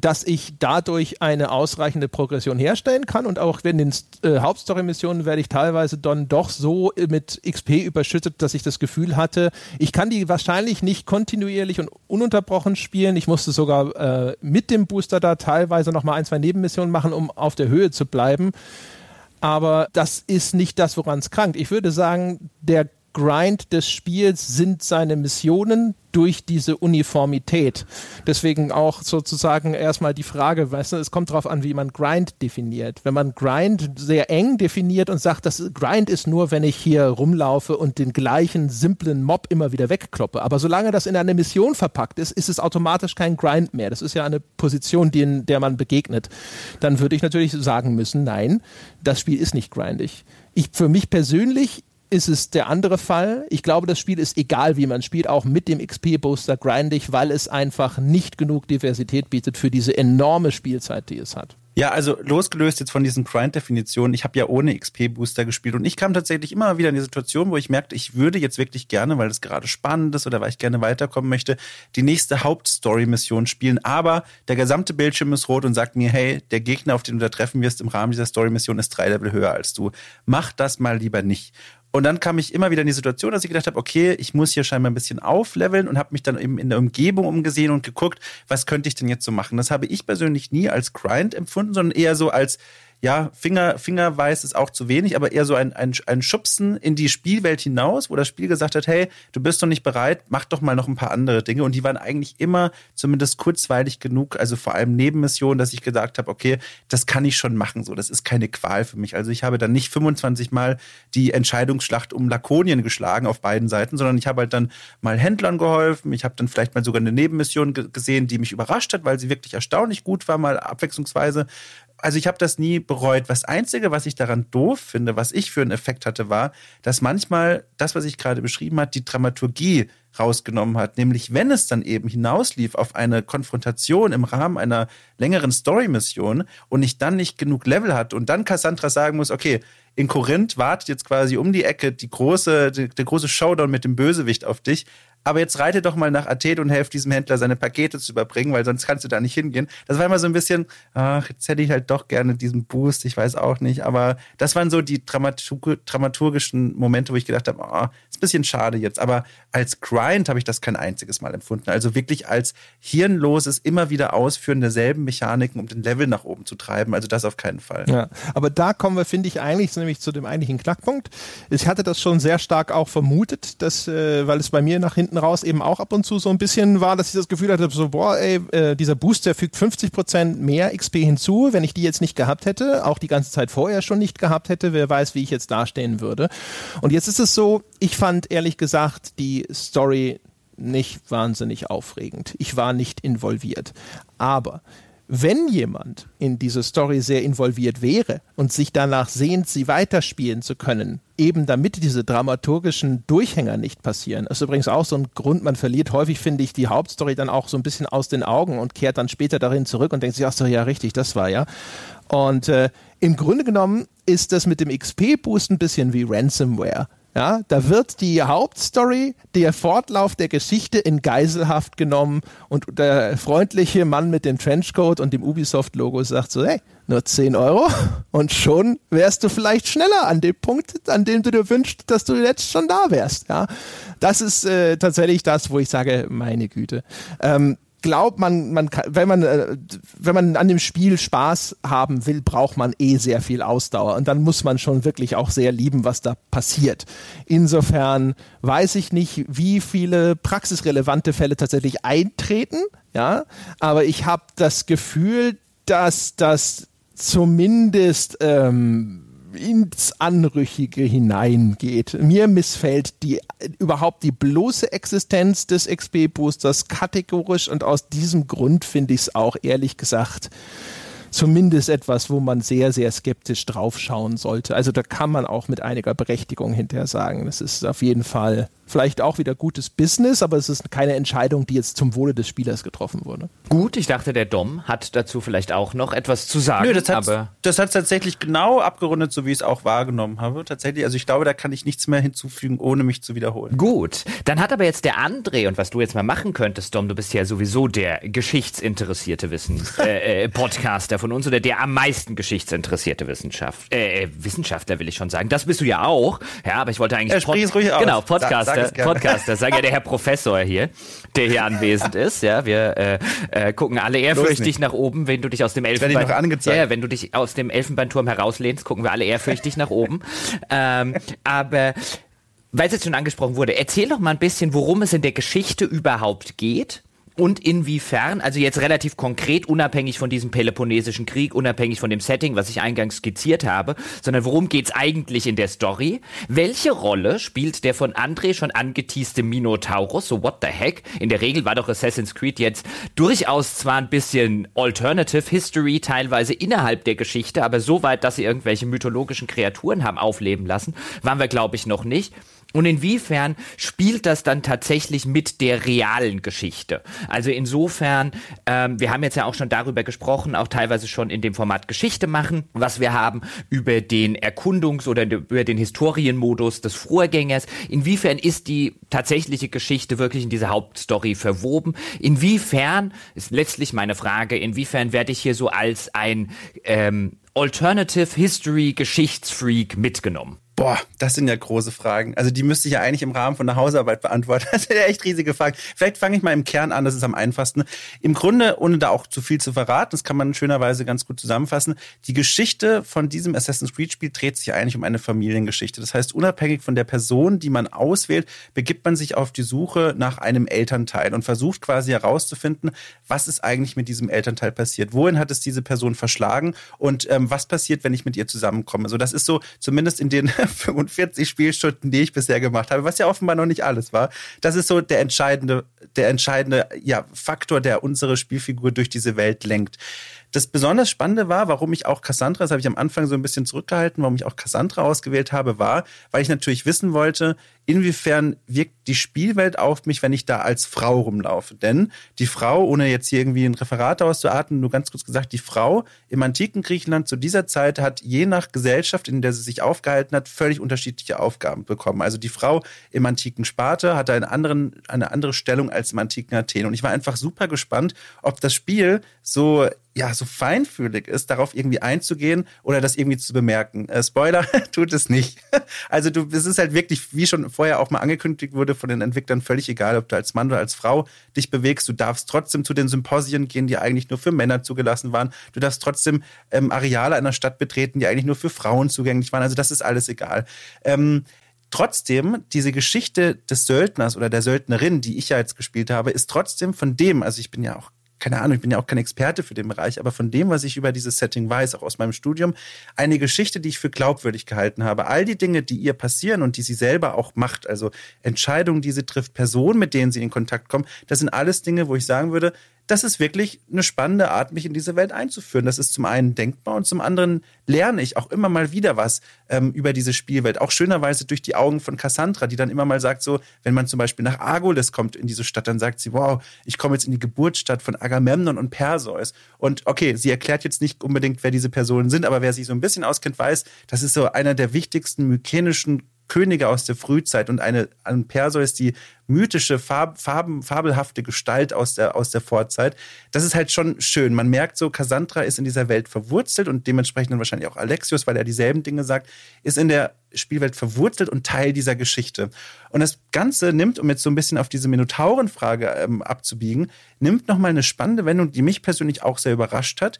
Speaker 2: dass ich dadurch eine ausreichende Progression herstellen kann und auch wenn den äh, Hauptstory-Missionen werde ich teilweise dann doch so mit XP überschüttet, dass ich das Gefühl hatte, ich kann die wahrscheinlich nicht kontinuierlich und ununterbrochen spielen. Ich musste sogar äh, mit dem Booster da teilweise nochmal ein, zwei Nebenmissionen machen, um auf der Höhe zu bleiben. Aber das ist nicht das, woran es krankt. Ich würde sagen, der Grind des Spiels sind seine Missionen durch diese Uniformität. Deswegen auch sozusagen erstmal die Frage, weißt du, es kommt darauf an, wie man Grind definiert. Wenn man Grind sehr eng definiert und sagt, das Grind ist nur, wenn ich hier rumlaufe und den gleichen simplen Mob immer wieder wegkloppe. Aber solange das in eine Mission verpackt ist, ist es automatisch kein Grind mehr. Das ist ja eine Position, die in der man begegnet. Dann würde ich natürlich sagen müssen, nein, das Spiel ist nicht grindig. Ich, für mich persönlich ist es der andere Fall. Ich glaube, das Spiel ist egal, wie man spielt, auch mit dem XP-Booster grindig, weil es einfach nicht genug Diversität bietet für diese enorme Spielzeit, die es hat.
Speaker 3: Ja, also losgelöst jetzt von diesen Grind-Definitionen, ich habe ja ohne XP-Booster gespielt und ich kam tatsächlich immer wieder in die Situation, wo ich merkte, ich würde jetzt wirklich gerne, weil es gerade spannend ist oder weil ich gerne weiterkommen möchte, die nächste Hauptstory-Mission spielen. Aber der gesamte Bildschirm ist rot und sagt mir, hey, der Gegner, auf den du da treffen wirst im Rahmen dieser Story-Mission, ist drei Level höher als du. Mach das mal lieber nicht. Und dann kam ich immer wieder in die Situation, dass ich gedacht habe, okay, ich muss hier scheinbar ein bisschen aufleveln und habe mich dann eben in der Umgebung umgesehen und geguckt, was könnte ich denn jetzt so machen. Das habe ich persönlich nie als Grind empfunden, sondern eher so als, ja, Finger, Fingerweiß ist auch zu wenig, aber eher so ein, ein, ein Schubsen in die Spielwelt hinaus, wo das Spiel gesagt hat, hey, du bist noch nicht bereit, mach doch mal noch ein paar andere Dinge. Und die waren eigentlich immer zumindest kurzweilig genug, also vor allem Nebenmissionen, dass ich gesagt habe, okay, das kann ich schon machen, so, das ist keine Qual für mich. Also ich habe dann nicht 25 Mal die Entscheidungsschlacht um Lakonien geschlagen auf beiden Seiten, sondern ich habe halt dann mal Händlern geholfen, ich habe dann vielleicht mal sogar eine Nebenmission gesehen, die mich überrascht hat, weil sie wirklich erstaunlich gut war, mal abwechslungsweise also ich habe das nie bereut. Das Einzige, was ich daran doof finde, was ich für einen Effekt hatte, war, dass manchmal das, was ich gerade beschrieben habe, die Dramaturgie rausgenommen hat. Nämlich, wenn es dann eben hinauslief auf eine Konfrontation im Rahmen einer längeren Story-Mission und ich dann nicht genug Level hatte und dann Cassandra sagen muss, okay, in Korinth wartet jetzt quasi um die Ecke die große, die, der große Showdown mit dem Bösewicht auf dich aber jetzt reite doch mal nach Athen und helf diesem Händler seine Pakete zu überbringen, weil sonst kannst du da nicht hingehen. Das war immer so ein bisschen, ach, jetzt hätte ich halt doch gerne diesen Boost, ich weiß auch nicht, aber das waren so die Dramaturg dramaturgischen Momente, wo ich gedacht habe, oh, ist ein bisschen schade jetzt, aber als Grind habe ich das kein einziges Mal empfunden. Also wirklich als hirnloses, immer wieder Ausführen derselben Mechaniken, um den Level nach oben zu treiben. Also das auf keinen Fall.
Speaker 2: Ja, aber da kommen wir, finde ich, eigentlich nämlich zu dem eigentlichen Knackpunkt. Ich hatte das schon sehr stark auch vermutet, dass, äh, weil es bei mir nach hinten raus eben auch ab und zu so ein bisschen war, dass ich das Gefühl hatte, so, boah, ey, äh, dieser Booster fügt 50% mehr XP hinzu. Wenn ich die jetzt nicht gehabt hätte, auch die ganze Zeit vorher schon nicht gehabt hätte, wer weiß, wie ich jetzt dastehen würde. Und jetzt ist es so, ich fand ehrlich gesagt die Story nicht wahnsinnig aufregend. Ich war nicht involviert. Aber wenn jemand in diese Story sehr involviert wäre und sich danach sehnt, sie weiterspielen zu können, eben damit diese dramaturgischen Durchhänger nicht passieren. Ist übrigens auch so ein Grund, man verliert häufig, finde ich, die Hauptstory dann auch so ein bisschen aus den Augen und kehrt dann später darin zurück und denkt sich, ach so, ja, richtig, das war ja. Und äh, im Grunde genommen ist das mit dem XP-Boost ein bisschen wie Ransomware. Ja, da wird die Hauptstory, der Fortlauf der Geschichte in Geiselhaft genommen und der freundliche Mann mit dem Trenchcoat und dem Ubisoft-Logo sagt so, hey, nur 10 Euro und schon wärst du vielleicht schneller an dem Punkt, an dem du dir wünschst, dass du jetzt schon da wärst. Ja, das ist äh, tatsächlich das, wo ich sage, meine Güte. Ähm, glaube, man, man kann, wenn man, äh, wenn man an dem Spiel Spaß haben will, braucht man eh sehr viel Ausdauer. Und dann muss man schon wirklich auch sehr lieben, was da passiert. Insofern weiß ich nicht, wie viele praxisrelevante Fälle tatsächlich eintreten. Ja, aber ich habe das Gefühl, dass das zumindest ähm, ins Anrüchige hineingeht. Mir missfällt die überhaupt die bloße Existenz des XP-Boosters kategorisch und aus diesem Grund finde ich es auch ehrlich gesagt zumindest etwas, wo man sehr, sehr skeptisch draufschauen sollte. Also da kann man auch mit einiger Berechtigung hinterher sagen, das ist auf jeden Fall vielleicht auch wieder gutes Business, aber es ist keine Entscheidung, die jetzt zum Wohle des Spielers getroffen wurde.
Speaker 1: Gut, ich dachte, der Dom hat dazu vielleicht auch noch etwas zu sagen.
Speaker 3: Nö, das hat das hat tatsächlich genau abgerundet, so wie ich es auch wahrgenommen habe. Tatsächlich, also ich glaube, da kann ich nichts mehr hinzufügen, ohne mich zu wiederholen.
Speaker 1: Gut, dann hat aber jetzt der André und was du jetzt mal machen könntest, Dom, du bist ja sowieso der geschichtsinteressierte Wissen äh, äh, Podcaster von uns oder der am meisten geschichtsinteressierte Wissenschaft äh, äh, Wissenschaftler will ich schon sagen. Das bist du ja auch. Ja, aber ich wollte eigentlich
Speaker 3: ja, Pod ruhig
Speaker 1: genau Podcaster Podcaster, Podcaster, sag ja der Herr Professor hier, der hier anwesend ist. Ja, wir äh, äh, gucken alle ehrfürchtig nach oben, wenn du dich aus dem Elfenbein, ja, wenn du dich aus dem Elfenbeinturm herauslehnst, gucken wir alle ehrfürchtig nach oben. Ähm, aber weil es jetzt schon angesprochen wurde, erzähl doch mal ein bisschen, worum es in der Geschichte überhaupt geht und inwiefern, also jetzt relativ konkret, unabhängig von diesem Peloponnesischen Krieg, unabhängig von dem Setting, was ich eingangs skizziert habe, sondern worum geht's eigentlich in der Story? Welche Rolle spielt der von André schon angeteaste Minotaurus? So what the heck? In der Regel war doch Assassin's Creed jetzt durchaus zwar ein bisschen Alternative History teilweise innerhalb der Geschichte, aber so weit, dass sie irgendwelche mythologischen Kreaturen haben aufleben lassen, waren wir glaube ich noch nicht. Und inwiefern spielt das dann tatsächlich mit der realen Geschichte? Also insofern, ähm, wir haben jetzt ja auch schon darüber gesprochen, auch teilweise schon in dem Format Geschichte machen, was wir haben über den Erkundungs- oder über den Historienmodus des Vorgängers. Inwiefern ist die tatsächliche Geschichte wirklich in diese Hauptstory verwoben? Inwiefern, ist letztlich meine Frage, inwiefern werde ich hier so als ein ähm, Alternative History Geschichtsfreak mitgenommen?
Speaker 3: Boah, das sind ja große Fragen. Also die müsste ich ja eigentlich im Rahmen von der Hausarbeit beantworten. Das sind ja echt riesige Fragen. Vielleicht fange ich mal im Kern an, das ist am einfachsten. Im Grunde, ohne da auch zu viel zu verraten, das kann man schönerweise ganz gut zusammenfassen, die Geschichte von diesem Assassin's Creed Spiel dreht sich eigentlich um eine Familiengeschichte. Das heißt, unabhängig von der Person, die man auswählt, begibt man sich auf die Suche nach einem Elternteil und versucht quasi herauszufinden, was ist eigentlich mit diesem Elternteil passiert? Wohin hat es diese Person verschlagen? Und ähm, was passiert, wenn ich mit ihr zusammenkomme? Also das ist so, zumindest in den 45 Spielstunden, die ich bisher gemacht habe, was ja offenbar noch nicht alles war. Das ist so der entscheidende, der entscheidende ja, Faktor, der unsere Spielfigur durch diese Welt lenkt. Das besonders Spannende war, warum ich auch Cassandra, das habe ich am Anfang so ein bisschen zurückgehalten, warum ich auch Cassandra ausgewählt habe, war, weil ich natürlich wissen wollte, inwiefern wirkt die Spielwelt auf mich, wenn ich da als Frau rumlaufe. Denn die Frau, ohne jetzt hier irgendwie ein Referat auszuatmen, nur ganz kurz gesagt, die Frau im antiken Griechenland zu dieser Zeit hat je nach Gesellschaft, in der sie sich aufgehalten hat, völlig unterschiedliche Aufgaben bekommen. Also die Frau im antiken Sparta hatte eine, anderen, eine andere Stellung als im antiken Athen. Und ich war einfach super gespannt, ob das Spiel so ja, so feinfühlig ist, darauf irgendwie einzugehen oder das irgendwie zu bemerken. Äh, Spoiler, tut es nicht. Also du, es ist halt wirklich, wie schon vorher auch mal angekündigt wurde von den Entwicklern, völlig egal, ob du als Mann oder als Frau dich bewegst. Du darfst trotzdem zu den Symposien gehen, die eigentlich nur für Männer zugelassen waren. Du darfst trotzdem ähm, Areale einer Stadt betreten, die eigentlich nur für Frauen zugänglich waren. Also das ist alles egal. Ähm, trotzdem, diese Geschichte des Söldners oder der Söldnerin, die ich ja jetzt gespielt habe, ist trotzdem von dem, also ich bin ja auch keine Ahnung, ich bin ja auch kein Experte für den Bereich, aber von dem, was ich über dieses Setting weiß, auch aus meinem Studium, eine Geschichte, die ich für glaubwürdig gehalten habe. All die Dinge, die ihr passieren und die sie selber auch macht, also Entscheidungen, die sie trifft, Personen, mit denen sie in Kontakt kommen, das sind alles Dinge, wo ich sagen würde, das ist wirklich eine spannende Art, mich in diese Welt einzuführen. Das ist zum einen denkbar und zum anderen lerne ich auch immer mal wieder was ähm, über diese Spielwelt. Auch schönerweise durch die Augen von Cassandra, die dann immer mal sagt, so, wenn man zum Beispiel nach Argolis kommt in diese Stadt, dann sagt sie, wow, ich komme jetzt in die Geburtsstadt von Agamemnon und Perseus. Und okay, sie erklärt jetzt nicht unbedingt, wer diese Personen sind, aber wer sich so ein bisschen auskennt, weiß, das ist so einer der wichtigsten mykenischen Könige aus der Frühzeit und eine ein Perseus, die mythische, farb, farben, fabelhafte Gestalt aus der, aus der Vorzeit. Das ist halt schon schön. Man merkt so, Cassandra ist in dieser Welt verwurzelt und dementsprechend dann wahrscheinlich auch Alexios, weil er dieselben Dinge sagt, ist in der Spielwelt verwurzelt und Teil dieser Geschichte. Und das Ganze nimmt, um jetzt so ein bisschen auf diese Minotaurenfrage ähm, abzubiegen, nimmt nochmal eine spannende Wendung, die mich persönlich auch sehr überrascht hat.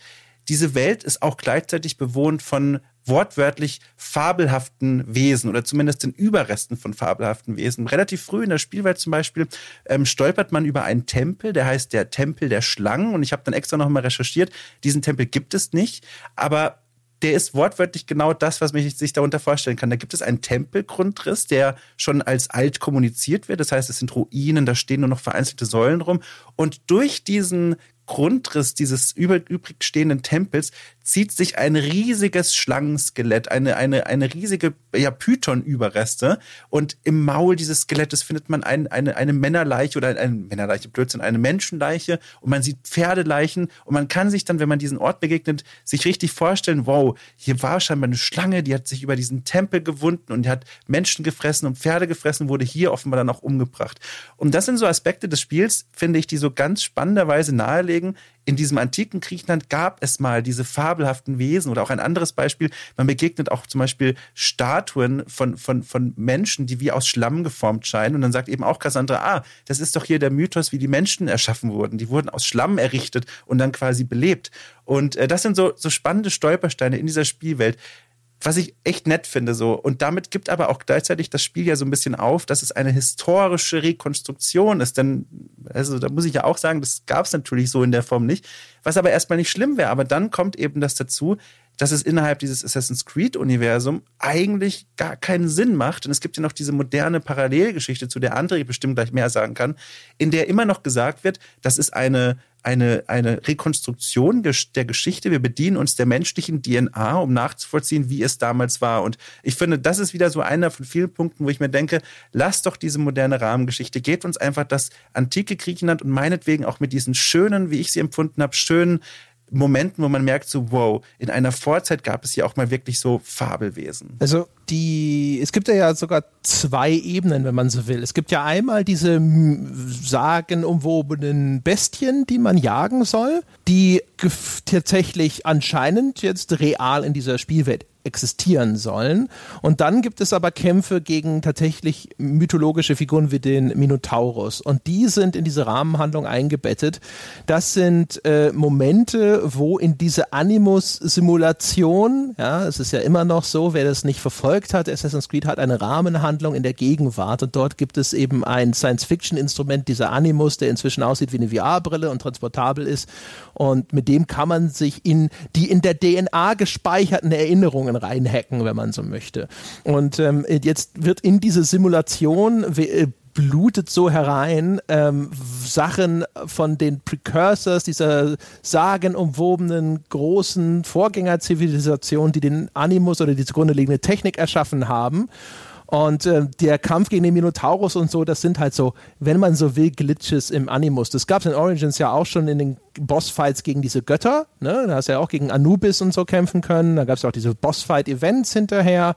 Speaker 3: Diese Welt ist auch gleichzeitig bewohnt von wortwörtlich fabelhaften Wesen oder zumindest den Überresten von fabelhaften Wesen. Relativ früh in der Spielwelt zum Beispiel ähm, stolpert man über einen Tempel, der heißt der Tempel der Schlangen und ich habe dann extra nochmal recherchiert, diesen Tempel gibt es nicht, aber der ist wortwörtlich genau das, was man sich darunter vorstellen kann. Da gibt es einen Tempelgrundriss, der schon als alt kommuniziert wird. Das heißt, es sind Ruinen, da stehen nur noch vereinzelte Säulen rum. Und durch diesen Grundriss dieses übrig stehenden Tempels zieht sich ein riesiges Schlangenskelett, eine, eine, eine riesige ja, Python-Überreste. Und im Maul dieses Skelettes findet man ein, eine, eine Männerleiche oder eine Männerleiche, Blödsinn, eine Menschenleiche. Und man sieht Pferdeleichen. Und man kann sich dann, wenn man diesen Ort begegnet, sich richtig vorstellen, wow, hier war scheinbar eine Schlange, die hat sich über diesen Tempel gewunden und die hat Menschen gefressen und Pferde gefressen, wurde hier offenbar dann auch umgebracht. Und das sind so Aspekte des Spiels, finde ich, die so ganz spannenderweise nahelegen, in diesem antiken Griechenland gab es mal diese fabelhaften Wesen oder auch ein anderes Beispiel. Man begegnet auch zum Beispiel Statuen von, von, von Menschen, die wie aus Schlamm geformt scheinen. Und dann sagt eben auch Cassandra, ah, das ist doch hier der Mythos, wie die Menschen erschaffen wurden. Die wurden aus Schlamm errichtet und dann quasi belebt. Und äh, das sind so, so spannende Stolpersteine in dieser Spielwelt was ich echt nett finde so. Und damit gibt aber auch gleichzeitig das Spiel ja so ein bisschen auf, dass es eine historische Rekonstruktion ist. Denn, also da muss ich ja auch sagen, das gab es natürlich so in der Form nicht. Was aber erstmal nicht schlimm wäre. Aber dann kommt eben das dazu, dass es innerhalb dieses Assassin's Creed-Universum eigentlich gar keinen Sinn macht. Und es gibt ja noch diese moderne Parallelgeschichte, zu der André bestimmt gleich mehr sagen kann, in der immer noch gesagt wird, das ist eine eine, eine Rekonstruktion der Geschichte. Wir bedienen uns der menschlichen DNA, um nachzuvollziehen, wie es damals war. Und ich finde, das ist wieder so einer von vielen Punkten, wo ich mir denke, lasst doch diese moderne Rahmengeschichte, geht uns einfach das antike Griechenland und meinetwegen auch mit diesen schönen, wie ich sie empfunden habe, schönen Momenten, wo man merkt, so wow, in einer Vorzeit gab es ja auch mal wirklich so Fabelwesen.
Speaker 2: Also die, es gibt ja sogar zwei Ebenen, wenn man so will. Es gibt ja einmal diese sagenumwobenen Bestien, die man jagen soll, die tatsächlich anscheinend jetzt real in dieser Spielwelt existieren sollen. Und dann gibt es aber Kämpfe gegen tatsächlich mythologische Figuren wie den Minotaurus. Und die sind in diese Rahmenhandlung eingebettet. Das sind äh, Momente, wo in diese Animus-Simulation, ja, es ist ja immer noch so, wer das nicht verfolgt hat, Assassin's Creed hat eine Rahmenhandlung in der Gegenwart und dort gibt es eben ein Science-Fiction-Instrument, dieser Animus, der inzwischen aussieht wie eine VR-Brille und transportabel ist. Und mit dem kann man sich in die in der DNA gespeicherten Erinnerungen reinhacken, wenn man so möchte. Und ähm, jetzt wird in diese Simulation äh, blutet so herein ähm, Sachen von den Precursors dieser sagenumwobenen großen Vorgängerzivilisation, die den Animus oder die zugrunde liegende Technik erschaffen haben. Und äh, der Kampf gegen den Minotaurus und so, das sind halt so, wenn man so will, Glitches im Animus. Das gab es in Origins ja auch schon in den Bossfights gegen diese Götter. Ne? Da hast du ja auch gegen Anubis und so kämpfen können. Da gab es auch diese Bossfight-Events hinterher.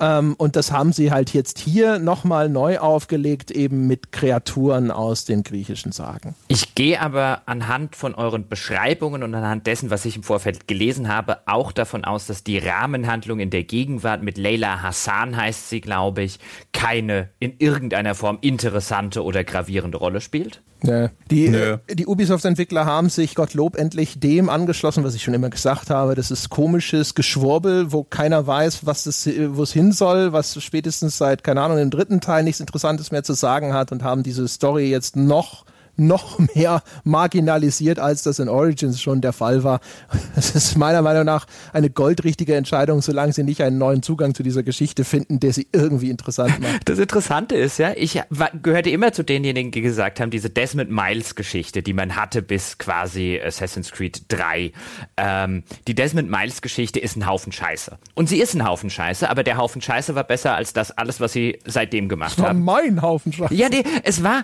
Speaker 2: Ähm, und das haben sie halt jetzt hier nochmal neu aufgelegt, eben mit Kreaturen aus den griechischen Sagen.
Speaker 1: Ich gehe aber anhand von euren Beschreibungen und anhand dessen, was ich im Vorfeld gelesen habe, auch davon aus, dass die Rahmenhandlung in der Gegenwart mit Leila Hassan heißt sie, glaube ich, keine in irgendeiner Form interessante oder gravierende Rolle spielt.
Speaker 2: Nee. Die, äh, die Ubisoft-Entwickler haben sich, Gottlob, endlich dem angeschlossen, was ich schon immer gesagt habe. Das ist komisches Geschwurbel, wo keiner weiß, was es, wo es hin soll, was spätestens seit, keine Ahnung, im dritten Teil nichts Interessantes mehr zu sagen hat und haben diese Story jetzt noch noch mehr marginalisiert, als das in Origins schon der Fall war. Es ist meiner Meinung nach eine goldrichtige Entscheidung, solange sie nicht einen neuen Zugang zu dieser Geschichte finden, der sie irgendwie interessant macht.
Speaker 1: Das Interessante ist ja, ich gehörte immer zu denjenigen, die gesagt haben, diese Desmond Miles Geschichte, die man hatte bis quasi Assassin's Creed 3. Ähm, die Desmond Miles Geschichte ist ein Haufen Scheiße. Und sie ist ein Haufen Scheiße, aber der Haufen Scheiße war besser als das alles, was sie seitdem gemacht haben. Das war haben.
Speaker 2: mein Haufen Scheiße.
Speaker 1: Ja, die, es war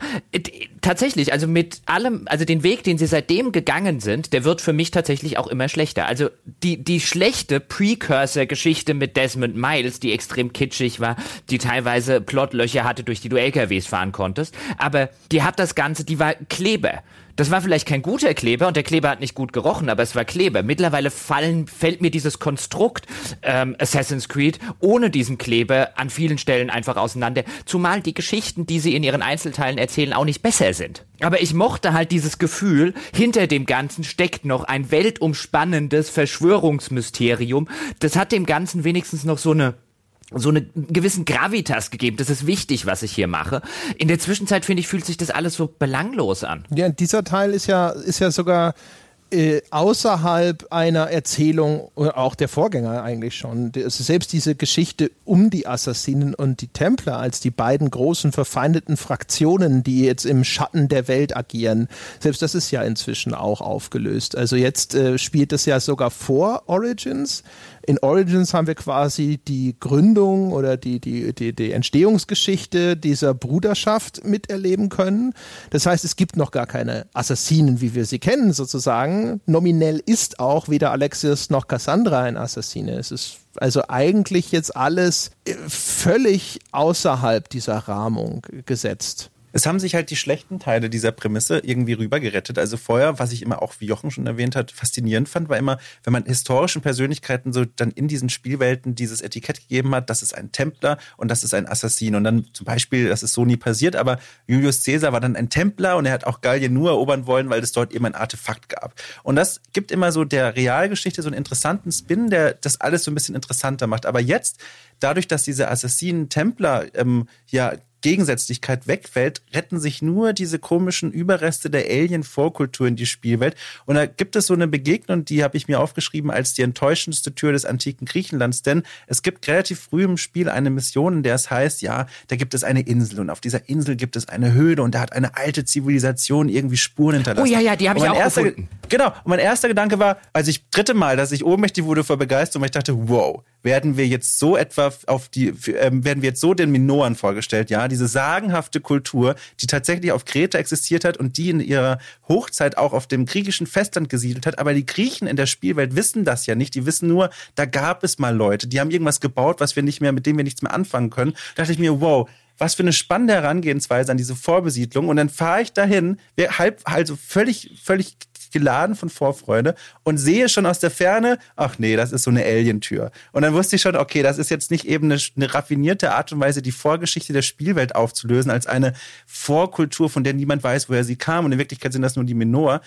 Speaker 1: tatsächlich, also also mit allem, also den Weg, den sie seitdem gegangen sind, der wird für mich tatsächlich auch immer schlechter. Also die, die schlechte Precursor-Geschichte mit Desmond Miles, die extrem kitschig war, die teilweise Plotlöcher hatte, durch die du LKWs fahren konntest, aber die hat das Ganze, die war Kleber. Das war vielleicht kein guter Kleber und der Kleber hat nicht gut gerochen, aber es war Kleber. Mittlerweile fallen, fällt mir dieses Konstrukt ähm, Assassin's Creed ohne diesen Kleber an vielen Stellen einfach auseinander. Zumal die Geschichten, die sie in ihren Einzelteilen erzählen, auch nicht besser sind. Aber ich mochte halt dieses Gefühl, hinter dem Ganzen steckt noch ein weltumspannendes Verschwörungsmysterium. Das hat dem Ganzen wenigstens noch so eine so eine gewissen Gravitas gegeben. Das ist wichtig, was ich hier mache. In der Zwischenzeit finde ich, fühlt sich das alles so belanglos an.
Speaker 2: Ja, dieser Teil ist ja, ist ja sogar äh, außerhalb einer Erzählung, oder auch der Vorgänger eigentlich schon, also selbst diese Geschichte um die Assassinen und die Templer als die beiden großen verfeindeten Fraktionen, die jetzt im Schatten der Welt agieren, selbst das ist ja inzwischen auch aufgelöst. Also jetzt äh, spielt das ja sogar vor Origins. In Origins haben wir quasi die Gründung oder die, die, die, die Entstehungsgeschichte dieser Bruderschaft miterleben können. Das heißt, es gibt noch gar keine Assassinen, wie wir sie kennen, sozusagen. Nominell ist auch weder Alexios noch Cassandra ein Assassine. Es ist also eigentlich jetzt alles völlig außerhalb dieser Rahmung gesetzt
Speaker 3: es haben sich halt die schlechten Teile dieser Prämisse irgendwie rübergerettet. Also vorher, was ich immer auch, wie Jochen schon erwähnt hat, faszinierend fand, war immer, wenn man historischen Persönlichkeiten so dann in diesen Spielwelten dieses Etikett gegeben hat, das ist ein Templer und das ist ein Assassin. Und dann zum Beispiel, das ist so nie passiert, aber Julius Caesar war dann ein Templer und er hat auch Gallien nur erobern wollen, weil es dort eben ein Artefakt gab. Und das gibt immer so der Realgeschichte so einen interessanten Spin, der das alles so ein bisschen interessanter macht. Aber jetzt, dadurch, dass diese Assassinen-Templer ähm, ja Gegensätzlichkeit wegfällt, retten sich nur diese komischen Überreste der Alien-Vorkultur in die Spielwelt. Und da gibt es so eine Begegnung, die habe ich mir aufgeschrieben als die enttäuschendste Tür des antiken Griechenlands, denn es gibt relativ früh im Spiel eine Mission, in der es heißt, ja, da gibt es eine Insel und auf dieser Insel gibt es eine Höhle und da hat eine alte Zivilisation irgendwie Spuren hinterlassen.
Speaker 1: Oh ja, ja, die habe ich auch
Speaker 3: erster,
Speaker 1: gefunden.
Speaker 3: Genau, und mein erster Gedanke war, als ich dritte Mal, dass ich ohnmächtig wurde vor Begeisterung, weil ich dachte, wow, werden wir jetzt so etwa auf die, äh, werden wir jetzt so den Minoan vorgestellt, ja, diese sagenhafte Kultur, die tatsächlich auf Kreta existiert hat und die in ihrer Hochzeit auch auf dem griechischen Festland gesiedelt hat. Aber die Griechen in der Spielwelt wissen das ja nicht. Die wissen nur, da gab es mal Leute, die haben irgendwas gebaut, was wir nicht mehr, mit dem wir nichts mehr anfangen können. Da dachte ich mir, wow, was für eine spannende Herangehensweise an diese Vorbesiedlung. Und dann fahre ich dahin, halb, also völlig, völlig geladen von Vorfreude und sehe schon aus der Ferne, ach nee, das ist so eine Alientür. Und dann wusste ich schon, okay, das ist jetzt nicht eben eine, eine raffinierte Art und Weise, die Vorgeschichte der Spielwelt aufzulösen, als eine Vorkultur, von der niemand weiß, woher sie kam. Und in Wirklichkeit sind das nur die Menor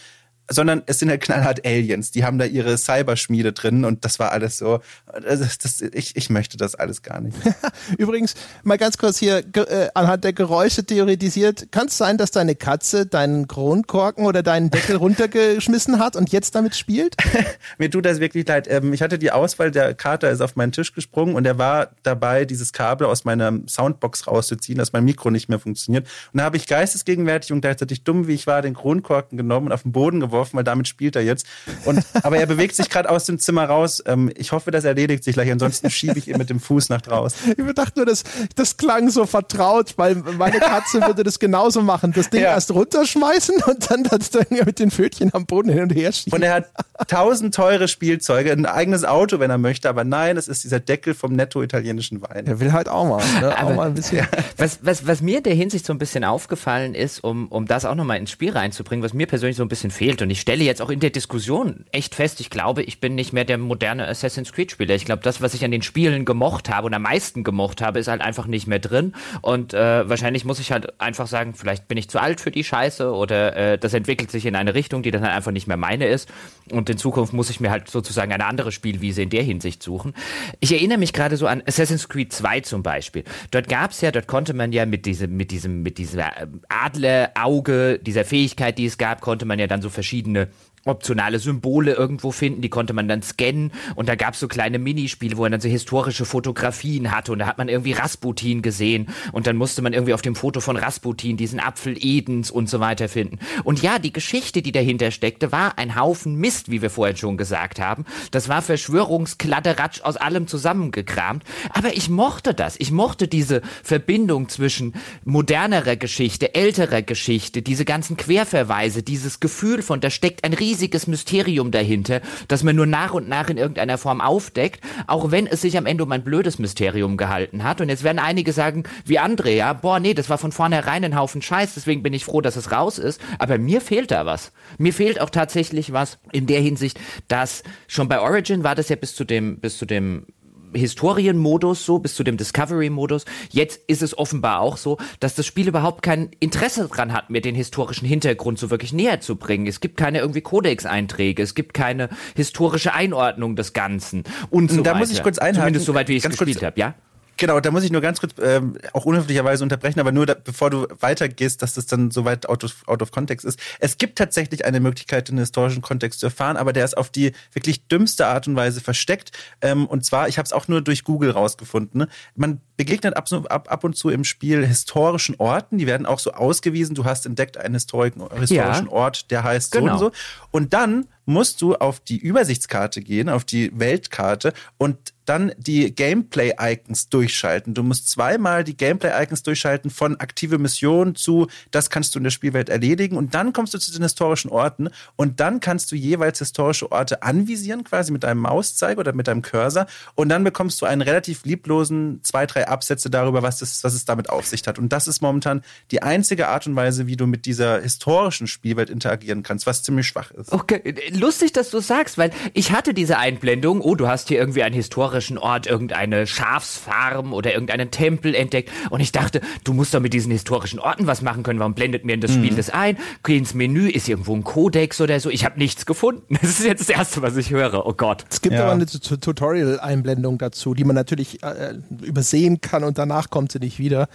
Speaker 3: sondern es sind halt knallhart Aliens. Die haben da ihre Cyberschmiede drin und das war alles so. Das, das, ich, ich möchte das alles gar nicht.
Speaker 2: Übrigens, mal ganz kurz hier äh, anhand der Geräusche theoretisiert. Kann es sein, dass deine Katze deinen Kronkorken oder deinen Deckel runtergeschmissen hat und jetzt damit spielt?
Speaker 3: Mir tut das wirklich leid. Ähm, ich hatte die Auswahl, der Kater ist auf meinen Tisch gesprungen und er war dabei, dieses Kabel aus meiner Soundbox rauszuziehen, dass mein Mikro nicht mehr funktioniert. Und da habe ich geistesgegenwärtig und gleichzeitig dumm, wie ich war, den Kronkorken genommen und auf den Boden geworfen geworfen, weil damit spielt er jetzt. Und, aber er bewegt sich gerade aus dem Zimmer raus. Ähm, ich hoffe, das erledigt sich gleich. Ansonsten schiebe ich ihn mit dem Fuß nach draußen.
Speaker 2: Ich dachte nur, das, das klang so vertraut, weil meine Katze würde das genauso machen. Das Ding ja. erst runterschmeißen und dann das Ding mit den Pfötchen am Boden hin und her schieben.
Speaker 3: Und er hat tausend teure Spielzeuge, ein eigenes Auto, wenn er möchte. Aber nein, es ist dieser Deckel vom netto italienischen Wein.
Speaker 2: Er will halt auch mal, ne? auch mal ein bisschen.
Speaker 1: Was, was, was mir in der Hinsicht so ein bisschen aufgefallen ist, um, um das auch nochmal ins Spiel reinzubringen, was mir persönlich so ein bisschen fehlt, und ich stelle jetzt auch in der Diskussion echt fest, ich glaube, ich bin nicht mehr der moderne Assassin's Creed-Spieler. Ich glaube, das, was ich an den Spielen gemocht habe und am meisten gemocht habe, ist halt einfach nicht mehr drin. Und äh, wahrscheinlich muss ich halt einfach sagen, vielleicht bin ich zu alt für die Scheiße oder äh, das entwickelt sich in eine Richtung, die dann halt einfach nicht mehr meine ist. Und in Zukunft muss ich mir halt sozusagen eine andere Spielwiese in der Hinsicht suchen. Ich erinnere mich gerade so an Assassin's Creed 2 zum Beispiel. Dort gab es ja, dort konnte man ja mit diesem, mit diesem, mit dieser Adlerauge, dieser Fähigkeit, die es gab, konnte man ja dann so verschiedene verschiedene optionale Symbole irgendwo finden, die konnte man dann scannen und da gab es so kleine Minispiele, wo er dann so historische Fotografien hatte und da hat man irgendwie Rasputin gesehen und dann musste man irgendwie auf dem Foto von Rasputin diesen Apfel Edens und so weiter finden. Und ja, die Geschichte, die dahinter steckte, war ein Haufen Mist, wie wir vorhin schon gesagt haben. Das war Verschwörungskladderatsch aus allem zusammengekramt, aber ich mochte das. Ich mochte diese Verbindung zwischen modernerer Geschichte, älterer Geschichte, diese ganzen Querverweise, dieses Gefühl von, da steckt ein riesiges riesiges Mysterium dahinter, das man nur nach und nach in irgendeiner Form aufdeckt, auch wenn es sich am Ende um ein blödes Mysterium gehalten hat. Und jetzt werden einige sagen, wie Andrea, boah, nee, das war von vornherein ein Haufen Scheiß, deswegen bin ich froh, dass es raus ist. Aber mir fehlt da was. Mir fehlt auch tatsächlich was in der Hinsicht, dass schon bei Origin war das ja bis zu dem, bis zu dem Historienmodus so, bis zu dem Discovery-Modus. Jetzt ist es offenbar auch so, dass das Spiel überhaupt kein Interesse dran hat, mir den historischen Hintergrund so wirklich näher zu bringen. Es gibt keine irgendwie Codex-Einträge, es gibt keine historische Einordnung des Ganzen und so
Speaker 3: da
Speaker 1: weiter.
Speaker 3: muss ich kurz einhaken.
Speaker 1: Zumindest soweit, wie ich es gespielt habe, ja?
Speaker 3: Genau, da muss ich nur ganz kurz ähm, auch unhöflicherweise unterbrechen, aber nur da, bevor du weitergehst, dass das dann so weit out of, out of context ist. Es gibt tatsächlich eine Möglichkeit, den historischen Kontext zu erfahren, aber der ist auf die wirklich dümmste Art und Weise versteckt. Ähm, und zwar, ich habe es auch nur durch Google rausgefunden. Ne? Man begegnet ab, ab, ab und zu im Spiel historischen Orten, die werden auch so ausgewiesen. Du hast entdeckt einen historischen, historischen ja. Ort, der heißt genau. so und so. Und dann musst du auf die Übersichtskarte gehen, auf die Weltkarte und dann die Gameplay-Icons durchschalten. Du musst zweimal die Gameplay-Icons durchschalten von aktive Mission zu, das kannst du in der Spielwelt erledigen und dann kommst du zu den historischen Orten und dann kannst du jeweils historische Orte anvisieren, quasi mit deinem Mauszeiger oder mit deinem Cursor und dann bekommst du einen relativ lieblosen zwei, drei Absätze darüber, was, das, was es damit auf sich hat. Und das ist momentan die einzige Art und Weise, wie du mit dieser historischen Spielwelt interagieren kannst, was ziemlich schwach ist.
Speaker 1: Okay, lustig, dass du sagst, weil ich hatte diese Einblendung, oh, du hast hier irgendwie einen historischen historischen Ort irgendeine Schafsfarm oder irgendeinen Tempel entdeckt und ich dachte, du musst doch mit diesen historischen Orten was machen können. Warum blendet mir in das Spiel mhm. das ein? Geh ins Menü, ist irgendwo ein Kodex oder so. Ich habe nichts gefunden. Das ist jetzt das Erste, was ich höre. Oh Gott.
Speaker 2: Es gibt ja. aber eine Tutorial-Einblendung dazu, die man natürlich äh, übersehen kann und danach kommt sie nicht wieder.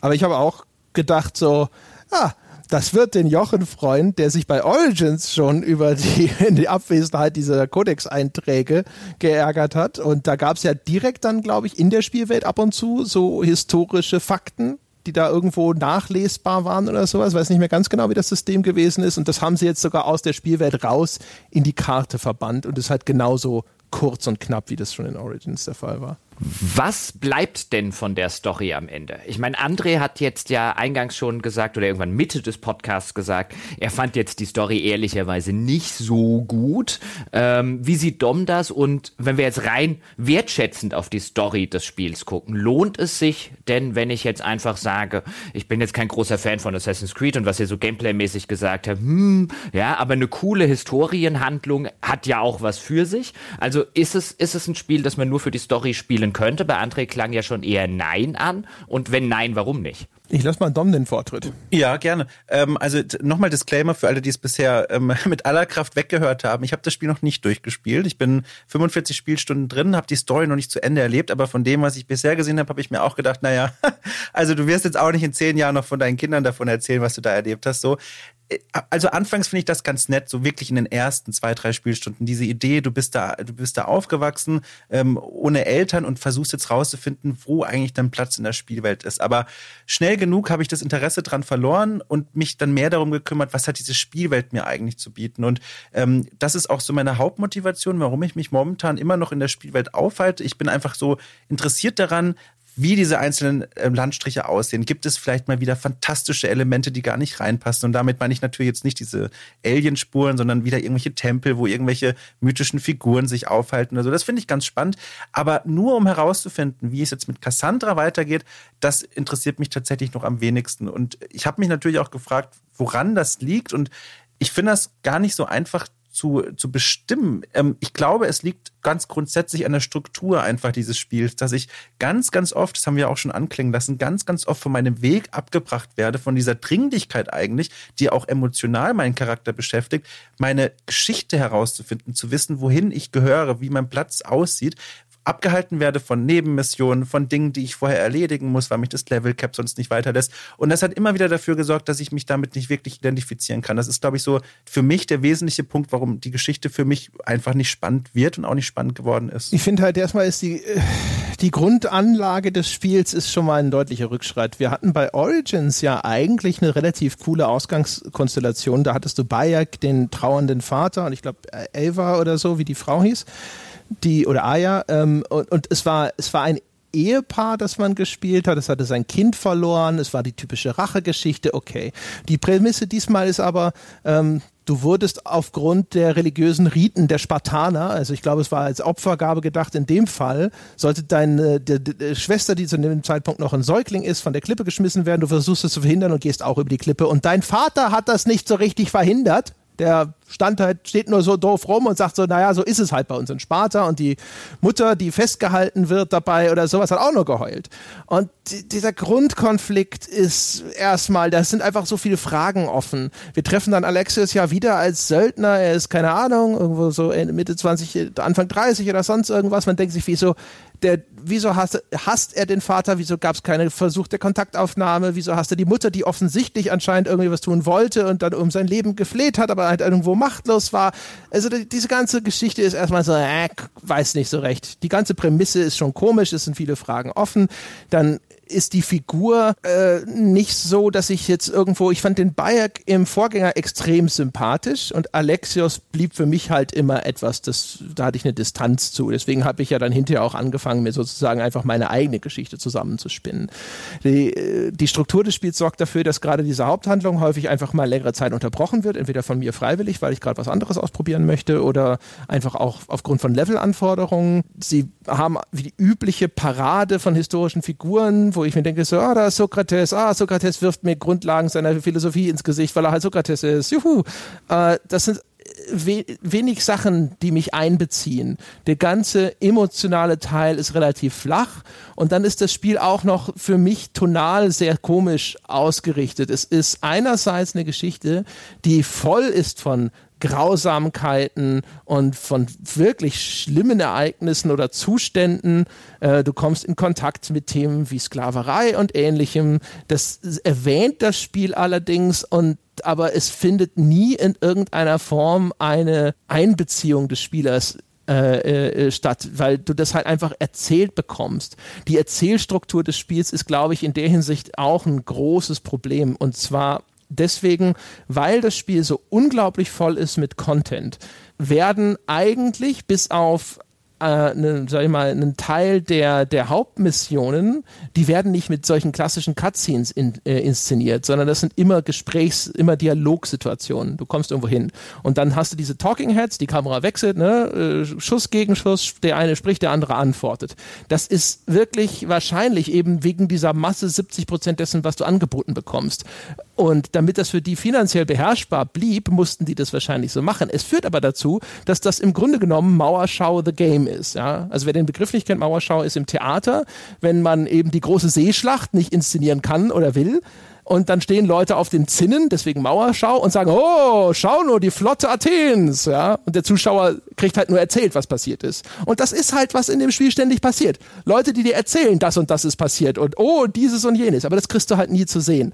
Speaker 2: Aber ich habe auch gedacht so, ah, das wird den Jochen freuen, der sich bei Origins schon über die, die Abwesenheit dieser Codex-Einträge geärgert hat. Und da gab es ja direkt dann, glaube ich, in der Spielwelt ab und zu so historische Fakten, die da irgendwo nachlesbar waren oder sowas. Ich weiß nicht mehr ganz genau, wie das System gewesen ist. Und das haben sie jetzt sogar aus der Spielwelt raus in die Karte verbannt und ist halt genauso kurz und knapp, wie das schon in Origins der Fall war.
Speaker 1: Was bleibt denn von der Story am Ende? Ich meine, André hat jetzt ja eingangs schon gesagt oder irgendwann Mitte des Podcasts gesagt, er fand jetzt die Story ehrlicherweise nicht so gut. Ähm, wie sieht Dom das? Und wenn wir jetzt rein wertschätzend auf die Story des Spiels gucken, lohnt es sich denn, wenn ich jetzt einfach sage, ich bin jetzt kein großer Fan von Assassin's Creed und was ihr so gameplaymäßig gesagt habt, hm, ja, aber eine coole Historienhandlung hat ja auch was für sich. Also ist es, ist es ein Spiel, das man nur für die Story spielen könnte? Bei André klang ja schon eher Nein an. Und wenn Nein, warum nicht?
Speaker 2: Ich lasse mal Dom den Vortritt.
Speaker 3: Ja, gerne. Ähm, also nochmal Disclaimer für alle, die es bisher ähm, mit aller Kraft weggehört haben. Ich habe das Spiel noch nicht durchgespielt. Ich bin 45 Spielstunden drin, habe die Story noch nicht zu Ende erlebt, aber von dem, was ich bisher gesehen habe, habe ich mir auch gedacht, naja, also du wirst jetzt auch nicht in zehn Jahren noch von deinen Kindern davon erzählen, was du da erlebt hast. So, also anfangs finde ich das ganz nett, so wirklich in den ersten zwei, drei Spielstunden. Diese Idee, du bist da, du bist da aufgewachsen, ähm, ohne Eltern und versuchst jetzt rauszufinden, wo eigentlich dein Platz in der Spielwelt ist. Aber schnell genug habe ich das Interesse dran verloren und mich dann mehr darum gekümmert, was hat diese Spielwelt mir eigentlich zu bieten. Und ähm, das ist auch so meine Hauptmotivation, warum ich mich momentan immer noch in der Spielwelt aufhalte. Ich bin einfach so interessiert daran, wie diese einzelnen äh, Landstriche aussehen. Gibt es vielleicht mal wieder fantastische Elemente, die gar nicht reinpassen? Und damit meine ich natürlich jetzt nicht diese Alienspuren, sondern wieder irgendwelche Tempel, wo irgendwelche mythischen Figuren sich aufhalten oder so. Das finde ich ganz spannend. Aber nur um herauszufinden, wie es jetzt mit Cassandra weitergeht, das interessiert mich tatsächlich noch am wenigsten. Und ich habe mich natürlich auch gefragt, woran das liegt. Und ich finde das gar nicht so einfach zu, zu bestimmen. Ähm, ich glaube, es liegt ganz grundsätzlich an der Struktur einfach dieses Spiels, dass ich ganz, ganz oft, das haben wir auch schon anklingen lassen, ganz, ganz oft von meinem Weg abgebracht werde, von dieser Dringlichkeit eigentlich, die auch emotional meinen Charakter beschäftigt, meine Geschichte herauszufinden, zu wissen, wohin ich gehöre, wie mein Platz aussieht, abgehalten werde von Nebenmissionen, von Dingen, die ich vorher erledigen muss, weil mich das Level Cap sonst nicht weiterlässt. Und das hat immer wieder dafür gesorgt, dass ich mich damit nicht wirklich identifizieren kann. Das ist, glaube ich, so für mich der wesentliche Punkt, warum die Geschichte für mich einfach nicht spannend wird und auch nicht spannend geworden ist.
Speaker 2: Ich finde halt erstmal ist die, äh, die Grundanlage des Spiels ist schon mal ein deutlicher Rückschritt. Wir hatten bei Origins ja eigentlich eine relativ coole Ausgangskonstellation. Da hattest du Bayek, den trauernden Vater und ich glaube Ava oder so, wie die Frau hieß die oder Aya ähm, und, und es war es war ein Ehepaar, das man gespielt hat. Es hatte sein Kind verloren. Es war die typische Rachegeschichte. Okay. Die Prämisse diesmal ist aber, ähm, du wurdest aufgrund der religiösen Riten der Spartaner, also ich glaube, es war als Opfergabe gedacht, in dem Fall sollte deine die, die Schwester, die zu dem Zeitpunkt noch ein Säugling ist, von der Klippe geschmissen werden. Du versuchst es zu verhindern und gehst auch über die Klippe. Und dein Vater hat das nicht so richtig verhindert. Der stand halt, steht nur so doof rum und sagt so, naja, so ist es halt bei uns in Sparta und die Mutter, die festgehalten wird dabei oder sowas, hat auch nur geheult. Und dieser Grundkonflikt ist erstmal, da sind einfach so viele Fragen offen. Wir treffen dann Alexius ja wieder als Söldner, er ist keine Ahnung, irgendwo so Mitte 20, Anfang 30 oder sonst irgendwas. Man denkt sich, wieso, der, wieso hasst, hasst er den Vater, wieso gab es keine Versuch der Kontaktaufnahme, wieso hasst er die Mutter, die offensichtlich anscheinend irgendwie was tun wollte und dann um sein Leben gefleht hat, aber halt irgendwo machtlos war. Also die, diese ganze Geschichte ist erstmal so, äh, weiß nicht so recht. Die ganze Prämisse ist schon komisch, es sind viele Fragen offen. Dann ist die Figur äh, nicht so, dass ich jetzt irgendwo, ich fand den Bayek im Vorgänger extrem sympathisch und Alexios blieb für mich halt immer etwas, das, da hatte ich eine Distanz zu. Deswegen habe ich ja dann hinterher auch angefangen, mir sozusagen einfach meine eigene Geschichte zusammenzuspinnen. Die, äh, die Struktur des Spiels sorgt dafür, dass gerade diese Haupthandlung häufig einfach mal längere Zeit unterbrochen wird, entweder von mir freiwillig, weil ich gerade was anderes ausprobieren möchte oder einfach auch aufgrund von Levelanforderungen. Sie haben wie die übliche Parade von historischen Figuren, wo ich mir denke, so, ah, da ist Sokrates, ah, Sokrates wirft mir Grundlagen seiner Philosophie ins Gesicht, weil er halt Sokrates ist. Juhu. Äh, das sind we wenig Sachen, die mich einbeziehen. Der ganze emotionale Teil ist relativ flach und dann ist das Spiel auch noch für mich tonal sehr komisch ausgerichtet. Es ist einerseits eine Geschichte, die voll ist von Grausamkeiten und von wirklich schlimmen Ereignissen oder Zuständen. Äh, du kommst in Kontakt mit Themen wie Sklaverei und ähnlichem. Das erwähnt das Spiel allerdings und aber es findet nie in irgendeiner Form eine Einbeziehung des Spielers äh, äh, statt, weil du das halt einfach erzählt bekommst. Die Erzählstruktur des Spiels ist, glaube ich, in der Hinsicht auch ein großes Problem. Und zwar deswegen, weil das Spiel so unglaublich voll ist mit Content, werden eigentlich bis auf äh, ne, sag ich mal, einen Teil der, der Hauptmissionen, die werden nicht mit solchen klassischen Cutscenes in, äh, inszeniert, sondern das sind immer Gesprächs-, immer Dialogsituationen. Du kommst irgendwo hin. Und dann hast du diese Talking Heads, die Kamera wechselt, ne? Äh, Schuss gegen Schuss, der eine spricht, der andere antwortet. Das ist wirklich wahrscheinlich eben wegen dieser Masse 70 Prozent dessen, was du angeboten bekommst. Und damit das für die finanziell beherrschbar blieb, mussten die das wahrscheinlich so machen. Es führt aber dazu, dass das im Grunde genommen Mauerschau the Game ist. Ja? Also wer den Begriff nicht kennt, Mauerschau ist im Theater, wenn man eben die große Seeschlacht nicht inszenieren kann oder will, und dann stehen Leute auf den Zinnen, deswegen Mauerschau, und sagen, oh, schau nur, die Flotte Athens, ja. Und der Zuschauer kriegt halt nur erzählt, was passiert ist. Und das ist halt, was in dem Spiel ständig passiert. Leute, die dir erzählen, das und das ist passiert und oh, dieses und jenes. Aber das kriegst du halt nie zu sehen.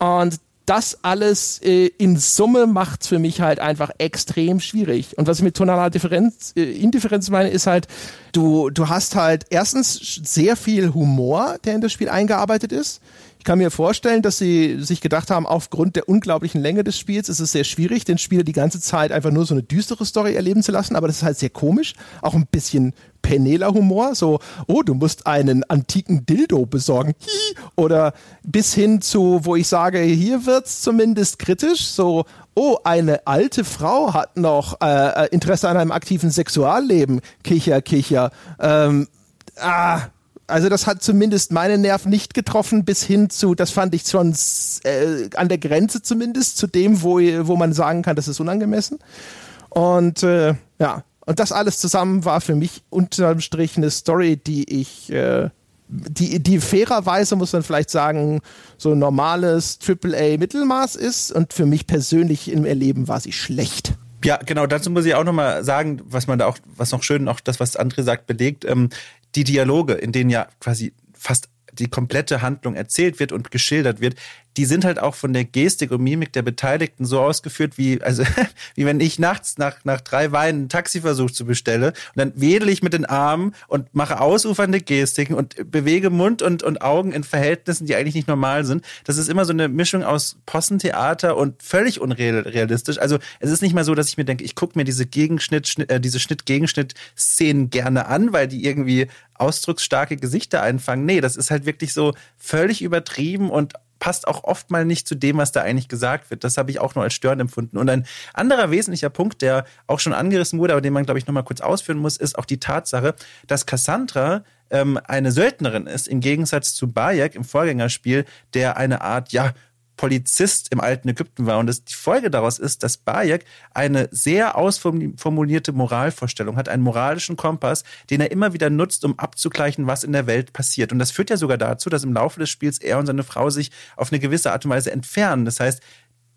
Speaker 2: Und das alles äh, in Summe macht es für mich halt einfach extrem schwierig. Und was ich mit tonaler Differenz, äh, Indifferenz meine, ist halt, du, du hast halt erstens sehr viel Humor, der in das Spiel eingearbeitet ist. Ich kann mir vorstellen, dass sie sich gedacht haben, aufgrund der unglaublichen Länge des Spiels ist es sehr schwierig, den Spieler die ganze Zeit einfach nur so eine düstere Story erleben zu lassen, aber das ist halt sehr komisch, auch ein bisschen Penela-Humor, so, oh, du musst einen antiken Dildo besorgen, oder bis hin zu, wo ich sage, hier wird's zumindest kritisch, so, oh, eine alte Frau hat noch äh, Interesse an einem aktiven Sexualleben, kicher, kicher, ähm, ah, also das hat zumindest meine Nerven nicht getroffen, bis hin zu, das fand ich schon äh, an der Grenze zumindest, zu dem, wo, wo man sagen kann, das ist unangemessen. Und äh, ja, und das alles zusammen war für mich unterm Strich eine Story, die ich, äh, die, die fairerweise, muss man vielleicht sagen, so normales AAA-Mittelmaß ist. Und für mich persönlich im Erleben war sie schlecht.
Speaker 3: Ja, genau, dazu muss ich auch nochmal sagen, was man da auch, was noch schön, auch das, was André sagt, belegt. Ähm, die Dialoge, in denen ja quasi fast die komplette Handlung erzählt wird und geschildert wird, die sind halt auch von der Gestik und Mimik der Beteiligten so ausgeführt, wie, also, wie wenn ich nachts nach, nach drei Weinen ein Taxi versuche zu bestellen und dann wedel ich mit den Armen und mache ausufernde Gestiken und bewege Mund und, und Augen in Verhältnissen, die eigentlich nicht normal sind. Das ist immer so eine Mischung aus Possentheater und völlig unrealistisch. Also es ist nicht mal so, dass ich mir denke, ich gucke mir diese Gegenschnitt, Schnitt, äh, diese Schnitt-Gegenschnitt-Szenen gerne an, weil die irgendwie ausdrucksstarke Gesichter einfangen. Nee, das ist halt wirklich so völlig übertrieben und passt auch oft mal nicht zu dem, was da eigentlich gesagt wird. Das habe ich auch nur als störend empfunden. Und ein anderer wesentlicher Punkt, der auch schon angerissen wurde, aber den man, glaube ich, nochmal kurz ausführen muss, ist auch die Tatsache, dass Cassandra ähm, eine Söldnerin ist, im Gegensatz zu Bayek im Vorgängerspiel, der eine Art, ja, Polizist im alten Ägypten war. Und das, die Folge daraus ist, dass Bayek eine sehr ausformulierte Moralvorstellung hat, einen moralischen Kompass, den er immer wieder nutzt, um abzugleichen, was in der Welt passiert. Und das führt ja sogar dazu, dass im Laufe des Spiels er und seine Frau sich auf eine gewisse Art und Weise entfernen. Das heißt,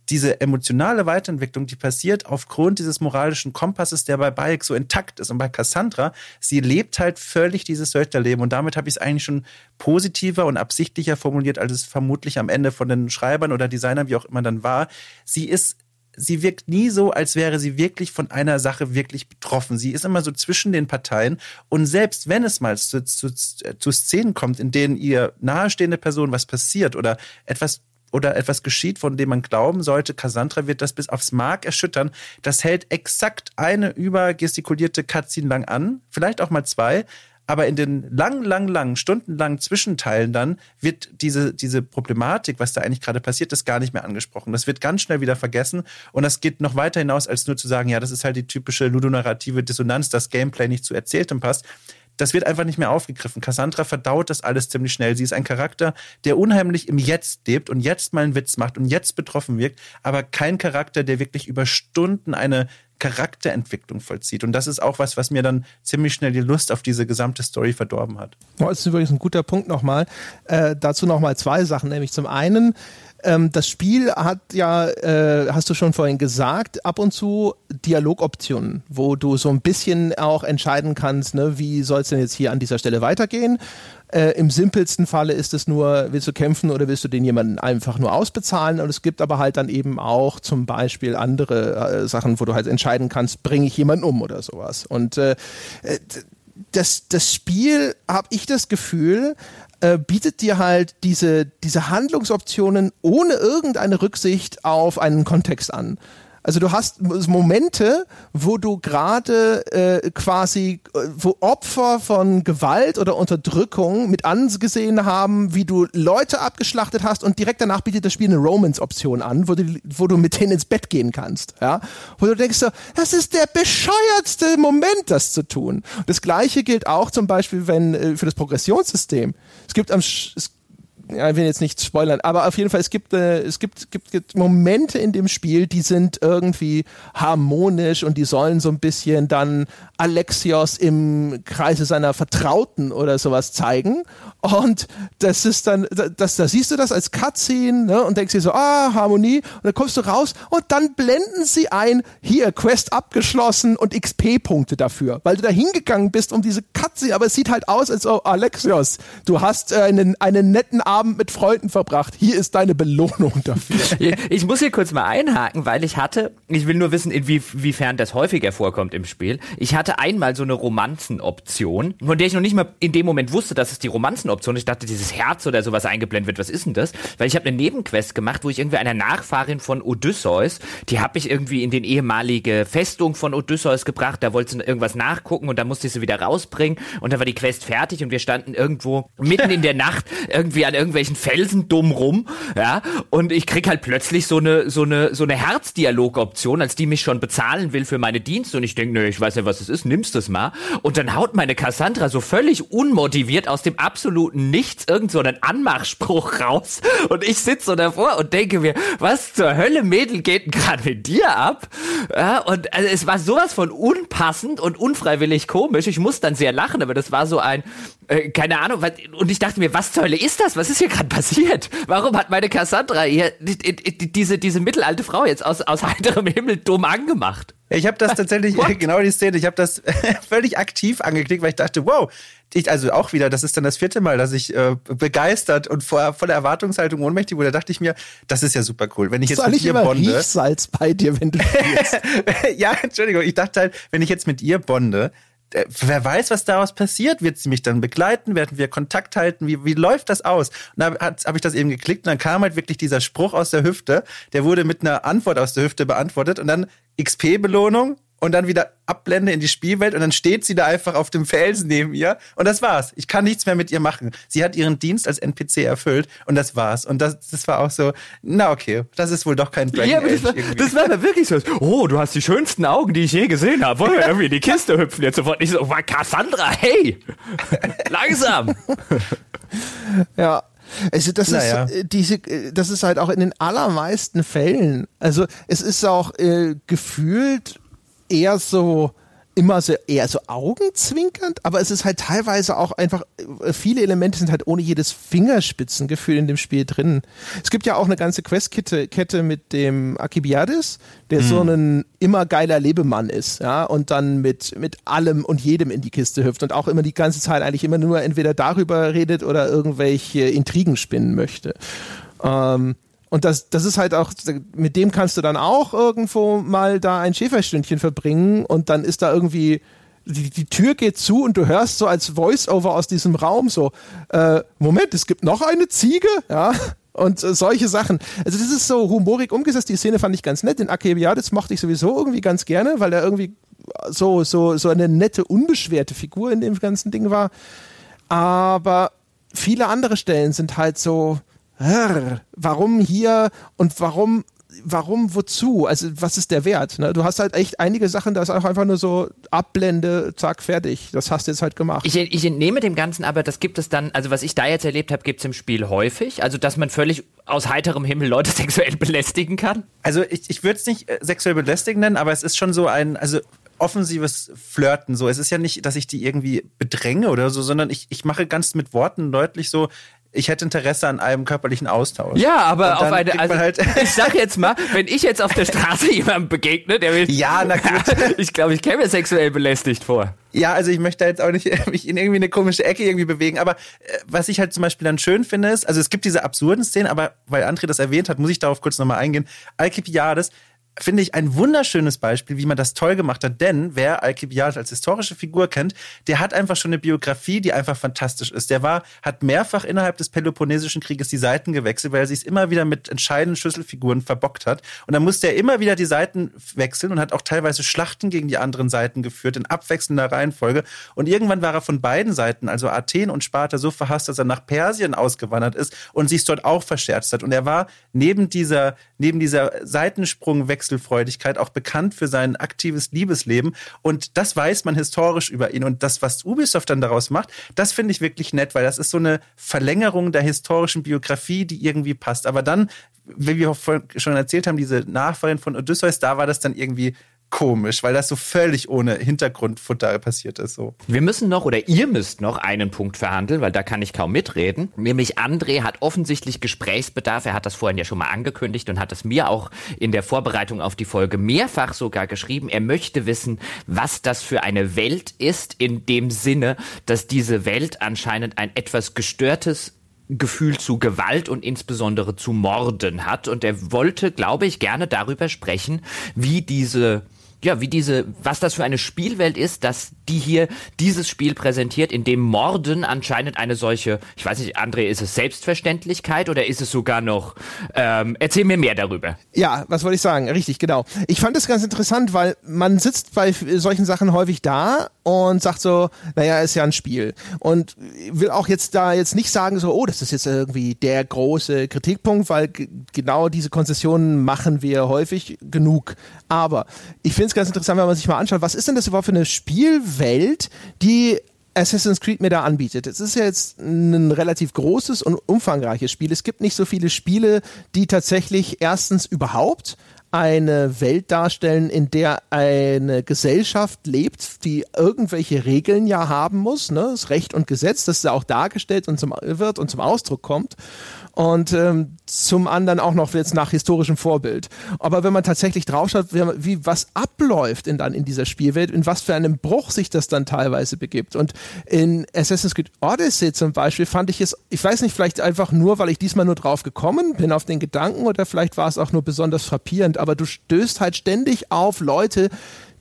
Speaker 3: diese emotionale Weiterentwicklung, die passiert aufgrund dieses moralischen Kompasses, der bei Bayek so intakt ist. Und bei Cassandra, sie lebt halt völlig dieses Söldnerleben. Und damit habe ich es eigentlich schon positiver und absichtlicher formuliert, als es vermutlich am Ende von den Schreibern oder Designern, wie auch immer dann war. Sie ist sie wirkt nie so, als wäre sie wirklich von einer Sache wirklich betroffen. Sie ist immer so zwischen den Parteien. Und selbst wenn es mal zu, zu, zu Szenen kommt, in denen ihr nahestehende Person was passiert oder etwas oder etwas geschieht, von dem man glauben sollte, Cassandra wird das bis aufs Mark erschüttern. Das hält exakt eine übergestikulierte Cutscene lang an, vielleicht auch mal zwei. Aber in den lang, lang, lang, stundenlangen Zwischenteilen dann wird diese, diese Problematik, was da eigentlich gerade passiert ist, gar nicht mehr angesprochen. Das wird ganz schnell wieder vergessen und das geht noch weiter hinaus, als nur zu sagen, ja, das ist halt die typische ludonarrative Dissonanz, das Gameplay nicht zu erzähltem passt das wird einfach nicht mehr aufgegriffen. Cassandra verdaut das alles ziemlich schnell. Sie ist ein Charakter, der unheimlich im Jetzt lebt und jetzt mal einen Witz macht und jetzt betroffen wirkt, aber kein Charakter, der wirklich über Stunden eine Charakterentwicklung vollzieht. Und das ist auch was, was mir dann ziemlich schnell die Lust auf diese gesamte Story verdorben hat.
Speaker 2: das ist übrigens ein guter Punkt nochmal. Äh, dazu nochmal zwei Sachen, nämlich zum einen, ähm, das Spiel hat ja, äh, hast du schon vorhin gesagt, ab und zu Dialogoptionen, wo du so ein bisschen auch entscheiden kannst, ne, wie soll es denn jetzt hier an dieser Stelle weitergehen. Äh, Im simpelsten Falle ist es nur, willst du kämpfen oder willst du den jemanden einfach nur ausbezahlen? Und es gibt aber halt dann eben auch zum Beispiel andere äh, Sachen, wo du halt entscheiden kannst, bringe ich jemanden um oder sowas. Und äh, äh das, das Spiel, habe ich das Gefühl, äh, bietet dir halt diese, diese Handlungsoptionen ohne irgendeine Rücksicht auf einen Kontext an. Also du hast Momente, wo du gerade äh, quasi, äh, wo Opfer von Gewalt oder Unterdrückung mit angesehen haben, wie du Leute abgeschlachtet hast und direkt danach bietet das Spiel eine Romance-Option an, wo du, wo du mit denen ins Bett gehen kannst. Ja? Wo du denkst so, das ist der bescheuertste Moment, das zu tun. Das gleiche gilt auch zum Beispiel, wenn äh, für das Progressionssystem. Es gibt am, es ja, ich will jetzt nicht spoilern, aber auf jeden Fall, es gibt, äh, es gibt, gibt, gibt Momente in dem Spiel, die sind irgendwie harmonisch und die sollen so ein bisschen dann Alexios im Kreise seiner Vertrauten oder sowas zeigen. Und das ist dann, das, da siehst du das als Cutscene ne, und denkst dir so, ah, Harmonie. Und dann kommst du raus und dann blenden sie ein, hier, Quest abgeschlossen und XP-Punkte dafür, weil du da hingegangen bist um diese Cutscene. Aber es sieht halt aus, als, oh, Alexios, du hast äh, einen, einen netten Abend mit Freunden verbracht. Hier ist deine Belohnung dafür.
Speaker 1: Ich muss hier kurz mal einhaken, weil ich hatte, ich will nur wissen, inwiefern das häufiger vorkommt im Spiel. Ich hatte einmal so eine Romanzenoption, von der ich noch nicht mal in dem Moment wusste, dass es die Romanzenoption Option. Ich dachte, dieses Herz oder sowas eingeblendet wird. Was ist denn das? Weil ich habe eine Nebenquest gemacht, wo ich irgendwie einer Nachfahrin von Odysseus, die habe ich irgendwie in den ehemalige Festung von Odysseus gebracht. Da wollte sie irgendwas nachgucken und dann musste ich sie wieder rausbringen und dann war die Quest fertig und wir standen irgendwo mitten in der Nacht irgendwie an irgendwelchen Felsen dumm rum, ja, und ich krieg halt plötzlich so eine so eine so eine Herzdialogoption, als die mich schon bezahlen will für meine Dienste und ich denke, nö, ich weiß ja, was es ist, nimmst das mal und dann haut meine Cassandra so völlig unmotiviert aus dem absoluten absoluten Nichts irgend so einen Anmachspruch raus und ich sitze so davor und denke mir, was zur Hölle, Mädel, geht denn gerade mit dir ab? Ja, und also es war sowas von unpassend und unfreiwillig komisch. Ich muss dann sehr lachen, aber das war so ein, äh, keine Ahnung, was, und ich dachte mir, was zur Hölle ist das? Was ist hier gerade passiert? Warum hat meine Cassandra hier die, die, diese, diese mittelalte Frau jetzt aus, aus heiterem Himmel dumm angemacht?
Speaker 3: Ich habe das tatsächlich, genau die Szene, ich habe das völlig aktiv angeklickt, weil ich dachte, wow, ich, also auch wieder, das ist dann das vierte Mal, dass ich äh, begeistert und vor voller Erwartungshaltung ohnmächtig wurde. Da dachte ich mir, das ist ja super cool. Wenn ich jetzt
Speaker 2: Soll mit ihr bonde. Riechsalz bei dir, wenn du
Speaker 3: Ja, Entschuldigung, ich dachte halt, wenn ich jetzt mit ihr bonde, wer weiß, was daraus passiert. Wird sie mich dann begleiten? Werden wir Kontakt halten? Wie, wie läuft das aus? Und da habe ich das eben geklickt und dann kam halt wirklich dieser Spruch aus der Hüfte. Der wurde mit einer Antwort aus der Hüfte beantwortet und dann XP-Belohnung und dann wieder abblende in die Spielwelt und dann steht sie da einfach auf dem Felsen neben ihr und das war's. Ich kann nichts mehr mit ihr machen. Sie hat ihren Dienst als NPC erfüllt und das war's. Und das, das war auch so, na okay, das ist wohl doch kein Dragon ja,
Speaker 1: Age. Das war, das war wirklich so, oh, du hast die schönsten Augen, die ich je gesehen habe. Wollen wir irgendwie in die Kiste hüpfen jetzt sofort? Ich so, war Cassandra, hey, langsam.
Speaker 2: ja, also das naja. ist äh, diese, äh, das ist halt auch in den allermeisten Fällen. Also es ist auch äh, gefühlt eher so immer so eher so augenzwinkernd, aber es ist halt teilweise auch einfach, äh, viele Elemente sind halt ohne jedes Fingerspitzengefühl in dem Spiel drin. Es gibt ja auch eine ganze Questkette Kette mit dem Akibiadis, der mhm. so ein immer geiler Lebemann ist, ja, und dann mit, mit allem und jedem in die Kiste hüpft und auch immer die ganze Zeit eigentlich immer nur entweder darüber redet oder irgendwelche Intrigen spinnen möchte. Ähm, und das, das ist halt auch, mit dem kannst du dann auch irgendwo mal da ein Schäferstündchen verbringen und dann ist da irgendwie, die, die Tür geht zu und du hörst so als Voice-Over aus diesem Raum so, äh, Moment, es gibt noch eine Ziege, ja, und äh, solche Sachen. Also das ist so humorig umgesetzt, die Szene fand ich ganz nett, den Akebiades mochte ich sowieso irgendwie ganz gerne, weil er irgendwie so, so, so eine nette, unbeschwerte Figur in dem ganzen Ding war. Aber viele andere Stellen sind halt so, warum hier und warum warum, wozu? Also, was ist der Wert? Ne? Du hast halt echt einige Sachen, da ist auch einfach nur so Abblende, zack, fertig. Das hast du jetzt halt gemacht.
Speaker 1: Ich, ich entnehme dem Ganzen aber, das gibt es dann, also was ich da jetzt erlebt habe, gibt es im Spiel häufig. Also, dass man völlig aus heiterem Himmel Leute sexuell belästigen kann.
Speaker 3: Also, ich, ich würde es nicht äh, sexuell belästigen nennen, aber es ist schon so ein, also offensives Flirten. So, es ist ja nicht, dass ich die irgendwie bedränge oder so, sondern ich, ich mache ganz mit Worten deutlich so, ich hätte Interesse an einem körperlichen Austausch.
Speaker 1: Ja, aber auf eine, also, halt ich sag jetzt mal, wenn ich jetzt auf der Straße jemandem begegne, der will,
Speaker 3: ja, na gut.
Speaker 1: ich glaube, ich käme mir sexuell belästigt vor.
Speaker 3: Ja, also ich möchte jetzt auch nicht mich in irgendwie eine komische Ecke irgendwie bewegen, aber äh, was ich halt zum Beispiel dann schön finde ist, also es gibt diese absurden Szenen, aber weil André das erwähnt hat, muss ich darauf kurz nochmal eingehen. Alcibiades finde ich, ein wunderschönes Beispiel, wie man das toll gemacht hat. Denn wer Alkibiades als historische Figur kennt, der hat einfach schon eine Biografie, die einfach fantastisch ist. Der war, hat mehrfach innerhalb des Peloponnesischen Krieges die Seiten gewechselt, weil er sich immer wieder mit entscheidenden Schlüsselfiguren verbockt hat. Und dann musste er immer wieder die Seiten wechseln und hat auch teilweise Schlachten gegen die anderen Seiten geführt in abwechselnder Reihenfolge. Und irgendwann war er von beiden Seiten, also Athen und Sparta, so verhasst, dass er nach Persien ausgewandert ist und sich dort auch verscherzt hat. Und er war neben dieser, neben dieser Seitensprungwechsel Wechselfreudigkeit, auch bekannt für sein aktives Liebesleben. Und das weiß man historisch über ihn. Und das, was Ubisoft dann daraus macht, das finde ich wirklich nett, weil das ist so eine Verlängerung der historischen Biografie, die irgendwie passt. Aber dann, wie wir schon erzählt haben, diese Nachfolgerin von Odysseus, da war das dann irgendwie komisch, weil das so völlig ohne Hintergrundfutter passiert ist. So.
Speaker 1: Wir müssen noch oder ihr müsst noch einen Punkt verhandeln, weil da kann ich kaum mitreden. Nämlich André hat offensichtlich Gesprächsbedarf. Er hat das vorhin ja schon mal angekündigt und hat es mir auch in der Vorbereitung auf die Folge mehrfach sogar geschrieben. Er möchte wissen, was das für eine Welt ist, in dem Sinne, dass diese Welt anscheinend ein etwas gestörtes Gefühl zu Gewalt und insbesondere zu Morden hat. Und er wollte, glaube ich, gerne darüber sprechen, wie diese ja, wie diese, was das für eine Spielwelt ist, dass die hier dieses Spiel präsentiert, in dem Morden anscheinend eine solche, ich weiß nicht, André, ist es Selbstverständlichkeit oder ist es sogar noch, ähm, erzähl mir mehr darüber.
Speaker 2: Ja, was wollte ich sagen? Richtig, genau. Ich fand es ganz interessant, weil man sitzt bei solchen Sachen häufig da und sagt so, naja, ist ja ein Spiel. Und will auch jetzt da jetzt nicht sagen so, oh, das ist jetzt irgendwie der große Kritikpunkt, weil genau diese Konzessionen machen wir häufig genug. Aber ich finde es ganz interessant, wenn man sich mal anschaut, was ist denn das überhaupt für eine Spielwelt, die Assassin's Creed mir da anbietet. Es ist ja jetzt ein relativ großes und umfangreiches Spiel. Es gibt nicht so viele Spiele, die tatsächlich erstens überhaupt eine Welt darstellen, in der eine Gesellschaft lebt, die irgendwelche Regeln ja haben muss, ne? das Recht und Gesetz, das ja auch dargestellt und zum, wird und zum Ausdruck kommt und ähm, zum anderen auch noch jetzt nach historischem Vorbild. Aber wenn man tatsächlich draufschaut, wie, was abläuft in, dann in dieser Spielwelt, in was für einem Bruch sich das dann teilweise begibt. Und in Assassin's Creed Odyssey zum Beispiel fand ich es, ich weiß nicht, vielleicht einfach nur, weil ich diesmal nur drauf gekommen bin auf den Gedanken oder vielleicht war es auch nur besonders frappierend, aber du stößt halt ständig auf Leute,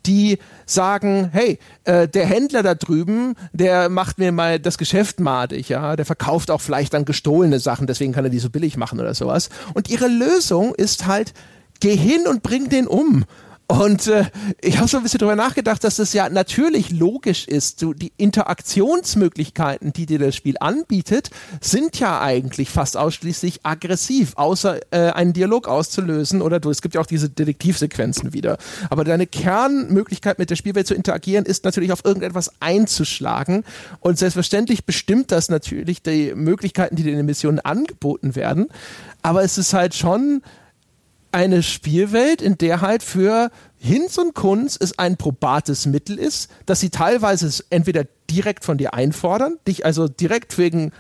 Speaker 2: die sagen, hey, äh, der Händler da drüben, der macht mir mal das Geschäft madig, ja, der verkauft auch vielleicht dann gestohlene Sachen, deswegen kann er die so billig machen oder sowas. Und ihre Lösung ist halt, geh hin und bring den um. Und äh, ich habe so ein bisschen darüber nachgedacht, dass das ja natürlich logisch ist. So, die Interaktionsmöglichkeiten, die dir das Spiel anbietet, sind ja eigentlich fast ausschließlich aggressiv, außer äh, einen Dialog auszulösen oder du, es gibt ja auch diese Detektivsequenzen wieder. Aber deine Kernmöglichkeit mit der Spielwelt zu interagieren ist natürlich auf irgendetwas einzuschlagen. Und selbstverständlich bestimmt das natürlich die Möglichkeiten, die dir in den Missionen angeboten werden. Aber es ist halt schon eine Spielwelt, in der halt für Hinz und Kunz es ein probates Mittel ist, dass sie teilweise entweder direkt von dir einfordern, dich also direkt wegen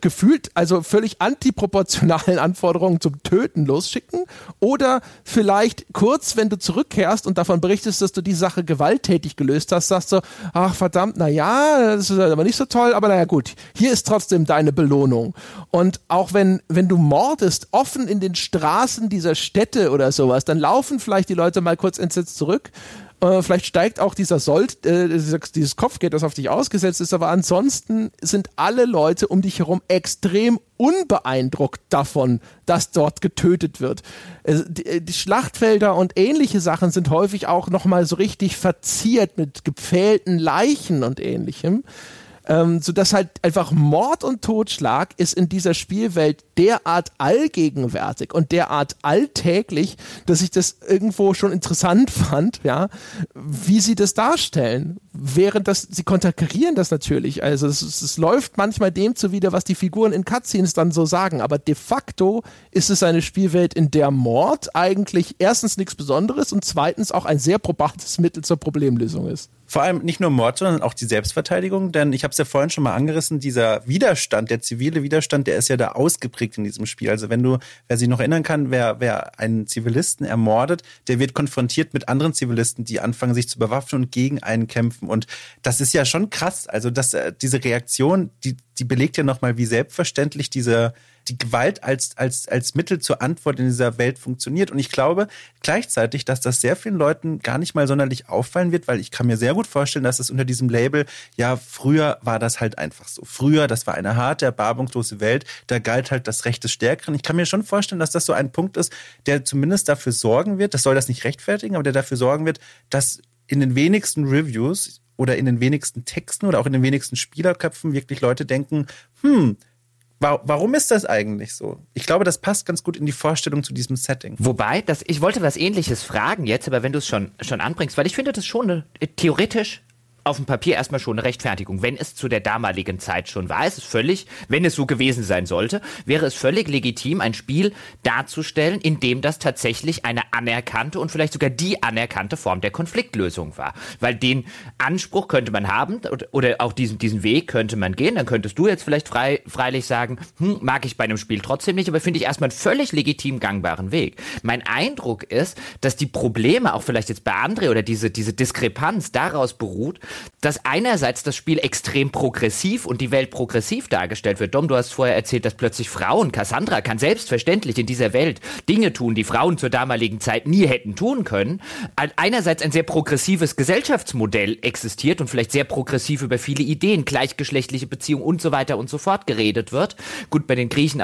Speaker 2: gefühlt also völlig antiproportionalen Anforderungen zum Töten losschicken oder vielleicht kurz, wenn du zurückkehrst und davon berichtest, dass du die Sache gewalttätig gelöst hast, sagst du, ach verdammt, na ja, das ist aber nicht so toll, aber naja gut, hier ist trotzdem deine Belohnung. Und auch wenn, wenn du mordest, offen in den Straßen dieser Städte oder sowas, dann laufen vielleicht die Leute mal kurz entsetzt zurück äh, vielleicht steigt auch dieser Sold, äh, dieses Kopfgeld, das auf dich ausgesetzt ist, aber ansonsten sind alle Leute um dich herum extrem unbeeindruckt davon, dass dort getötet wird. Äh, die, die, Schlachtfelder und ähnliche Sachen sind häufig auch nochmal so richtig verziert mit gepfählten Leichen und ähnlichem ähm, sodass halt einfach Mord und Totschlag ist in dieser Spielwelt derart allgegenwärtig und derart alltäglich, dass ich das irgendwo schon interessant fand, ja, wie sie das darstellen. Während das, sie konterkarieren das natürlich. Also es, es läuft manchmal dem zuwider, was die Figuren in Cutscenes dann so sagen. Aber de facto ist es eine Spielwelt, in der Mord eigentlich erstens nichts Besonderes und zweitens auch ein sehr probates Mittel zur Problemlösung ist.
Speaker 3: Vor allem nicht nur Mord, sondern auch die Selbstverteidigung, denn ich habe es ja vorhin schon mal angerissen, dieser Widerstand, der zivile Widerstand, der ist ja da ausgeprägt in diesem Spiel. Also wenn du, wer sich noch erinnern kann, wer, wer einen Zivilisten ermordet, der wird konfrontiert mit anderen Zivilisten, die anfangen, sich zu bewaffnen und gegen einen kämpfen. Und das ist ja schon krass. Also dass, äh, diese Reaktion, die, die belegt ja nochmal, wie selbstverständlich diese die Gewalt als, als, als Mittel zur Antwort in dieser Welt funktioniert. Und ich glaube gleichzeitig, dass das sehr vielen Leuten gar nicht mal sonderlich auffallen wird, weil ich kann mir sehr gut vorstellen, dass es unter diesem Label, ja, früher war das halt einfach so. Früher, das war eine harte, erbarmungslose Welt, da galt halt das Recht des Stärkeren. Ich kann mir schon vorstellen, dass das so ein Punkt ist, der zumindest dafür sorgen wird, das soll das nicht rechtfertigen, aber der dafür sorgen wird, dass in den wenigsten Reviews oder in den wenigsten Texten oder auch in den wenigsten Spielerköpfen wirklich Leute denken, hm, Warum ist das eigentlich so? Ich glaube, das passt ganz gut in die Vorstellung zu diesem Setting.
Speaker 1: Wobei, das, ich wollte was ähnliches fragen jetzt, aber wenn du es schon, schon anbringst, weil ich finde das schon eine, theoretisch auf dem Papier erstmal schon eine Rechtfertigung. Wenn es zu der damaligen Zeit schon war, ist es völlig, wenn es so gewesen sein sollte, wäre es völlig legitim, ein Spiel darzustellen, in dem das tatsächlich eine anerkannte und vielleicht sogar die anerkannte Form der Konfliktlösung war. Weil den Anspruch könnte man haben oder auch diesen, diesen Weg könnte man gehen. Dann könntest du jetzt vielleicht frei, freilich sagen, hm, mag ich bei einem Spiel trotzdem nicht, aber finde ich erstmal einen völlig legitim gangbaren Weg. Mein Eindruck ist, dass die Probleme auch vielleicht jetzt bei André oder diese, diese Diskrepanz daraus beruht, dass einerseits das Spiel extrem progressiv und die Welt progressiv dargestellt wird. Dom, du hast vorher erzählt, dass plötzlich Frauen, Cassandra kann selbstverständlich in dieser Welt Dinge tun, die Frauen zur damaligen Zeit nie hätten tun können. Einerseits ein sehr progressives Gesellschaftsmodell existiert und vielleicht sehr progressiv über viele Ideen, gleichgeschlechtliche Beziehungen und so weiter und so fort geredet wird. Gut, bei den Griechen,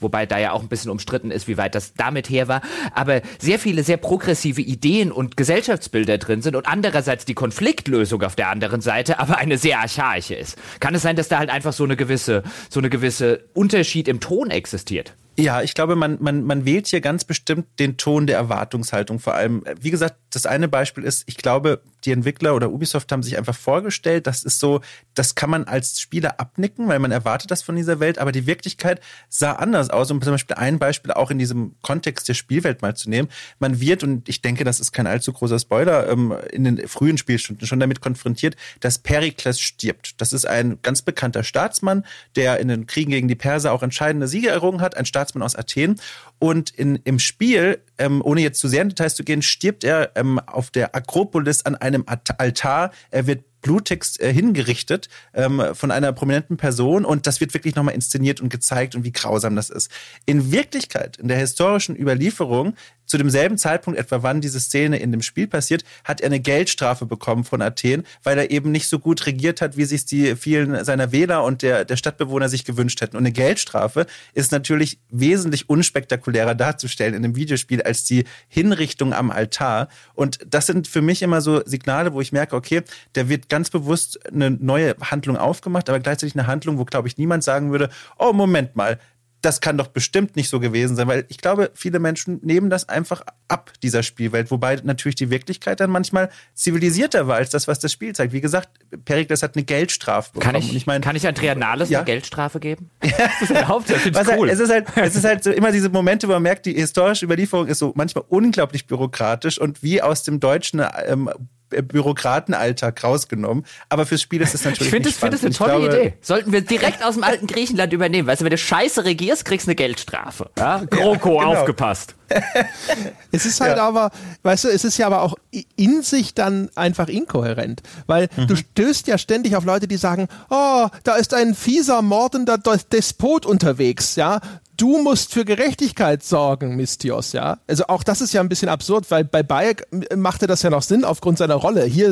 Speaker 1: wobei da ja auch ein bisschen umstritten ist, wie weit das damit her war, aber sehr viele sehr progressive Ideen und Gesellschaftsbilder drin sind und andererseits die Konfliktlösung auf der anderen Seite aber eine sehr archaische ist. Kann es sein, dass da halt einfach so eine gewisse, so eine gewisse Unterschied im Ton existiert?
Speaker 3: Ja, ich glaube, man, man, man wählt hier ganz bestimmt den Ton der Erwartungshaltung. Vor allem, wie gesagt, das eine Beispiel ist, ich glaube, die Entwickler oder Ubisoft haben sich einfach vorgestellt, das ist so, das kann man als Spieler abnicken, weil man erwartet das von dieser Welt, aber die Wirklichkeit sah anders aus. Um zum Beispiel ein Beispiel auch in diesem Kontext der Spielwelt mal zu nehmen. Man wird, und ich denke, das ist kein allzu großer Spoiler, ähm, in den frühen Spielstunden schon damit konfrontiert, dass Perikles stirbt. Das ist ein ganz bekannter Staatsmann, der in den Kriegen gegen die Perser auch entscheidende Siege errungen hat, ein Staatsmann aus Athen. Und in, im Spiel, ähm, ohne jetzt zu sehr in Details zu gehen, stirbt er ähm, auf der Akropolis an einem Altar. Er wird blutigst äh, hingerichtet ähm, von einer prominenten Person und das wird wirklich nochmal inszeniert und gezeigt und wie grausam das ist. In Wirklichkeit, in der historischen Überlieferung, zu demselben Zeitpunkt etwa, wann diese Szene in dem Spiel passiert, hat er eine Geldstrafe bekommen von Athen, weil er eben nicht so gut regiert hat, wie sich die vielen seiner Wähler und der, der Stadtbewohner sich gewünscht hätten. Und eine Geldstrafe ist natürlich wesentlich unspektakulärer darzustellen in einem Videospiel als die Hinrichtung am Altar. Und das sind für mich immer so Signale, wo ich merke, okay, der wird ganz bewusst eine neue Handlung aufgemacht, aber gleichzeitig eine Handlung, wo, glaube ich, niemand sagen würde, oh, Moment mal, das kann doch bestimmt nicht so gewesen sein, weil ich glaube, viele Menschen nehmen das einfach ab, dieser Spielwelt, wobei natürlich die Wirklichkeit dann manchmal zivilisierter war als das, was das Spiel zeigt. Wie gesagt, Perikles hat eine Geldstrafe
Speaker 1: bekommen. Kann ich, ich mein, kann ich Andrea Nahles ja? eine Geldstrafe geben? das ist erlaubt, das ist cool.
Speaker 3: Halt, es ist halt, es ist halt so immer diese Momente, wo man merkt, die historische Überlieferung ist so manchmal unglaublich bürokratisch und wie aus dem deutschen ähm, Bürokratenalltag rausgenommen. Aber fürs Spiel ist es natürlich.
Speaker 1: Ich finde es find eine tolle glaube, Idee. Sollten wir direkt aus dem alten Griechenland übernehmen. Weißt du, wenn du scheiße regierst, kriegst du eine Geldstrafe. Ja? GroKo, ja, genau. aufgepasst.
Speaker 2: es ist halt ja. aber, weißt du, es ist ja aber auch in sich dann einfach inkohärent. Weil mhm. du stößt ja ständig auf Leute, die sagen, oh, da ist ein fieser, mordender Despot unterwegs, ja du musst für Gerechtigkeit sorgen, Mistios, ja. Also auch das ist ja ein bisschen absurd, weil bei Bayek machte das ja noch Sinn aufgrund seiner Rolle. Hier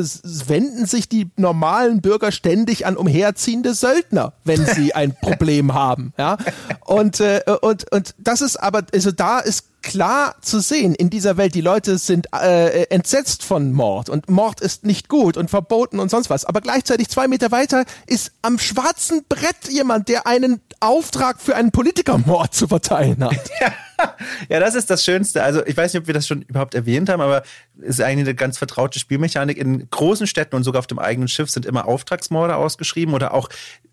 Speaker 2: wenden sich die normalen Bürger ständig an umherziehende Söldner, wenn sie ein Problem haben, ja. Und, äh, und, und das ist aber, also da ist klar zu sehen in dieser Welt. Die Leute sind äh, entsetzt von Mord und Mord ist nicht gut und verboten und sonst was. Aber gleichzeitig zwei Meter weiter ist am schwarzen Brett jemand, der einen Auftrag für einen Politikermord zu verteilen hat.
Speaker 3: Ja. Ja, das ist das Schönste. Also ich weiß nicht, ob wir das schon überhaupt erwähnt haben, aber es ist eigentlich eine ganz vertraute Spielmechanik. In großen Städten und sogar auf dem eigenen Schiff sind immer Auftragsmorde ausgeschrieben oder auch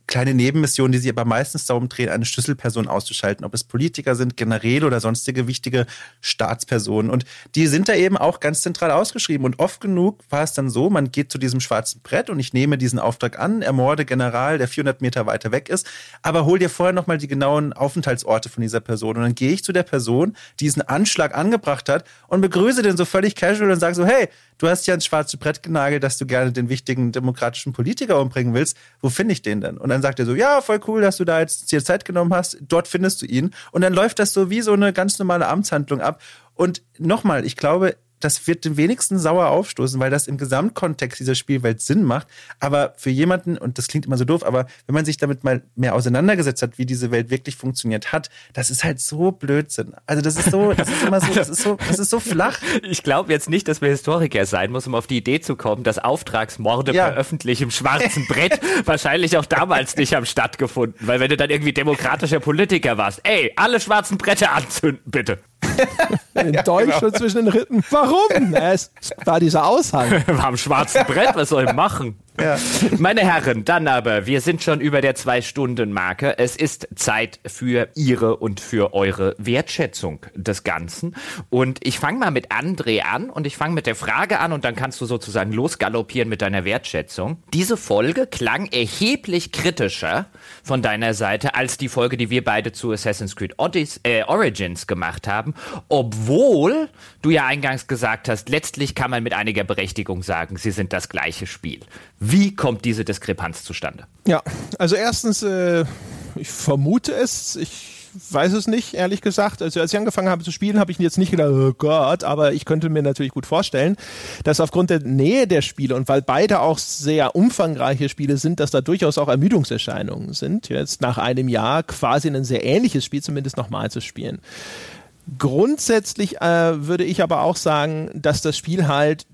Speaker 3: kleine Nebenmissionen, die sich aber meistens darum drehen, eine Schlüsselperson auszuschalten, ob es Politiker sind, Generäle oder sonstige wichtige Staatspersonen. Und die sind da eben auch ganz zentral ausgeschrieben. Und oft genug war es dann so, man geht zu diesem schwarzen Brett und ich nehme diesen Auftrag an, ermorde General, der 400 Meter weiter weg ist, aber hol dir vorher nochmal die genauen Aufenthaltsorte von dieser Person. Und dann gehe ich zu der Person, Person diesen Anschlag angebracht hat und begrüße den so völlig casual und sage so, hey, du hast ja ins schwarze Brett genagelt, dass du gerne den wichtigen demokratischen Politiker umbringen willst. Wo finde ich den denn? Und dann sagt er so, ja, voll cool, dass du da jetzt dir Zeit genommen hast. Dort findest du ihn. Und dann läuft das so wie so eine ganz normale Amtshandlung ab. Und nochmal, ich glaube, das wird den wenigsten sauer aufstoßen, weil das im Gesamtkontext dieser Spielwelt Sinn macht. Aber für jemanden, und das klingt immer so doof, aber wenn man sich damit mal mehr auseinandergesetzt hat, wie diese Welt wirklich funktioniert hat, das ist halt so Blödsinn. Also das ist so, das ist immer so, das ist so, das ist so flach.
Speaker 1: Ich glaube jetzt nicht, dass wir Historiker sein muss, um auf die Idee zu kommen, dass Auftragsmorde ja. per öffentlichem schwarzen Brett wahrscheinlich auch damals nicht haben stattgefunden. Weil wenn du dann irgendwie demokratischer Politiker warst, ey, alle schwarzen Bretter anzünden, bitte.
Speaker 2: Dolch ja, genau. zwischen den Rippen. Warum? es war dieser Aushang.
Speaker 1: war am schwarzen Brett, was soll ich machen? Ja. Meine Herren, dann aber, wir sind schon über der Zwei-Stunden-Marke. Es ist Zeit für Ihre und für eure Wertschätzung des Ganzen. Und ich fange mal mit André an und ich fange mit der Frage an und dann kannst du sozusagen losgaloppieren mit deiner Wertschätzung. Diese Folge klang erheblich kritischer von deiner Seite als die Folge, die wir beide zu Assassin's Creed Odyssey, äh, Origins gemacht haben, obwohl du ja eingangs gesagt hast, letztlich kann man mit einiger Berechtigung sagen, sie sind das gleiche Spiel. Wie kommt diese Diskrepanz zustande?
Speaker 2: Ja, also erstens, äh, ich vermute es, ich weiß es nicht, ehrlich gesagt. Also als ich angefangen habe zu spielen, habe ich jetzt nicht gedacht, oh Gott, aber ich könnte mir natürlich gut vorstellen, dass aufgrund der Nähe der Spiele und weil beide auch sehr umfangreiche Spiele sind, dass da durchaus auch Ermüdungserscheinungen sind, jetzt nach einem Jahr quasi ein sehr ähnliches Spiel zumindest nochmal zu spielen. Grundsätzlich äh, würde ich aber auch sagen, dass das Spiel halt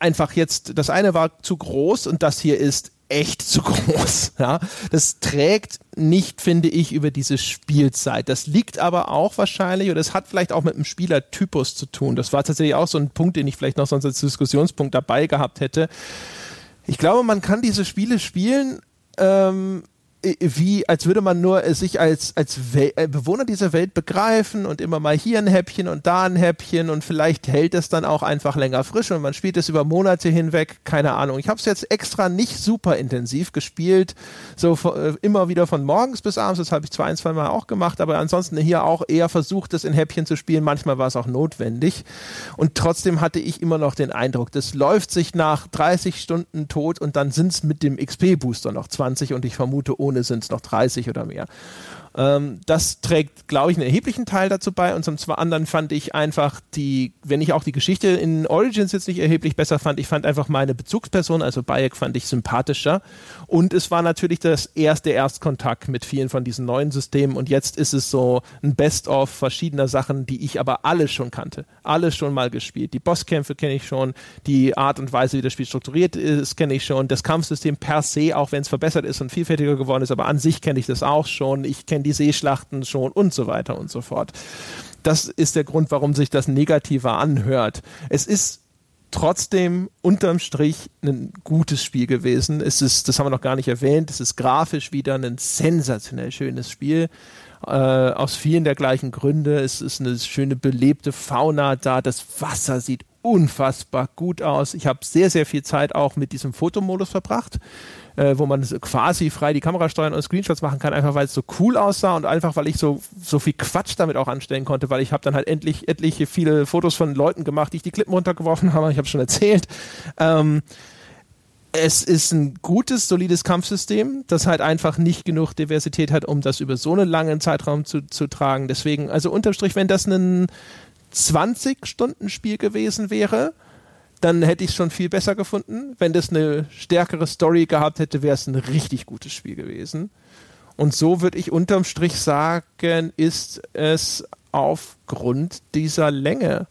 Speaker 2: einfach jetzt, das eine war zu groß und das hier ist echt zu groß. Ja, das trägt nicht, finde ich, über diese Spielzeit. Das liegt aber auch wahrscheinlich, oder es hat vielleicht auch mit dem Spielertypus zu tun. Das war tatsächlich auch so ein Punkt, den ich vielleicht noch sonst als Diskussionspunkt dabei gehabt hätte. Ich glaube, man kann diese Spiele spielen, ähm, wie, als würde man nur sich als, als äh, Bewohner dieser Welt begreifen und immer mal hier ein Häppchen und da ein Häppchen und vielleicht hält es dann auch einfach länger frisch und man spielt es über Monate hinweg, keine Ahnung. Ich habe es jetzt extra nicht super intensiv gespielt, so äh, immer wieder von morgens bis abends, das habe ich zwar ein, zwei Mal auch gemacht, aber ansonsten hier auch eher versucht, es in Häppchen zu spielen, manchmal war es auch notwendig und trotzdem hatte ich immer noch den Eindruck, das läuft sich nach 30 Stunden tot und dann sind es mit dem XP-Booster noch 20 und ich vermute ohne sind es noch 30 oder mehr. Ähm, das trägt, glaube ich, einen erheblichen Teil dazu bei. Und zum anderen fand ich einfach die, wenn ich auch die Geschichte in Origins jetzt nicht erheblich besser fand, ich fand einfach meine Bezugsperson, also Bayek, fand ich sympathischer. Und es war natürlich das erste Erstkontakt mit vielen von diesen neuen Systemen. Und jetzt ist es so ein Best-of verschiedener Sachen, die ich aber alle schon kannte. Alle schon mal gespielt. Die Bosskämpfe kenne ich schon, die Art und Weise, wie das Spiel strukturiert ist, kenne ich schon. Das Kampfsystem per se, auch wenn es verbessert ist und vielfältiger geworden ist, aber an sich kenne ich das auch schon. Ich kenne die Seeschlachten schon und so weiter und so fort. Das ist der Grund, warum sich das negativer anhört. Es ist trotzdem unterm Strich ein gutes Spiel gewesen. Es ist, das haben wir noch gar nicht erwähnt, es ist grafisch wieder ein sensationell schönes Spiel. Äh, aus vielen der gleichen Gründe. Es ist eine schöne belebte Fauna da. Das Wasser sieht unfassbar gut aus. Ich habe sehr, sehr viel Zeit auch mit diesem Fotomodus verbracht äh, wo man quasi frei die Kamera steuern und Screenshots machen kann, einfach weil es so cool aussah und einfach weil ich so, so viel Quatsch damit auch anstellen konnte, weil ich habe dann halt endlich etliche viele Fotos von Leuten gemacht, die ich die Klippen runtergeworfen habe, ich habe schon erzählt. Ähm, es ist ein gutes, solides Kampfsystem, das halt einfach nicht genug Diversität hat, um das über so einen langen Zeitraum zu, zu tragen. Deswegen, also unterm Strich, wenn das ein 20-Stunden-Spiel gewesen wäre, dann hätte ich es schon viel besser gefunden. Wenn das eine stärkere Story gehabt hätte, wäre es ein richtig gutes Spiel gewesen. Und so würde ich unterm Strich sagen, ist es aufgrund dieser Länge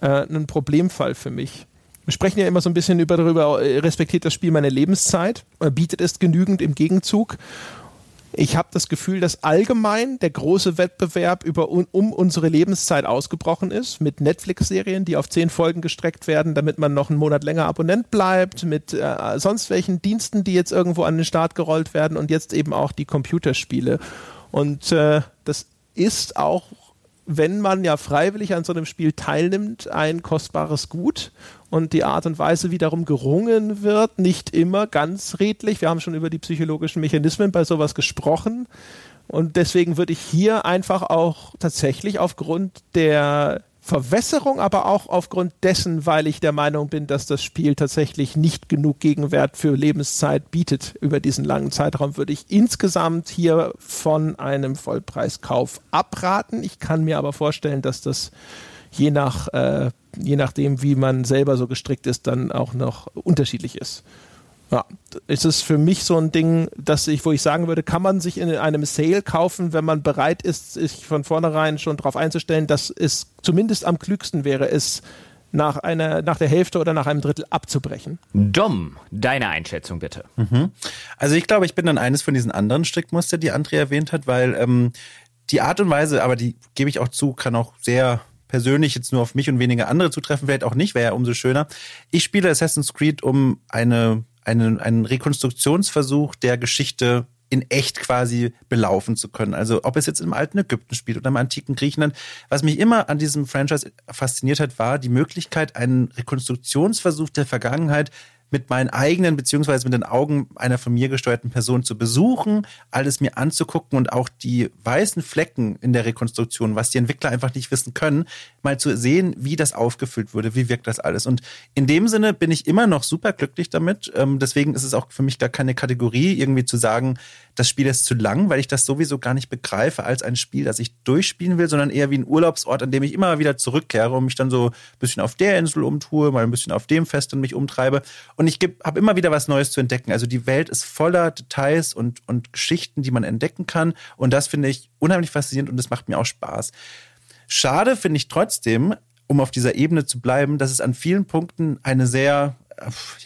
Speaker 2: äh, ein Problemfall für mich. Wir sprechen ja immer so ein bisschen über darüber, äh, respektiert das Spiel meine Lebenszeit, bietet es genügend im Gegenzug. Ich habe das Gefühl, dass allgemein der große Wettbewerb über, um unsere Lebenszeit ausgebrochen ist, mit Netflix-Serien, die auf zehn Folgen gestreckt werden, damit man noch einen Monat länger Abonnent bleibt, mit äh, sonst welchen Diensten, die jetzt irgendwo an den Start gerollt werden und jetzt eben auch die Computerspiele. Und äh, das ist auch wenn man ja freiwillig an so einem Spiel teilnimmt, ein kostbares Gut und die Art und Weise, wie darum gerungen wird, nicht immer ganz redlich. Wir haben schon über die psychologischen Mechanismen bei sowas gesprochen. Und deswegen würde ich hier einfach auch tatsächlich aufgrund der Verwässerung, aber auch aufgrund dessen, weil ich der Meinung bin, dass das Spiel tatsächlich nicht genug Gegenwert für Lebenszeit bietet über diesen langen Zeitraum, würde ich insgesamt hier von einem Vollpreiskauf abraten. Ich kann mir aber vorstellen, dass das je nach äh, je nachdem, wie man selber so gestrickt ist, dann auch noch unterschiedlich ist. Ja, es ist für mich so ein Ding, dass ich, wo ich sagen würde, kann man sich in einem Sale kaufen, wenn man bereit ist, sich von vornherein schon darauf einzustellen, dass es zumindest am klügsten wäre, es nach einer, nach der Hälfte oder nach einem Drittel abzubrechen.
Speaker 1: Dom, deine Einschätzung bitte.
Speaker 3: Mhm. Also ich glaube, ich bin dann eines von diesen anderen Strickmuster, die André erwähnt hat, weil ähm, die Art und Weise, aber die gebe ich auch zu, kann auch sehr persönlich jetzt nur auf mich und wenige andere zutreffen, vielleicht auch nicht, wäre ja umso schöner. Ich spiele Assassin's Creed, um eine einen, einen Rekonstruktionsversuch der Geschichte in echt quasi belaufen zu können. Also ob es jetzt im alten Ägypten spielt oder im antiken Griechenland. Was mich immer an diesem Franchise fasziniert hat, war die Möglichkeit, einen Rekonstruktionsversuch der Vergangenheit mit meinen eigenen beziehungsweise mit den Augen einer von mir gesteuerten Person zu besuchen, alles mir anzugucken und auch die weißen Flecken in der Rekonstruktion, was die Entwickler einfach nicht wissen können, mal zu sehen, wie das aufgefüllt wurde, wie wirkt das alles. Und in dem Sinne bin ich immer noch super glücklich damit. Ähm, deswegen ist es auch für mich gar keine Kategorie, irgendwie zu sagen, das Spiel ist zu lang, weil ich das sowieso gar nicht begreife als ein Spiel, das ich durchspielen will, sondern eher wie ein Urlaubsort, an dem ich immer wieder zurückkehre und mich dann so ein bisschen auf der Insel umtue, mal ein bisschen auf dem Fest und mich umtreibe. Und ich habe immer wieder was Neues zu entdecken. Also die Welt ist voller Details und, und Geschichten, die man entdecken kann. Und das finde ich unheimlich faszinierend und das macht mir auch Spaß. Schade finde ich trotzdem, um auf dieser Ebene zu bleiben, dass es an vielen Punkten eine sehr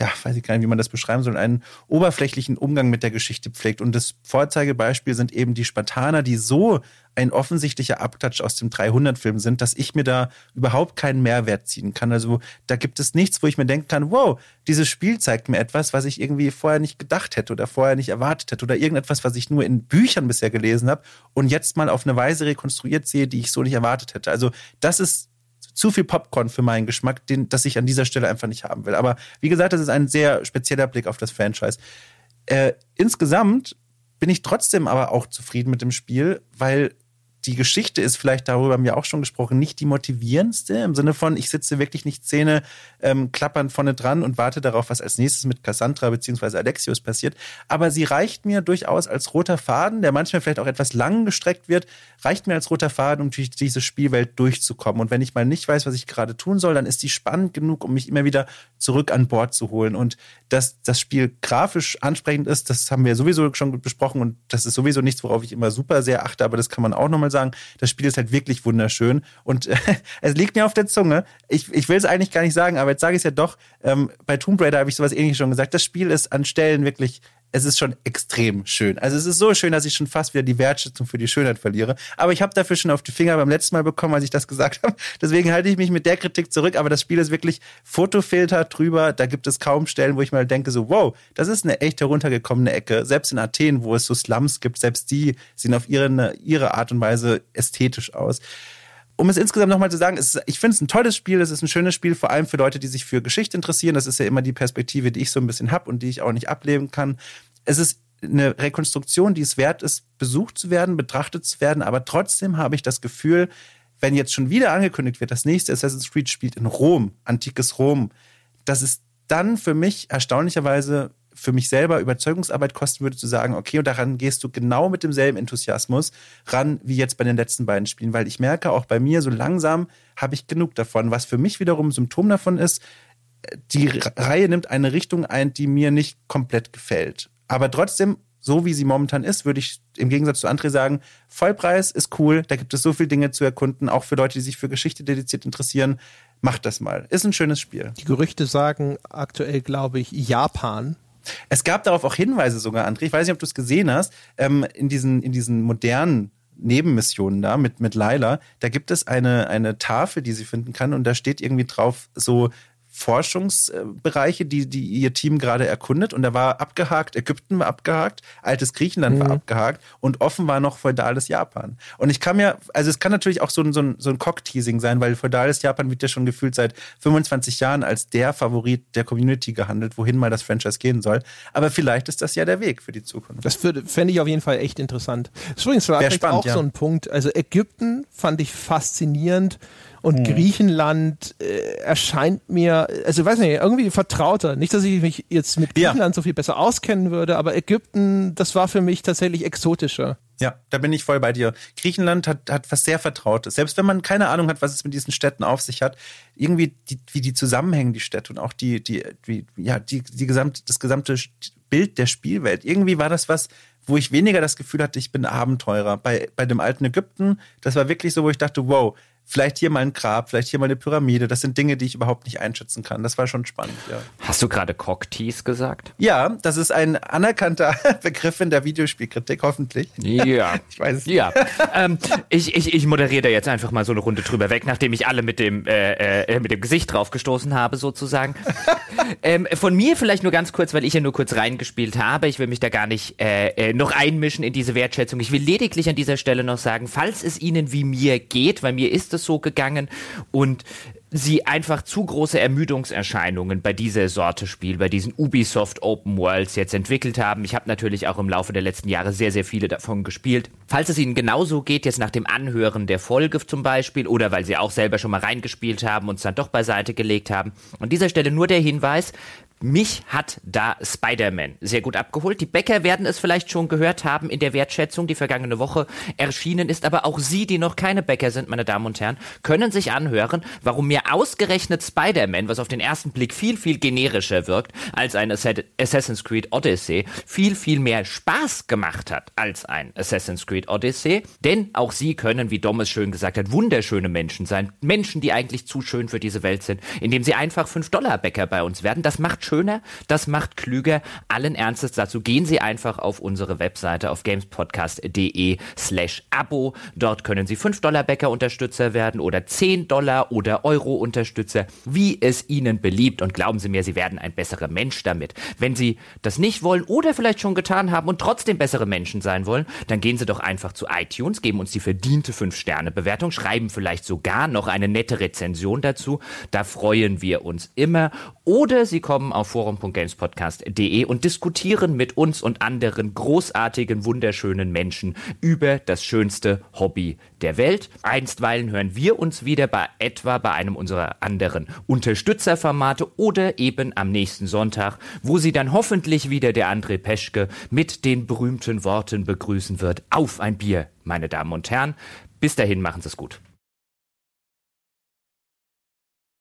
Speaker 3: ja, weiß ich gar nicht, wie man das beschreiben soll, einen oberflächlichen Umgang mit der Geschichte pflegt. Und das Vorzeigebeispiel sind eben die Spartaner, die so ein offensichtlicher Abklatsch aus dem 300-Film sind, dass ich mir da überhaupt keinen Mehrwert ziehen kann. Also da gibt es nichts, wo ich mir denken kann, wow, dieses Spiel zeigt mir etwas, was ich irgendwie vorher nicht gedacht hätte oder vorher nicht erwartet hätte oder irgendetwas, was ich nur in Büchern bisher gelesen habe und jetzt mal auf eine Weise rekonstruiert sehe, die ich so nicht erwartet hätte. Also das ist zu viel Popcorn für meinen Geschmack, den, das ich an dieser Stelle einfach nicht haben will. Aber wie gesagt, das ist ein sehr spezieller Blick auf das Franchise. Äh, insgesamt bin ich trotzdem aber auch zufrieden mit dem Spiel, weil die Geschichte ist vielleicht, darüber haben wir auch schon gesprochen, nicht die motivierendste, im Sinne von, ich sitze wirklich nicht Zähne ähm, klappernd vorne dran und warte darauf, was als nächstes mit Cassandra bzw. Alexios passiert. Aber sie reicht mir durchaus als roter Faden, der manchmal vielleicht auch etwas lang gestreckt wird, reicht mir als roter Faden, um durch diese Spielwelt durchzukommen. Und wenn ich mal nicht weiß, was ich gerade tun soll, dann ist die spannend genug, um mich immer wieder zurück an Bord zu holen. Und dass das Spiel grafisch ansprechend ist, das haben wir sowieso schon besprochen und das ist sowieso nichts, worauf ich immer super sehr achte, aber das kann man auch nochmal sagen, das Spiel ist halt wirklich wunderschön. Und äh, es liegt mir auf der Zunge. Ich, ich will es eigentlich gar nicht sagen, aber jetzt sage ich es ja doch. Ähm, bei Tomb Raider habe ich sowas ähnliches schon gesagt. Das Spiel ist an Stellen wirklich es ist schon extrem schön. Also es ist so schön, dass ich schon fast wieder die Wertschätzung für die Schönheit verliere. Aber ich habe dafür schon auf die Finger beim letzten Mal bekommen, als ich das gesagt habe. Deswegen halte ich mich mit der Kritik zurück. Aber das Spiel ist wirklich Fotofilter drüber. Da gibt es kaum Stellen, wo ich mal denke, so, wow, das ist eine echt heruntergekommene Ecke. Selbst in Athen, wo es so Slums gibt, selbst die sehen auf ihre, ihre Art und Weise ästhetisch aus um es insgesamt nochmal zu sagen, ist, ich finde es ein tolles Spiel, es ist ein schönes Spiel, vor allem für Leute, die sich für Geschichte interessieren. Das ist ja immer die Perspektive, die ich so ein bisschen habe und die ich auch nicht ablehnen kann. Es ist eine Rekonstruktion, die es wert ist, besucht zu werden, betrachtet zu werden, aber trotzdem habe ich das Gefühl, wenn jetzt schon wieder angekündigt wird, das nächste Assassin's Creed spielt in Rom, antikes Rom, dass es dann für mich erstaunlicherweise für mich selber Überzeugungsarbeit kosten würde, zu sagen, okay, und daran gehst du genau mit demselben Enthusiasmus ran, wie jetzt bei den letzten beiden Spielen, weil ich merke, auch bei mir so langsam habe ich genug davon, was für mich wiederum Symptom davon ist, die Reihe nimmt eine Richtung ein, die mir nicht komplett gefällt. Aber trotzdem, so wie sie momentan ist, würde ich im Gegensatz zu André sagen, Vollpreis ist cool, da gibt es so viele Dinge zu erkunden, auch für Leute, die sich für Geschichte dediziert interessieren. Macht das mal. Ist ein schönes Spiel.
Speaker 2: Die Gerüchte sagen aktuell, glaube ich, Japan.
Speaker 3: Es gab darauf auch Hinweise sogar, André. Ich weiß nicht, ob du es gesehen hast. Ähm, in, diesen, in diesen modernen Nebenmissionen da mit, mit Laila, da gibt es eine, eine Tafel, die sie finden kann und da steht irgendwie drauf so Forschungsbereiche, die, die ihr Team gerade erkundet. Und da war abgehakt, Ägypten war abgehakt, altes Griechenland mhm. war abgehakt und offen war noch feudales Japan. Und ich kann mir, also es kann natürlich auch so ein, so ein, so ein Cock-Teasing sein, weil feudales Japan wird ja schon gefühlt seit 25 Jahren als der Favorit der Community gehandelt, wohin mal das Franchise gehen soll. Aber vielleicht ist das ja der Weg für die Zukunft.
Speaker 2: Das fände ich auf jeden Fall echt interessant. Übrigens spannend, auch ja. so ein Punkt. Also Ägypten fand ich faszinierend und hm. Griechenland äh, erscheint mir, also weiß nicht, irgendwie vertrauter. Nicht, dass ich mich jetzt mit Griechenland ja. so viel besser auskennen würde, aber Ägypten, das war für mich tatsächlich exotischer.
Speaker 3: Ja, da bin ich voll bei dir. Griechenland hat, hat was sehr Vertrautes. Selbst wenn man keine Ahnung hat, was es mit diesen Städten auf sich hat, irgendwie die, wie die zusammenhängen, die Städte und auch die, die, die ja, die, die gesamt, das gesamte Bild der Spielwelt. Irgendwie war das was, wo ich weniger das Gefühl hatte, ich bin Abenteurer. Bei, bei dem alten Ägypten, das war wirklich so, wo ich dachte, wow, vielleicht hier mal ein Grab, vielleicht hier mal eine Pyramide. Das sind Dinge, die ich überhaupt nicht einschätzen kann. Das war schon spannend, ja.
Speaker 1: Hast du gerade Cocktease gesagt?
Speaker 3: Ja, das ist ein anerkannter Begriff in der Videospielkritik, hoffentlich.
Speaker 1: Ja. ich weiß es Ja. ähm, ich, ich, ich moderiere da jetzt einfach mal so eine Runde drüber weg, nachdem ich alle mit dem, äh, äh, mit dem Gesicht draufgestoßen habe, sozusagen. ähm, von mir vielleicht nur ganz kurz, weil ich ja nur kurz reingespielt habe. Ich will mich da gar nicht äh, äh noch einmischen in diese Wertschätzung. Ich will lediglich an dieser Stelle noch sagen, falls es Ihnen wie mir geht, weil mir ist es so gegangen und sie einfach zu große Ermüdungserscheinungen bei dieser Sorte Spiel, bei diesen Ubisoft Open Worlds jetzt entwickelt haben. Ich habe natürlich auch im Laufe der letzten Jahre sehr, sehr viele davon gespielt. Falls es Ihnen genauso geht, jetzt nach dem Anhören der Folge zum Beispiel, oder weil Sie auch selber schon mal reingespielt haben und es dann doch beiseite gelegt haben, an dieser Stelle nur der Hinweis, mich hat da Spider-Man sehr gut abgeholt. Die Bäcker werden es vielleicht schon gehört haben in der Wertschätzung, die vergangene Woche erschienen ist. Aber auch Sie, die noch keine Bäcker sind, meine Damen und Herren, können sich anhören, warum mir ausgerechnet Spider-Man, was auf den ersten Blick viel, viel generischer wirkt als ein Assassin's Creed Odyssey, viel, viel mehr Spaß gemacht hat als ein Assassin's Creed Odyssey. Denn auch Sie können, wie Dom es schön gesagt hat, wunderschöne Menschen sein. Menschen, die eigentlich zu schön für diese Welt sind, indem sie einfach 5-Dollar-Bäcker bei uns werden. Das schöner, das macht klüger. Allen Ernstes dazu gehen Sie einfach auf unsere Webseite auf gamespodcast.de slash Abo. Dort können Sie 5 Dollar Bäcker Unterstützer werden oder 10 Dollar oder Euro Unterstützer, wie es Ihnen beliebt. Und glauben Sie mir, Sie werden ein besserer Mensch damit. Wenn Sie das nicht wollen oder vielleicht schon getan haben und trotzdem bessere Menschen sein wollen, dann gehen Sie doch einfach zu iTunes, geben uns die verdiente 5-Sterne-Bewertung, schreiben vielleicht sogar noch eine nette Rezension dazu. Da freuen wir uns immer. Oder Sie kommen auf forum.gamespodcast.de und diskutieren mit uns und anderen großartigen, wunderschönen Menschen über das schönste Hobby der Welt. Einstweilen hören wir uns wieder bei etwa bei einem unserer anderen Unterstützerformate oder eben am nächsten Sonntag, wo sie dann hoffentlich wieder der André Peschke mit den berühmten Worten begrüßen wird. Auf ein Bier, meine Damen und Herren. Bis dahin machen Sie es gut.